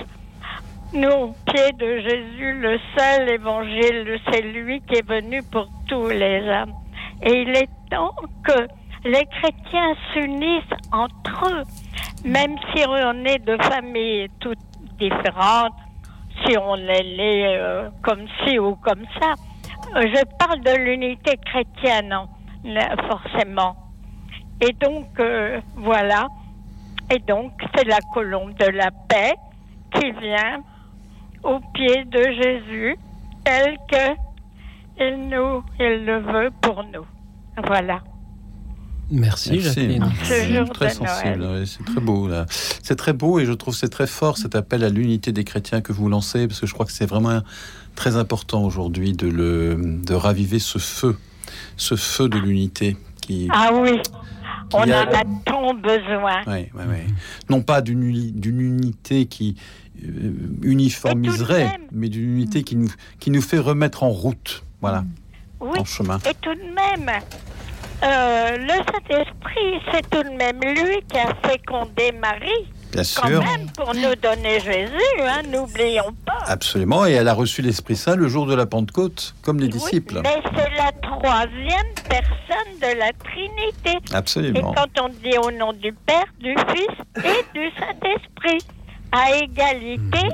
nous, au pied de Jésus, le seul évangile, c'est lui qui est venu pour tous les hommes. Et il est temps que les chrétiens s'unissent entre eux, même si on est de familles toutes différentes, si on est né euh, comme ci ou comme ça. Euh, Je parle de l'unité chrétienne, hein, forcément. Et donc, euh, voilà. Et donc, c'est la colombe de la paix qui vient au pied de Jésus, tel que il, nous, il le veut pour nous. Voilà. Merci, Jacqueline. Ce jour très sensible, c'est très beau. C'est très beau et je trouve c'est très fort cet appel à l'unité des chrétiens que vous lancez parce que je crois que c'est vraiment très important aujourd'hui de le de raviver ce feu, ce feu de l'unité qui Ah oui, on y en a- a tant besoin. Ouais, ouais, ouais. non pas d'une unité qui euh, uniformiserait, mais d'une unité qui nous qui nous fait remettre en route, voilà, Oui, en chemin. et tout de même, euh, le Saint-Esprit, c'est tout de même lui qui a fécondé Marie. Bien Quand sûr. même, pour nous donner Jésus, hein, n'oublions pas. Absolument, et elle a reçu l'Esprit Saint le jour de la Pentecôte, comme les Oui, disciples. mais c'est la troisième personne de la Trinité. Absolument. Et quand on dit au nom du Père, du Fils et du Saint-Esprit, à égalité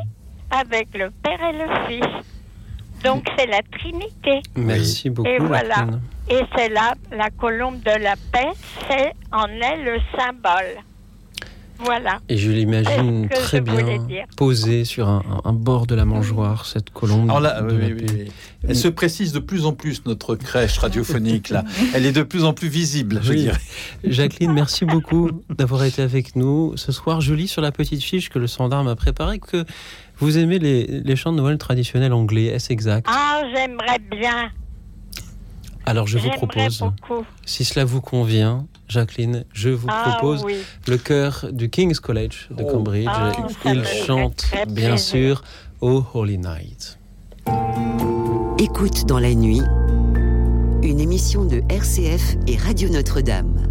avec le Père et le Fils. Donc c'est la Trinité. Merci beaucoup, Et voilà. Et c'est là, la colombe de la paix, c'est en est le symbole. Voilà. Et je l'imagine *laughs* très bien posée sur un, bord de la mangeoire, cette colombe. Alors là, de oui, la oui, paix. oui, oui. Elle se précise de plus en plus, notre crèche radiophonique, là. *laughs* Elle est de plus en plus visible, je Oui. dirais. Jacqueline, merci beaucoup d'avoir été avec nous ce soir. Je lis sur la petite fiche que le standard m'a préparée que vous aimez les, les chants de Noël traditionnels anglais. Est-ce exact? Ah, j'aimerais bien. Alors je vous propose, beaucoup. si cela vous convient, Jacqueline, je vous Ah, propose oui. le chœur du King's College de Cambridge. Ah, Il chante bien plaisir. sûr Oh Holy Night. Écoute dans la nuit, une émission de RCF et Radio Notre-Dame.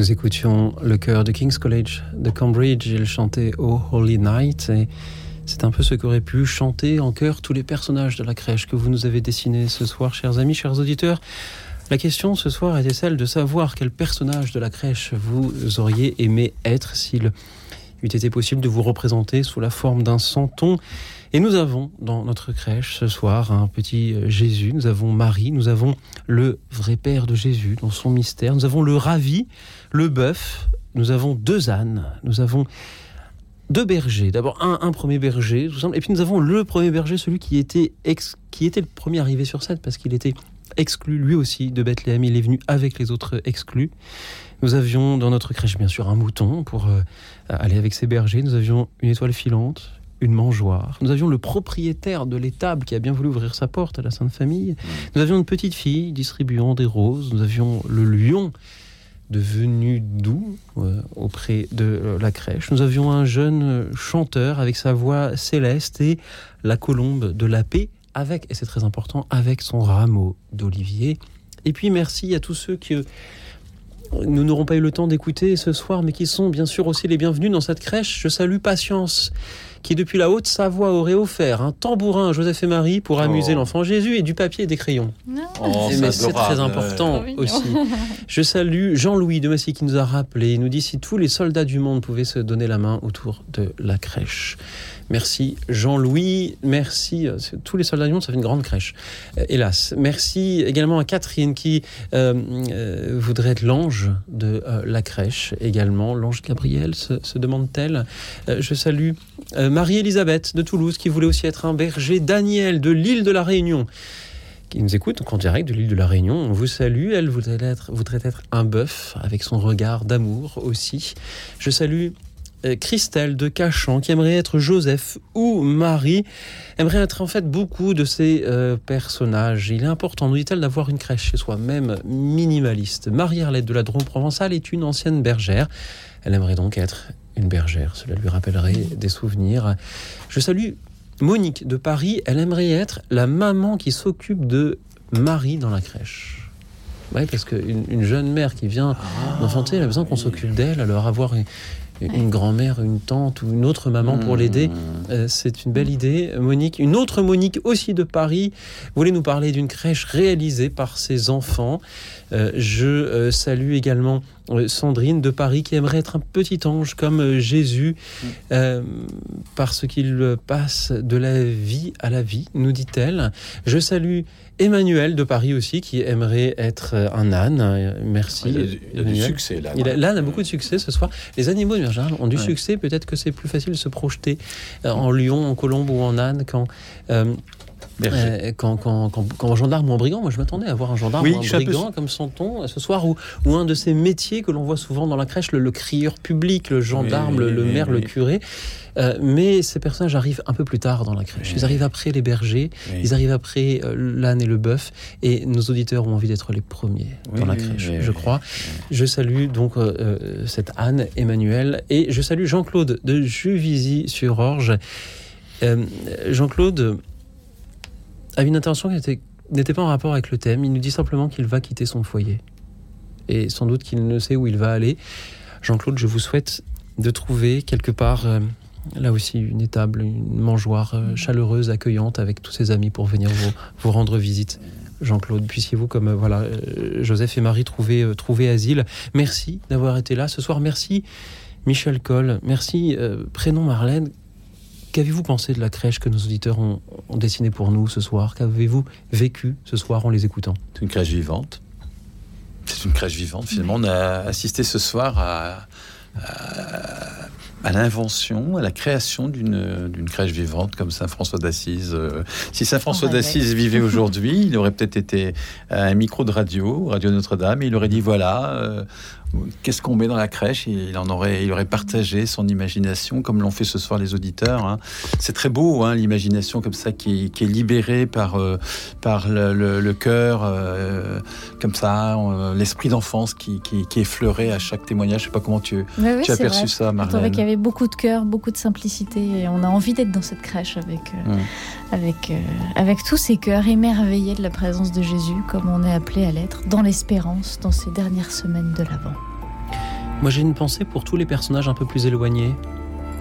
Nous écoutions le chœur de King's College de Cambridge. Il chantait Oh Holy Night. Et c'est un peu ce qu'auraient pu chanter en chœur tous les personnages de la crèche que vous nous avez dessinés ce soir, chers amis, chers auditeurs. La question ce soir était celle de savoir quel personnage de la crèche vous auriez aimé être s'il eût été possible de vous représenter sous la forme d'un santon. Et nous avons dans notre crèche ce soir un petit euh, Jésus, nous avons Marie, nous avons le vrai Père de Jésus dans son mystère, nous avons le ravi, le bœuf, nous avons deux ânes, nous avons deux bergers. D'abord un, premier berger, tout et puis nous avons le premier berger, celui qui était, ex, qui était le premier arrivé sur scène parce qu'il était exclu lui aussi de Bethléem, il est venu avec les autres exclus. Nous avions dans notre crèche bien sûr un mouton pour euh, aller avec ses bergers, nous avions une étoile filante, une mangeoire. Nous avions le propriétaire de l'étable qui a bien voulu ouvrir sa porte à la Sainte Famille. Nous avions une petite fille distribuant des roses. Nous avions le lion devenu doux euh, auprès de euh, la crèche. Nous avions un jeune chanteur avec sa voix céleste et la colombe de la paix avec, et c'est très important, avec son rameau d'olivier. Et puis merci à tous ceux que nous n'aurons pas eu le temps d'écouter ce soir, mais qui sont bien sûr aussi les bienvenus dans cette crèche. Je salue Patience qui depuis la Haute-Savoie aurait offert un tambourin à Joseph et Marie pour amuser oh. l'enfant Jésus et du papier et des crayons. Oh, mais c'est très important aussi. *laughs* Je salue Jean-Louis de Massy qui nous a rappelé, il nous dit si tous les soldats du monde pouvaient se donner la main autour de la crèche. Merci Jean-Louis, merci. Tous les soldats du monde, ça fait une grande crèche, euh, hélas. Merci également à Catherine qui euh, euh, voudrait être l'ange de euh, la crèche également. L'ange Gabriel se, demande-t-elle. Euh, je salue Marie-Elisabeth de Toulouse qui voulait aussi être un berger. Daniel de l'île de la Réunion qui nous écoute en direct de l'île de la Réunion. On vous salue. Elle voudrait être, voudrait être un bœuf avec son regard d'amour aussi. Je salue Christelle de Cachan, qui aimerait être Joseph ou Marie, aimerait être en fait beaucoup de ces euh, personnages. Il est important, nous dit-elle, d'avoir une crèche chez soi, même minimaliste. Marie-Arlette de la Drôme provençale est une ancienne bergère. Elle aimerait donc être une bergère. Cela lui rappellerait des souvenirs. Je salue Monique de Paris. Elle aimerait être la maman qui s'occupe de Marie dans la crèche. Oui, parce qu'une une jeune mère qui vient ah, d'enfanter, elle a besoin qu'on s'occupe d'elle, alors avoir une, grand-mère, une tante ou une autre maman pour l'aider. Euh, c'est une belle idée. Monique, une autre Monique aussi de Paris, voulait nous parler d'une crèche réalisée par ses enfants. Euh, je euh, salue également Sandrine de Paris qui aimerait être un petit ange comme Jésus euh, parce qu'il passe de la vie à la vie, nous dit-elle. Je salue Emmanuel de Paris aussi qui aimerait être un âne. Merci. Il y a, il a du succès là. L'âne a beaucoup de succès ce soir. Les animaux en général ont du ouais. succès. Peut-être que c'est plus facile de se projeter en lion, en colombe ou en âne quand. Euh, euh, quand, quand, quand, quand, gendarme ou en brigand, moi je m'attendais à voir un gendarme oui, ou un brigand peu... comme son ce soir, ou, ou un de ces métiers que l'on voit souvent dans la crèche, le, le crieur public, le gendarme, oui, le, maire, le curé. Euh, mais ces personnages arrivent un peu plus tard dans la crèche. Ils arrivent après les bergers, ils arrivent après euh, l'âne et le bœuf, et nos auditeurs ont envie d'être les premiers dans la crèche, je crois. Je salue donc euh, cette Anne, Emmanuel, et je salue Jean-Claude de Juvisy-sur-Orge. Euh, Jean-Claude a une intention qui n'était pas en rapport avec le thème. Il nous dit simplement qu'il va quitter son foyer. Et sans doute qu'il ne sait où il va aller. Jean-Claude, je vous souhaite de trouver quelque part, euh, là aussi, une étable, une mangeoire euh, chaleureuse, accueillante, avec tous ses amis pour venir vous, vous rendre visite. Jean-Claude, puissiez-vous, comme euh, voilà, Joseph et Marie, trouver, trouver asile. Merci d'avoir été là ce soir. Merci, Michel Coll. Merci, prénom Marlène. Qu'avez-vous pensé de la crèche que nos auditeurs ont, ont dessinée pour nous ce soir? Qu'avez-vous vécu ce soir en les écoutant? C'est une crèche vivante. C'est une crèche vivante. Finalement, on a assisté ce soir à, à, à l'invention, à la création d'une crèche vivante comme Saint François d'Assise. Euh, si Saint François d'Assise vivait *laughs* aujourd'hui, il aurait peut-être été à un micro de radio, Radio Notre-Dame, et il aurait dit voilà. Euh, qu'est-ce qu'on met dans la crèche? Il en aurait il aurait partagé son imagination comme l'ont fait ce soir les auditeurs hein. c'est très beau hein, l'imagination comme ça qui, qui, est libérée par euh, par le, le, le cœur euh, comme ça euh, l'esprit d'enfance qui, qui, qui, est fleuré à chaque témoignage je sais pas comment tu, oui, tu as perçu vrai. ça Marlène je trouvais qu'il y avait beaucoup de cœur beaucoup de simplicité et on a envie d'être dans cette crèche avec. Avec avec tous ces cœurs émerveillés de la présence de Jésus comme on est appelé à l'être dans l'espérance dans ces dernières semaines de l'avant Moi j'ai une pensée pour tous les personnages un peu plus éloignés.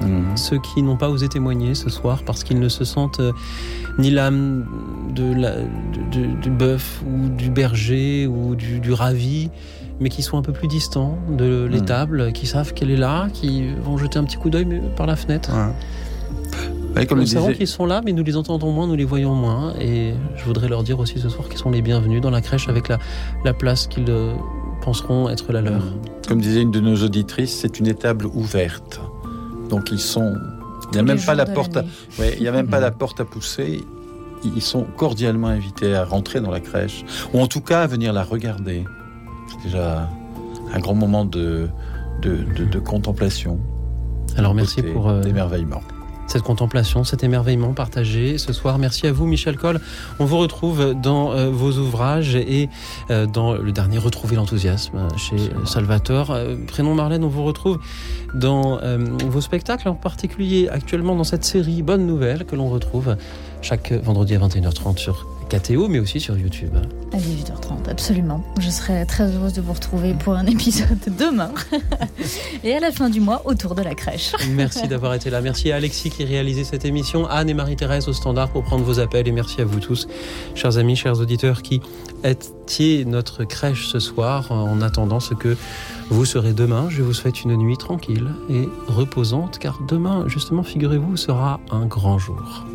Mhm. Ceux qui n'ont pas osé témoigner ce soir parce qu'ils ne se sentent euh, ni l'âme de la- de- de- du bœuf ou du berger ou du, du ravi, mais qui sont un peu plus distants de l'étable, qui savent qu'elle est là, qui vont jeter un petit coup d'œil par la fenêtre. Ouais, comme nous savons qu'ils sont là, mais nous les entendons moins, nous les voyons moins. Et je voudrais leur dire aussi ce soir qu'ils sont les bienvenus dans la crèche avec la, la place qu'ils euh, penseront être la leur. Comme disait une de nos auditrices, c'est une étable ouverte. Donc ils sont. Il n'y a même pas la porte. À... l'année. Ouais, il y a même pas la porte à pousser. Ils sont cordialement invités à rentrer dans la crèche, ou en tout cas à venir la regarder. C'est déjà un grand moment de de, de- de contemplation. Alors merci pour euh, d'émerveillement. Cette contemplation, cet émerveillement partagé ce soir. Merci à vous, Michel Coll. On vous retrouve dans euh, vos ouvrages et euh, dans le dernier Retrouver l'enthousiasme euh, chez Salvatore. Prénom Marlène, on vous retrouve dans vos spectacles, en particulier actuellement dans cette série Bonne Nouvelle que l'on retrouve chaque vendredi à 21h30 sur KTO, mais aussi sur YouTube. À 18h30, absolument. Je serai très heureuse de vous retrouver pour un épisode demain. *laughs* Et à la fin du mois, autour de la crèche. Merci d'avoir été là. Merci à Alexis qui réalisait cette émission, Anne et Marie-Thérèse au standard pour prendre vos appels. Et merci à vous tous, chers amis, chers auditeurs, qui étiez notre crèche ce soir en attendant ce que vous serez demain. Je vous souhaite une nuit tranquille et reposante, car demain, justement, figurez-vous, sera un grand jour.